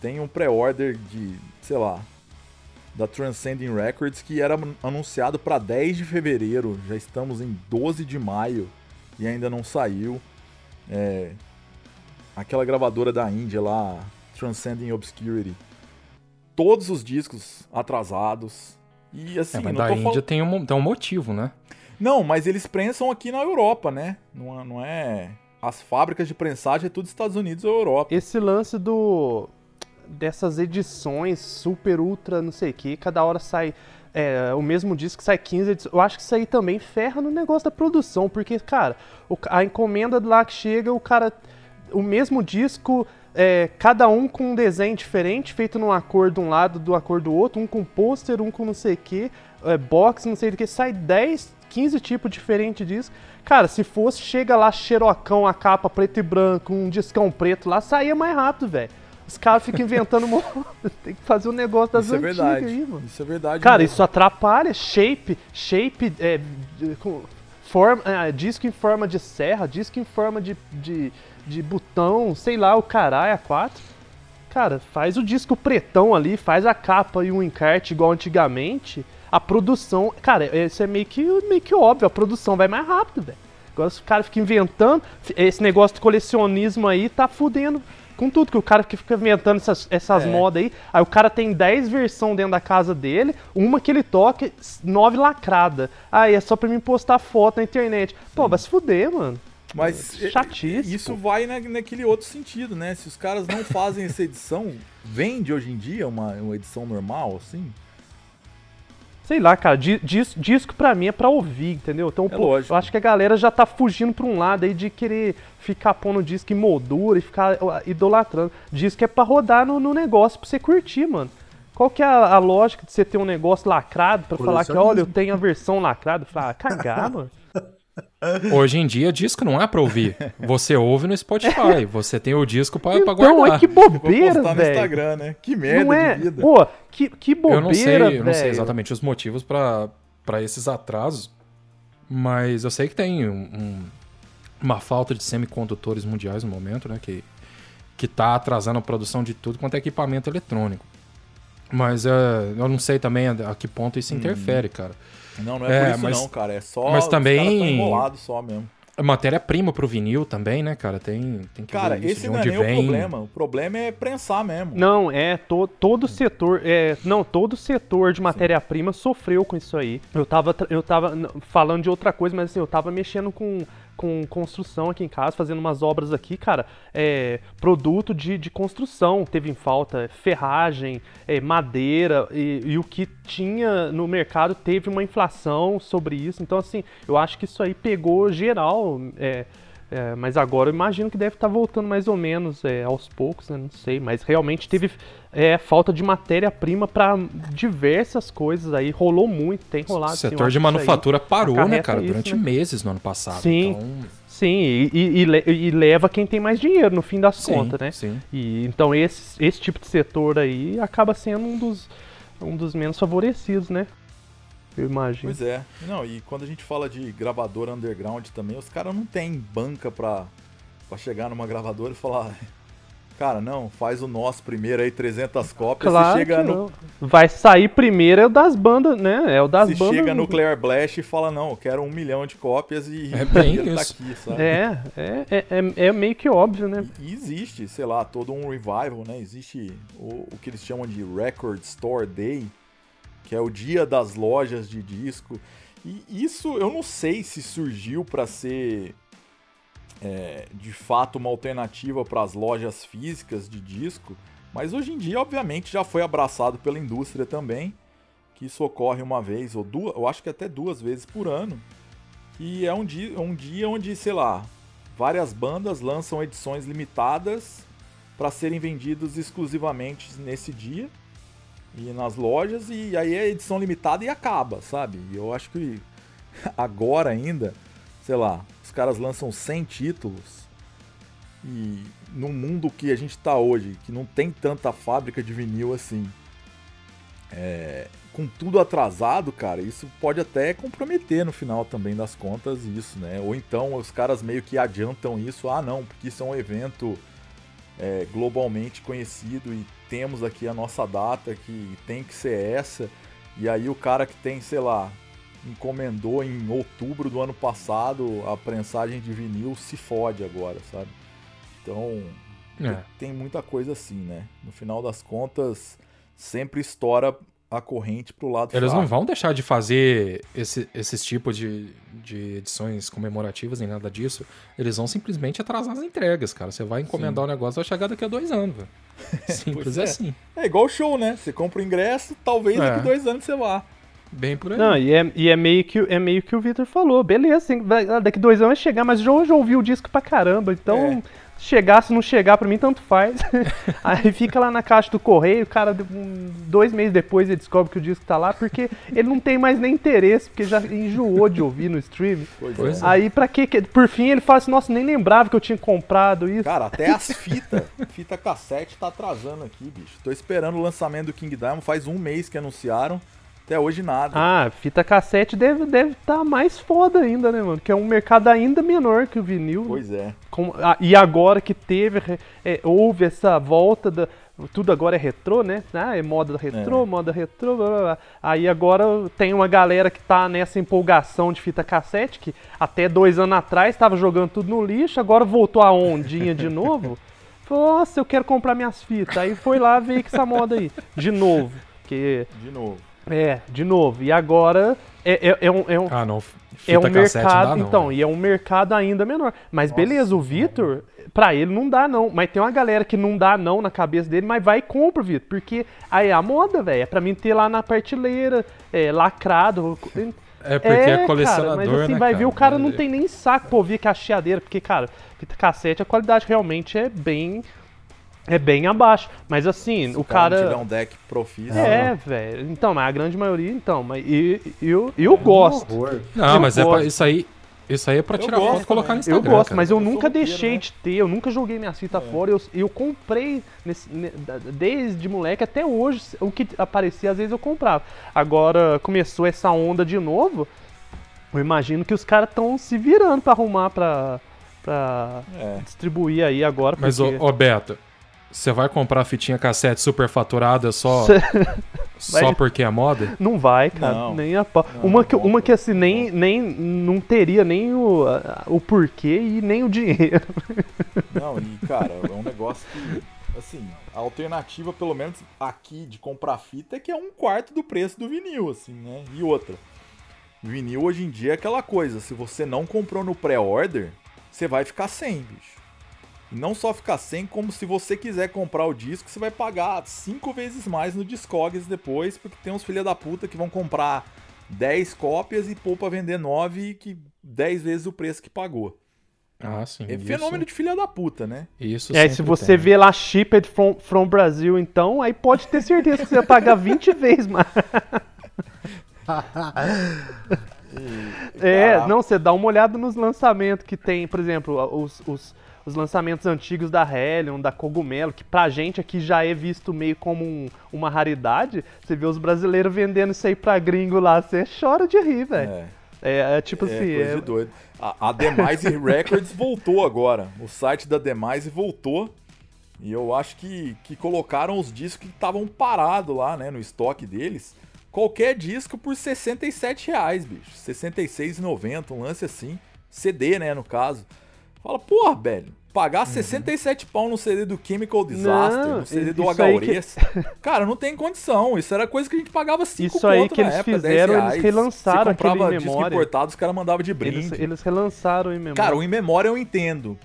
tem um pré-order de, sei lá, da Transcending Records que era anunciado para 10 de fevereiro, já estamos em 12 de maio e ainda não saiu. É, aquela gravadora da Índia lá, Transcending Obscurity. Todos os discos atrasados. E assim, É, mas não da tô Índia fal- tem um, tem um motivo, né? Não, mas eles prensam aqui na Europa, né? Não, é- não é. As fábricas de prensagem é tudo Estados Unidos ou Europa. Esse lance do dessas edições super ultra não sei o que, cada hora sai é, o mesmo disco sai 15 edições. Eu acho que isso aí também ferra no negócio da produção, porque, cara, a encomenda lá que chega, o cara. O mesmo disco, é, cada um com um desenho diferente, feito num acordo de um lado, do acordo do outro, um com pôster, um com não sei o que, é, box, não sei do que, sai 10, 15 tipos diferentes disso. Cara, se fosse, chega lá, xerocão, a capa preto e branco, um discão preto lá, saía mais rápido, velho. Os caras ficam inventando. mo- Tem que fazer um negócio das Isso é antigas verdade. aí, mano. Isso é verdade. Cara, mesmo. isso atrapalha. Shape, shape, é, forma, ah, disco em forma de serra, disco em forma de, de, de botão, sei lá, o caralho, a 4. Cara, faz o disco pretão ali, faz a capa e o encarte igual antigamente. A produção. Cara, isso é meio que, meio que óbvio, a produção vai mais rápido, velho. Agora os caras ficam inventando. Esse negócio de colecionismo aí tá fudendo com tudo, que o cara que fica inventando essas, essas É. modas aí. Aí o cara tem 10 versões dentro da casa dele, uma que ele toca, 9 lacrada. Aí é só pra mim postar foto na internet. Pô, vai se fuder, mano. Mas é, Chatice, isso pô. vai na, naquele outro sentido, né? Se os caras não fazem essa edição, vende hoje em dia uma, uma edição normal, assim? Sei lá, cara, di- dis- disco pra mim é pra ouvir, entendeu? Então, É pô, eu acho que a galera já tá fugindo pra um lado aí de querer ficar pondo disco em moldura e ficar idolatrando. Disco é pra rodar no, no negócio pra você curtir, mano. Qual que é a, a lógica de você ter um negócio lacrado pra falar que, olha, eu tenho a versão lacrada? Falar, ah, cagar, mano. Hoje em dia, disco não é pra ouvir. Você ouve no Spotify. Você tem o disco pra, pra Então, guardar. é que bobeira, postar no velho. Instagram, né? Que merda Não é? de vida. Pô, que, que bobeira, eu não sei, eu não sei velho. exatamente os motivos pra pra esses atrasos, mas eu sei que tem um- um- uma falta de semicondutores mundiais no momento, né? Que, que tá atrasando a produção de tudo quanto é equipamento eletrônico. Mas é, eu não sei também a, a que ponto isso interfere, cara. Não, não é, É, por isso mas- não, cara. É só. mas também- enrolados só mesmo. A matéria-prima pro vinil também, né, cara? Tem, tem que Cara, ver isso, esse não é vem. o problema. O problema é prensar mesmo. Não, é, to, todo setor, é, não, todo setor de matéria-prima sofreu com isso aí. Eu tava, eu tava falando de outra coisa, mas assim, eu tava mexendo com, com construção aqui em casa, fazendo umas obras aqui, cara, é, produto de, de construção teve em falta, ferragem, é, madeira, e, e o que tinha no mercado teve uma inflação sobre isso, então assim, eu acho que isso aí pegou geral, é, é, mas agora eu imagino que deve estar voltando mais ou menos é, aos poucos, né? Não sei. Mas realmente teve é, falta de matéria-prima para diversas coisas aí. Rolou muito, tem rolado. O setor de manufatura parou, né, cara? isso, Durante né? meses no ano passado. Sim. Então, Sim, e, e- e le- e leva quem tem mais dinheiro no fim das sim, contas, né? Sim. E, então esse, esse tipo de setor aí acaba sendo um dos, um dos menos favorecidos, né? Eu imagino. Pois é. Não, e quando a gente fala de gravadora underground também, os caras não têm banca pra, pra chegar numa gravadora e falar. Cara, não, faz o nosso primeiro aí, 300 cópias. Claro você chega que no, não. Vai sair primeiro é o das bandas, né? É o das você bandas. chega no Claire Blast e fala, não, eu quero um milhão de cópias e É bem isso. tá aqui, sabe? É, é, é, é, é meio que óbvio, né? E existe, sei lá, todo um revival, né? Existe o, o que eles chamam de Record Store Day, que é o dia das lojas de disco. E isso eu não sei se surgiu para ser é, de fato uma alternativa para as lojas físicas de disco, mas hoje em dia, obviamente, já foi abraçado pela indústria também, que isso ocorre uma vez ou duas, eu acho que até duas vezes por ano, que é um dia, um dia onde, sei lá, várias bandas lançam edições limitadas para serem vendidos exclusivamente nesse dia e nas lojas e aí é edição limitada e acaba, sabe? E eu acho que agora ainda, sei lá, caras lançam 100 títulos e no mundo que a gente tá hoje, que não tem tanta fábrica de vinil assim, é, com tudo atrasado, cara, isso pode até comprometer no final também das contas isso, né? Ou então os caras meio que adiantam isso, ah não, porque isso é um evento é, globalmente conhecido e temos aqui a nossa data que tem que ser essa, e aí o cara que tem, sei lá, encomendou em outubro do ano passado a prensagem de vinil se fode agora, sabe? Então, É. tem muita coisa assim, né? No final das contas, sempre estoura a corrente pro lado Eles não fraco. vão deixar de fazer esse- esses tipos de, de edições comemorativas nem nada disso. Eles vão simplesmente atrasar as entregas, cara. Você vai encomendar o negócio, vai chegar daqui a dois anos, velho. Simples é. assim. É igual o show, né? Você compra o ingresso, talvez É. daqui dois anos você vá. Bem por aí. Não, e é, e é meio que é meio que o Victor falou. Beleza, vai- ah, daqui dois anos vai chegar, mas já, já ouvi o disco pra caramba, então É. Chegar, se não chegar, pra mim, tanto faz. Aí fica lá na caixa do correio, o cara, dois meses depois, ele descobre que o disco tá lá, porque ele não tem mais nem interesse, porque já enjoou de ouvir no stream. Pois é. Aí, pra quê? que- Por fim, ele fala assim, nossa, nem lembrava que eu tinha comprado isso. Cara, até as fitas, fita cassete tá atrasando aqui, bicho. Tô esperando o lançamento do King Diamond, faz um mês que anunciaram, até hoje nada. Ah, fita cassete deve estar deve tá mais foda ainda, né, mano? Que é um mercado ainda menor que o vinil. Pois é. Com- ah, e agora que teve, é, houve essa volta da. Tudo agora é retrô, né? Ah, é moda retrô, É. moda retrô, blá, blá, blá. Aí agora tem uma galera que tá nessa empolgação de fita cassete, que até dois anos atrás tava jogando tudo no lixo, agora voltou a ondinha de novo. Falou, nossa, eu quero comprar minhas fitas. Aí foi lá ver que essa moda aí. De novo. Que, De novo. É, de novo. E agora é, é, é um, é um, Ah, não. Fita é um mercado, não dá, então, e é um mercado ainda menor. Mas beleza, o Vitor, pra ele não dá não, mas tem uma galera que não dá não na cabeça dele, mas vai e compra, Vitor, porque aí é a moda, velho, é pra mim ter lá na prateleira, é, lacrado. É porque é, cara, colecionador, mas assim, né, vai ver, o cara É- não tem nem saco pra ouvir cacheadeira, porque, cara, fita cassete, a qualidade realmente é bem, é bem abaixo. Mas assim, Se o cara... tiver um deck profício. É, velho. Então, mas a grande maioria, então. Mas e- eu, eu gosto. Horror. Não, Eu mas é pra, gosto. isso aí. Isso aí é pra Eu tirar gosto foto e colocar no. Eu Instagram. gosto, cara. mas eu Eu nunca deixei né? de ter, eu nunca joguei minhas fitas fora. Eu, eu comprei nesse- desde moleque até hoje. O que aparecia, às vezes eu comprava. Agora começou essa onda de novo. Eu imagino que os caras estão se virando pra arrumar pra, pra É. distribuir aí agora. Mas, ô, porque... ô Beto, você vai comprar fitinha cassete super faturada só, só Vai- porque é moda? Não vai, cara. Não. Nem a pau. Não, uma, não que, uma que assim, não nem, nem não teria nem o, a- o porquê e nem o dinheiro. Não, e cara, é um negócio que, assim, a alternativa, pelo menos aqui de comprar fita, é que é um quarto do preço do vinil, assim, né? E outra, vinil hoje em dia é aquela coisa, se você não comprou no pré-order, você vai ficar sem, bicho. E não só ficar sem, como se você quiser comprar o disco, você vai pagar cinco vezes mais no Discogs depois, porque tem uns filha da puta que vão comprar 10 cópias e pôr pra vender 9 que 10 vezes o preço que pagou. Ah, sim. É isso- fenômeno de filha da puta, né? Isso É, se você tem. vê lá shipped from, from Brasil, então, aí pode ter certeza que você vai pagar 20 vezes mais. É, não, você dá uma olhada nos lançamentos que tem, por exemplo, os, os, os lançamentos antigos da Hellion, da Cogumelo, que pra gente aqui já é visto meio como um- uma raridade. Você vê os brasileiros vendendo isso aí pra gringo lá, você chora de rir, velho. É, É, é tipo é assim, coisa é- de doido. A, a Demise Records voltou agora. O site da Demise voltou. E eu acho que, que colocaram os discos que estavam parados lá, né, no estoque deles. Qualquer disco por 67 reais, bicho. R$ 66,90, um lance assim. CD, né, no caso. Fala, porra, velho. Pagar 67 pau no CD do Chemical Disaster, Não, no CD do aí que-. Cara, não tem condição. Isso era coisa que a gente pagava 5 Isso aí que eles época, 10 fizeram, eles relançaram Você comprava aquele disco memória. importado, os caras mandavam de brinde. eles, eles relançaram em memória. Cara, o In Memoriam eu entendo.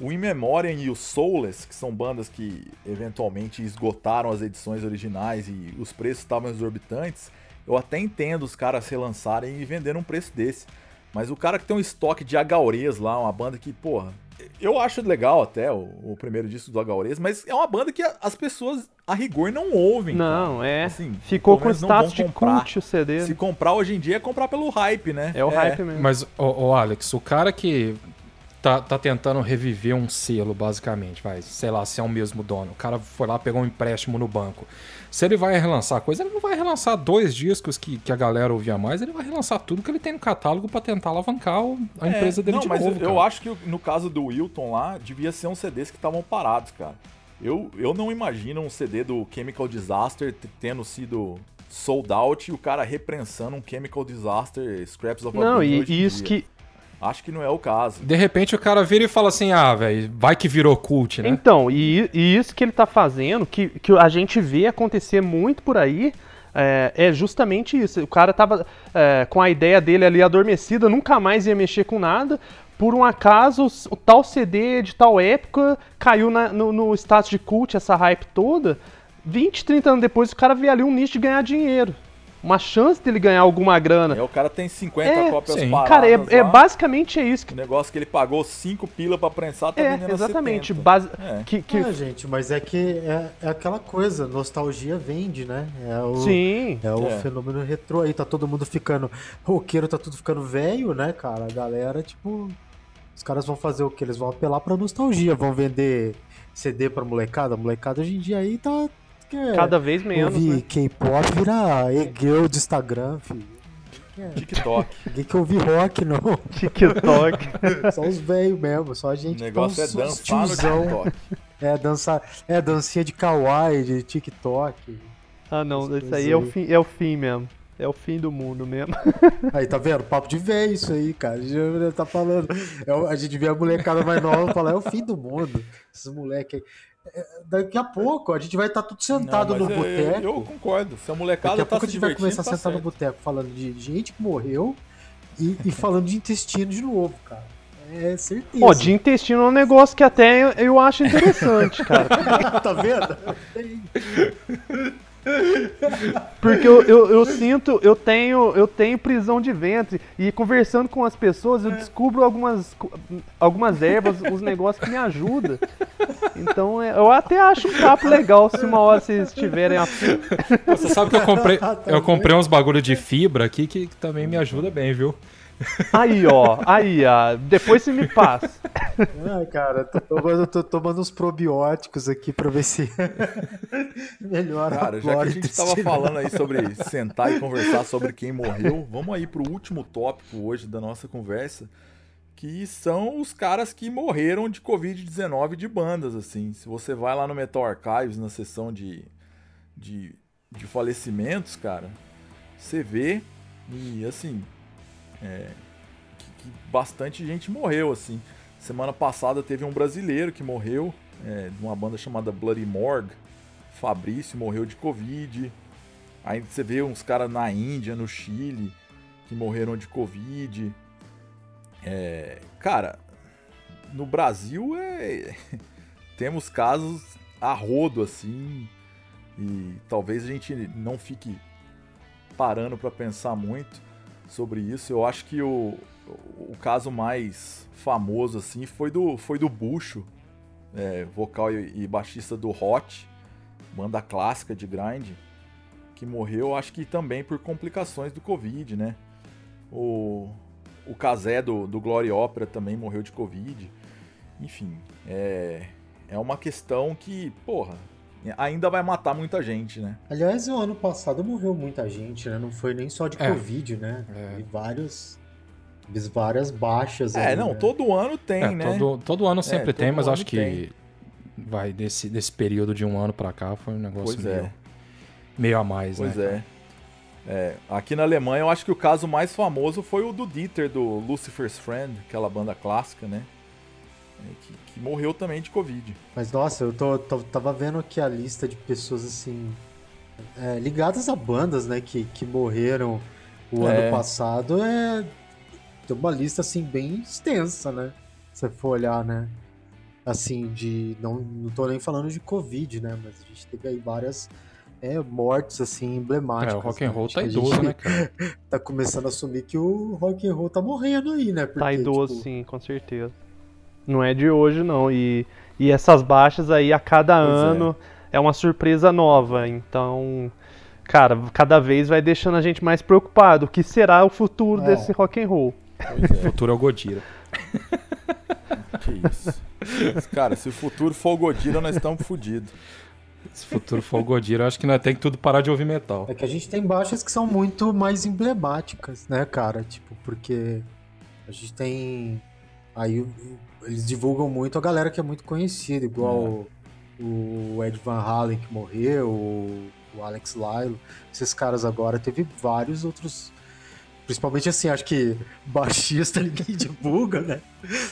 O In Memoriam e o Soulless, que são bandas que eventualmente esgotaram as edições originais e os preços estavam exorbitantes, eu até entendo os caras relançarem e venderem um preço desse. Mas o cara que tem um estoque de Agaurês lá, uma banda que, porra, eu acho legal até o, o primeiro disco do Agaurês, mas é uma banda que a- as pessoas, a rigor, não ouvem. Não, cara. é. Assim, Ficou com status de comprar. cult o CD. Se comprar hoje em dia é comprar pelo hype, né? É o hype mesmo. Mas, ô, ô, Alex, o cara que tá, tá tentando reviver um selo, basicamente, vai, sei lá, se é o mesmo dono. O cara foi lá, pegou um empréstimo no banco. Se ele vai relançar coisa, ele não vai relançar dois discos que, que a galera ouvia mais, ele vai relançar tudo que ele tem no catálogo pra tentar alavancar o- a É, empresa dele não, de mas novo. eu, eu acho que no caso do Wilton lá, devia ser uns CDs que estavam parados, cara. Eu, eu não imagino um CD do Chemical Disaster tendo sido sold out e o cara reprensando um Chemical Disaster Scraps of Não, e, hoje em e isso dia. que. Acho que não é o caso. De repente o cara vira e fala assim: ah, velho, vai que virou cult, né? Então, e, e isso que ele tá fazendo, que, que a gente vê acontecer muito por aí, é, é justamente isso. O cara tava é, com a ideia dele ali adormecida, nunca mais ia mexer com nada. Por um acaso, o tal CD de tal época caiu na- no, no status de cult, essa hype toda. 20, 30 anos depois, o cara vê ali um nicho de ganhar dinheiro. Uma chance dele ganhar alguma grana. É, o cara tem 50 É, cópias sim. paradas Cara, é, é lá. basicamente é isso. O negócio que ele pagou 5 pila pra prensar tá É, exatamente. 70. Base, É. que, que, É, gente, mas é que é, é aquela coisa, nostalgia vende, né? É o, sim. é o É. fenômeno retrô aí, tá todo mundo ficando. Roqueiro tá tudo ficando velho, né, cara? A galera, tipo. Os caras vão fazer o que? Eles vão apelar pra nostalgia, vão vender CD pra molecada. A molecada hoje em dia aí tá. Cada vez menos, ouvir né? K-pop vira e-girl de Instagram, filho. TikTok. Ninguém quer ouvir rock, não. TikTok. Só os velhos mesmo, só a O gente negócio é que dançar no tiozão. TikTok. É, dançar. É, dancinha de kawaii, de TikTok. ah, não, isso aí é o, fim, é o fim mesmo. É o fim do mundo mesmo. Aí, tá vendo? Papo de velho isso aí, cara. A gente tá falando. É o- a gente vê a molecada mais nova falar, é o fim do mundo. Esses moleques aí. É, Daqui a pouco a gente vai estar tudo sentado Não, no é- boteco. Eu concordo. Se a Daqui molecada a tá pouco a se gente vai começar a tá sentar no certo. boteco falando de gente que morreu e, e falando de intestino de novo, cara. É certeza. Pô, de intestino é um negócio que até eu, eu acho interessante, cara. tá vendo? Porque eu, eu, eu sinto, eu tenho, eu tenho prisão de ventre e conversando com as pessoas eu descubro algumas, algumas ervas, uns negócios que me ajudam. Então é, eu até acho um papo legal se uma hora vocês tiverem afim. Você sabe que eu comprei, eu comprei uns bagulho de fibra aqui que também me ajuda bem, viu? Aí, ó, aí, ó. Depois você me passa. Ai, cara, tô tomando, tô tomando uns probióticos aqui pra ver se melhora Cara, a já que a gente tava falando aí sobre sentar e conversar sobre quem morreu, vamos aí pro último tópico hoje da nossa conversa, que são os caras que morreram de Covid-19 de bandas, assim. Se você vai lá no Metal Archives, na seção de, de, de falecimentos, cara, você vê e, assim, é, que, que bastante gente morreu, assim. Semana passada teve um brasileiro que morreu, é, de uma banda chamada Bloody Morgue, Fabrício morreu de Covid. Aí você vê uns caras na Índia, no Chile, que morreram de Covid. É, cara, no Brasil é, temos casos a rodo assim. E talvez a gente não fique parando para pensar muito sobre isso. Eu acho que o, o caso mais famoso assim foi do, foi do Bucho, é, vocal e, baixista do Hot, banda clássica de grind, que morreu, acho que também por complicações do Covid, né? O, o Kazé do, do Glory Opera também morreu de Covid. Enfim, é, é uma questão que, porra, ainda vai matar muita gente, né? Aliás, o ano passado morreu muita gente, né? Não foi nem só de É. Covid, né? É. E vários. Várias baixas. É, aí, não, né? todo ano tem, É, né? todo, todo ano sempre É, tem, todo mas ano acho que tem. vai desse, desse período de um ano pra cá foi um negócio Pois meio, é. meio a mais, Pois né? é. É, Aqui na Alemanha, eu acho que o caso mais famoso foi o do Dieter, do Lucifer's Friend, aquela banda clássica, né? É, Que, que morreu também de Covid. Mas nossa, eu tô, tô- tava vendo aqui a lista de pessoas assim. é, ligadas a bandas, né? Que, que morreram o É. ano passado. É. Tem uma lista assim bem extensa, né? Se você for olhar, né? Assim, de. Não, não tô nem falando de Covid, né? Mas a gente teve aí várias é, mortes assim emblemáticas. É, o rock and né? roll Acho tá idoso, gente né, cara? Tá começando a assumir que o rock and roll tá morrendo aí, né? Tá Porque, idoso, tipo, sim, com certeza. Não é de hoje, não. E, e essas baixas aí, a cada Pois é. ano, é. uma surpresa nova. Então, cara, cada vez vai deixando a gente mais preocupado. O que será o futuro É. desse rock and roll? Pois é, Futuro é o Godira. que isso. Cara, se o futuro for o Godira, nós estamos fodidos. Se o futuro for o Godira, eu acho que nós tem que tudo parar de ouvir metal. É que a gente tem baixas que são muito mais emblemáticas, né, cara? Tipo, porque a gente tem. Aí o- eles divulgam muito a galera que é muito conhecida, igual o, o Ed Van Halen que morreu, o, o Alex Lilo. Esses caras agora teve vários outros. Principalmente assim, acho que baixista ninguém divulga, né?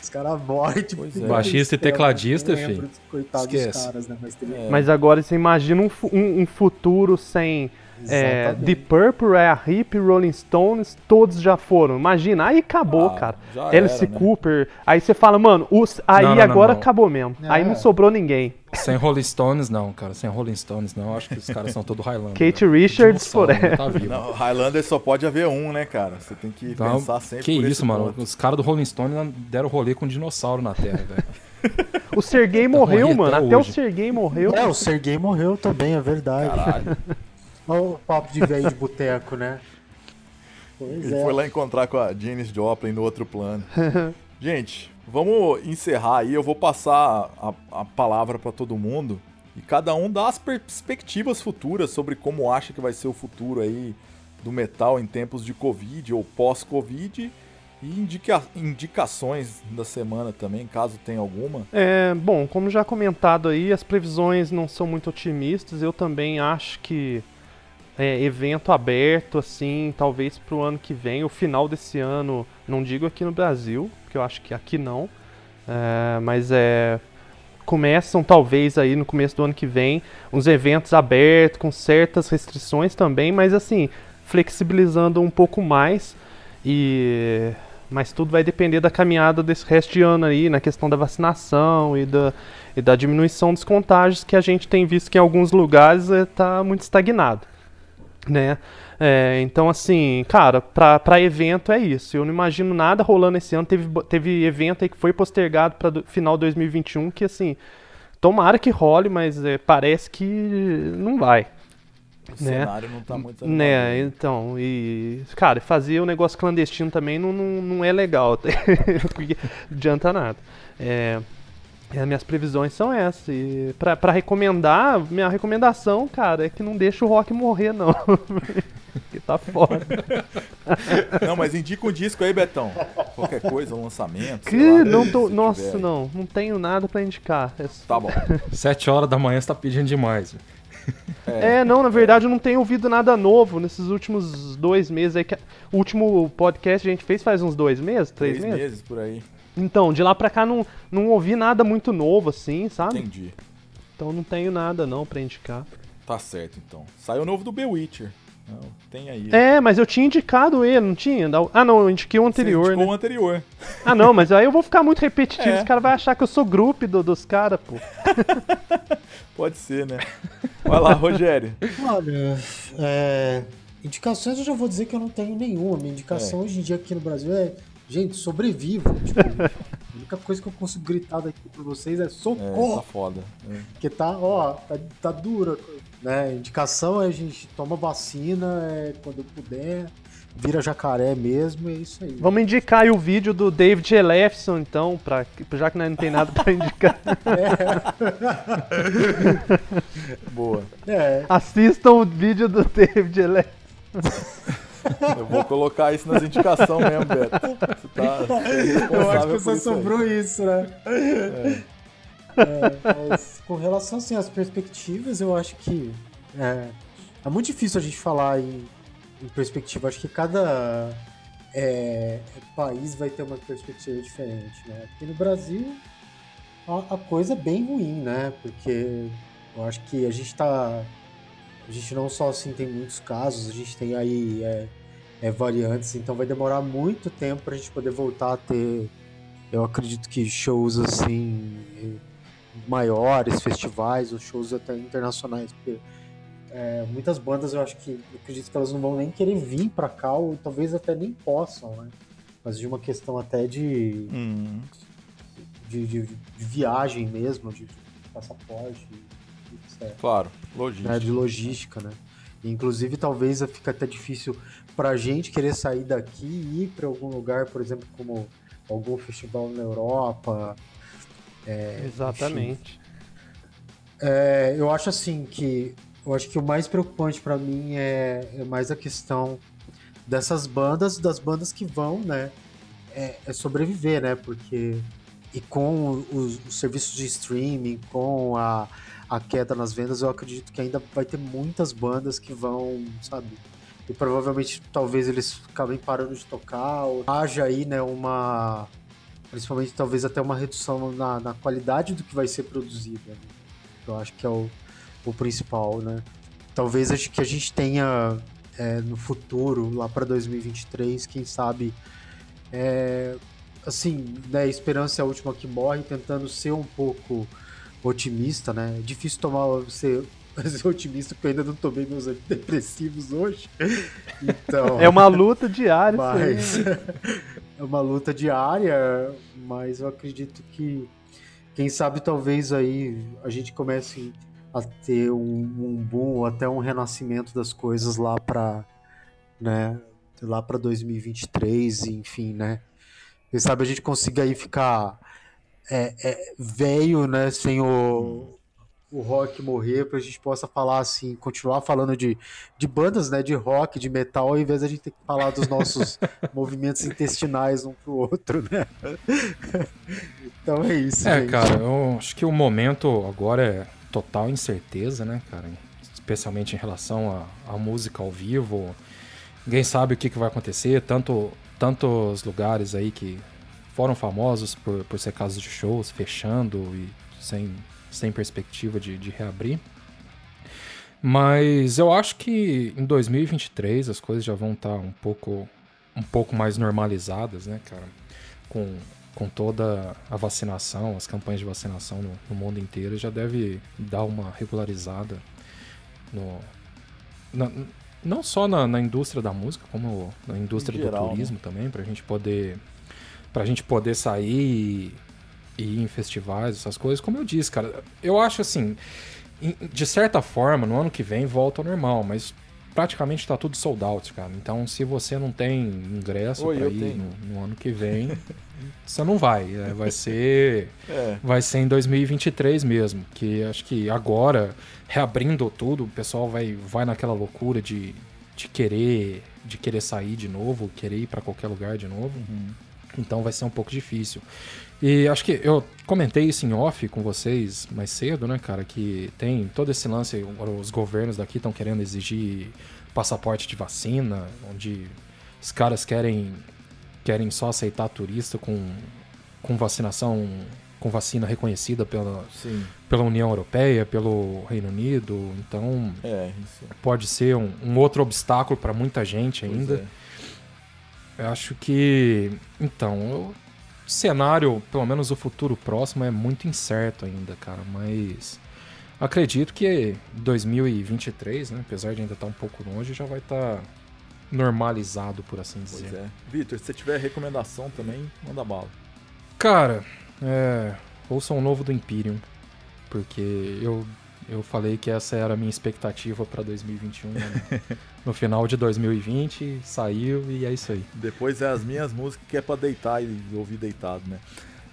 Os caras morrem, tipo. É. Baixista e tecladista, filho. Coitados Esquece. dos caras, né? Mas teve É. Mas agora você imagina um, um- um futuro sem, É. The Purple, Rare Hip, Rolling Stones, todos já foram. Imagina, aí acabou, Ah, cara. Alice era, né? Cooper. Aí você fala, mano, os, aí Não, não, agora não. acabou mesmo. Aí É. não sobrou ninguém. Sem Rolling Stones, não, cara. Sem Rolling Stones, não. Acho que os caras são todos Highlander. Kate. Richards, ainda Tá vivo. Não, Highlander só pode haver um, né, cara? Você tem que Então, pensar sempre que por isso, esse mano. ponto. Os caras do Rolling Stone deram rolê com um dinossauro na Terra, velho. O Sergei Tá morreu, mano. até Até o. Sergei morreu. É, o Sergei morreu também, é verdade. Caralho. Olha o papo de velho de boteco, né? Pois Ele é. foi lá encontrar com a Janis Joplin no outro plano. Gente, vamos encerrar aí. Eu vou passar a, a palavra para todo mundo e cada um dá as perspectivas futuras sobre como acha que vai ser o futuro aí do metal em tempos de Covid ou pós-Covid e indica- indicações da semana também, caso tenha alguma. É, bom, como já comentado aí, as previsões não são muito otimistas. Eu também acho que é, evento aberto, assim, talvez pro ano que vem, o final desse ano, não digo aqui no Brasil, porque eu acho que aqui não, é, mas é. Começam talvez aí no começo do ano que vem uns eventos abertos com certas restrições também, mas assim, flexibilizando um pouco mais e mas tudo vai depender da caminhada desse resto de ano aí, na questão da vacinação e da, e da diminuição dos contágios que a gente tem visto que em alguns lugares está muito estagnado, né? É, então, assim, cara, pra, pra evento é isso. Eu não imagino nada rolando esse ano. Teve, teve evento aí que foi postergado para final 2021 que, assim, tomara que role, mas é, parece que não vai. O Né? cenário não tá muito Né, então, e. Cara, fazer o negócio clandestino também não, não, não é legal. Não adianta nada. É, as minhas previsões são essas. E pra, pra recomendar, minha recomendação, cara, é que não deixa o rock morrer, não. Porque tá foda. Não, mas indica um disco aí, Betão. Qualquer coisa, um lançamento. sei Que lá, não tô. tiver Nossa, aí. não. Não tenho nada pra indicar. É Tá bom. Sete horas da manhã você tá pedindo demais. velho. É, não, na verdade eu não tenho ouvido nada novo nesses últimos dois meses aí. Que... O último podcast a gente fez faz uns dois meses, três, Três meses? meses por aí. Então, de lá pra cá não, não ouvi nada muito novo assim, sabe? Entendi. Então não tenho nada não pra indicar. Tá certo, então. Saiu novo do The Witcher. Não, tem aí. É, mas eu tinha indicado ele, não tinha? Ah, não, eu indiquei o Você anterior, indicou né? o anterior. Ah, não, mas aí eu vou ficar muito repetitivo, É. os caras vão achar que eu sou grupo do, dos caras, pô. Pode ser, né? Vai lá, Rogério. Olha, é, indicações eu já vou dizer que eu não tenho nenhuma. Minha indicação hoje em dia aqui no Brasil é, gente, sobrevivam. Tipo, a única coisa que eu consigo gritar daqui pra vocês é É, socorro, tá foda. É. porque tá, ó, tá, tá dura. Né? Indicação é a gente toma vacina é, quando puder, vira jacaré mesmo, é isso aí. Vamos indicar aí o vídeo do David Elefson, então, pra, já que nós não tem nada pra indicar. Boa. É, Assistam o vídeo do David Elefson. Eu vou colocar isso nas indicações mesmo, Beto. Você tá é eu acho que só isso aí. sobrou isso, né? É, mas com relação assim, às perspectivas, eu acho que é, é muito difícil a gente falar em, em perspectiva. Acho que cada é, país vai ter uma perspectiva diferente, né? Aqui no Brasil a, a coisa é bem ruim, né? Porque eu acho que a gente tá. A gente não só assim tem muitos casos, a gente tem aí é, é, variantes, então vai demorar muito tempo pra gente poder voltar a ter. Eu acredito que shows assim maiores, festivais ou shows até internacionais, porque é, muitas bandas eu acho que eu acredito que elas não vão nem querer vir pra cá ou talvez até nem possam, né? Mas de uma questão até de, Hum, de, de- de viagem mesmo, de, de passaporte, etc claro, né, logística. de logística, né? Inclusive, talvez fica até difícil pra gente querer sair daqui e ir pra algum lugar, por exemplo, como algum festival na Europa. Exatamente. É, eu acho assim que eu acho que o mais preocupante pra mim é, é mais a questão dessas bandas, das bandas que vão, né? É, é sobreviver, né? Porque e com os, os serviços de streaming, com a, a queda nas vendas, eu acredito que ainda vai ter muitas bandas que vão, sabe? E provavelmente talvez eles acabem parando de tocar, ou haja aí, né, uma. Principalmente talvez até uma redução na, na qualidade do que vai ser produzido. Né? Eu acho que é o, o principal, né? talvez acho que a gente tenha é, no futuro, lá para 2023, quem sabe, é, assim, né, esperança é a última que morre, tentando ser um pouco otimista, né? É difícil tomar ser, ser otimista porque eu ainda não tomei meus antidepressivos hoje. Então, É uma luta diária, mas isso aí. é uma luta diária, mas eu acredito que quem sabe talvez aí a gente comece a ter um, um boom, até um renascimento das coisas lá para, né, lá para 2023, enfim, né? Quem sabe a gente consiga aí ficar é, é, velho, né, sem o o rock morrer, pra gente possa falar assim, continuar falando de, de bandas, né, de rock, de metal, ao invés de a gente ter que falar dos nossos movimentos intestinais um pro outro, né? então é isso, É, gente. cara, eu acho que o momento agora é total incerteza, né, cara? Especialmente em relação à à música ao vivo. Ninguém sabe o que, que vai acontecer, tanto tantos lugares aí que foram famosos por, por ser casos de shows fechando e sem, sem perspectiva de, de reabrir. Mas eu acho que em 2023 as coisas já vão estar um pouco, um pouco mais normalizadas, né, cara? Com, com toda a vacinação, as campanhas de vacinação no, no mundo inteiro, já deve dar uma regularizada no, na- não só na, na indústria da música, como na indústria do turismo também, pra gente poder pra gente poder sair e ir em festivais, essas coisas. Como eu disse, cara, eu acho assim, de certa forma, no ano que vem volta ao normal, mas praticamente tá tudo sold out, cara. Então, se você não tem ingresso Oi, pra ir no, no ano que vem, você não vai. é, vai ser É, vai ser em 2023 mesmo, que acho que agora, reabrindo tudo, o pessoal vai, vai naquela loucura de, de querer de querer sair de novo, querer ir para qualquer lugar de novo. Então vai ser um pouco difícil. E acho que eu comentei isso em off com vocês mais cedo, né, cara, que tem todo esse lance, os governos daqui estão querendo exigir passaporte de vacina, onde os caras querem querem só aceitar turista com, com vacinação, com vacina reconhecida pela, sim. pela União Europeia, pelo Reino Unido. Então É, pode ser um, um outro obstáculo para muita gente Pois ainda. é. Eu acho que. Então, o cenário, pelo menos o futuro próximo, é muito incerto ainda, cara. Mas acredito que 2023, né? Apesar de ainda estar um pouco longe, já vai estar normalizado, por assim Pois dizer. é. Vitor, se você tiver recomendação também, manda bala. Cara, é. Ouça um novo do Imperium. Porque eu, eu falei que essa era a minha expectativa para 2021. né? no final de 2020, saiu e é isso aí. Depois é as minhas músicas que é pra deitar e ouvir deitado, né?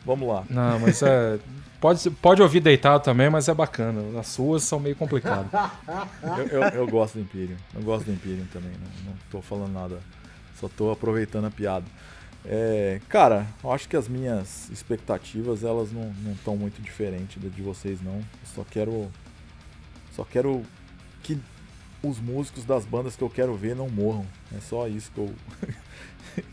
Vamos lá. Não, mas é. Pode, pode ouvir deitado também, mas é bacana. As suas são meio complicadas. Eu, eu, eu gosto do Imperium. Eu gosto do Imperium também, não, não tô falando nada. Só tô aproveitando a piada. É, cara, eu acho que as minhas expectativas, elas não estão muito diferentes de vocês, não. Eu só quero. Só quero que os músicos das bandas que eu quero ver não morram. É só isso que eu.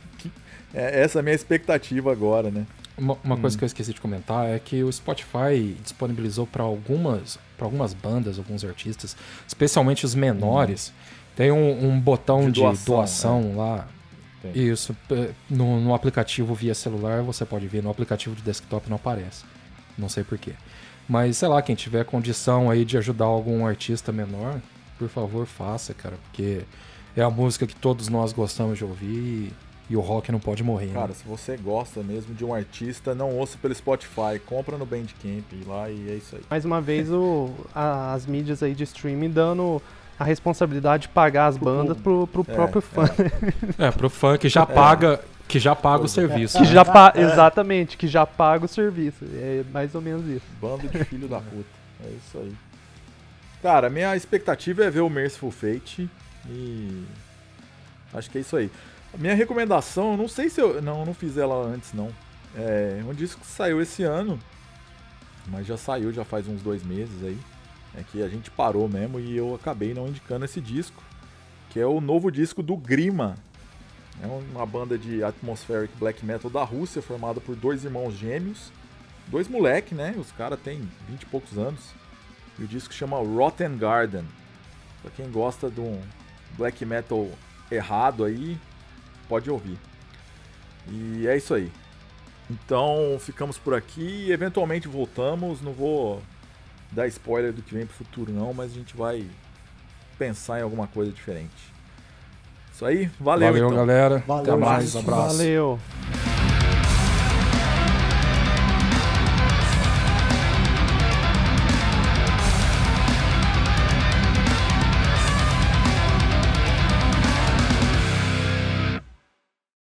é, essa é a minha expectativa agora, né? Uma, uma coisa Hum. que eu esqueci de comentar é que o Spotify disponibilizou para algumas, pra algumas bandas, alguns artistas, especialmente os menores, tem um, um botão De de, doação, doação, lá. Tem. Isso. No, no aplicativo via celular você pode ver, no aplicativo de desktop não aparece. Não sei porquê. Mas sei lá, quem tiver condição aí de ajudar algum artista menor, por favor, faça, cara, porque é a música que todos nós gostamos de ouvir e, e o rock não pode morrer. né? Cara, se você gosta mesmo de um artista, não ouça pelo Spotify, compra no Bandcamp lá e é isso aí. Mais uma vez, o, a- as mídias aí de streaming dando a responsabilidade de pagar as Pro bandas pro, pro É, próprio fã. É, pro fã que já paga, que já paga o é. serviço. Que já pa- Exatamente, que já paga o serviço. É mais ou menos isso. Bando de filho da puta. É isso aí. Cara, minha expectativa é ver o Merciful Fate e. Acho que é isso aí. A minha recomendação, eu não sei se eu. Não, eu não fiz ela antes, não. É um disco que saiu esse ano, mas já saiu já faz uns dois meses aí. É que a gente parou mesmo e eu acabei não indicando esse disco, que é o novo disco do Grima. É uma banda de atmospheric black metal da Rússia, formada por dois irmãos gêmeos dois moleque, né? Os caras têm 20 e poucos anos. E o disco chama Rotten Garden. Pra quem gosta de um black metal errado aí, pode ouvir. E é isso aí. Então ficamos por aqui. Eventualmente voltamos. Não vou dar spoiler do que vem pro futuro, não, mas a gente vai pensar em alguma coisa diferente. Isso aí, valeu, Valeu, então. galera. Valeu, Até mais, gente. abraço. Valeu.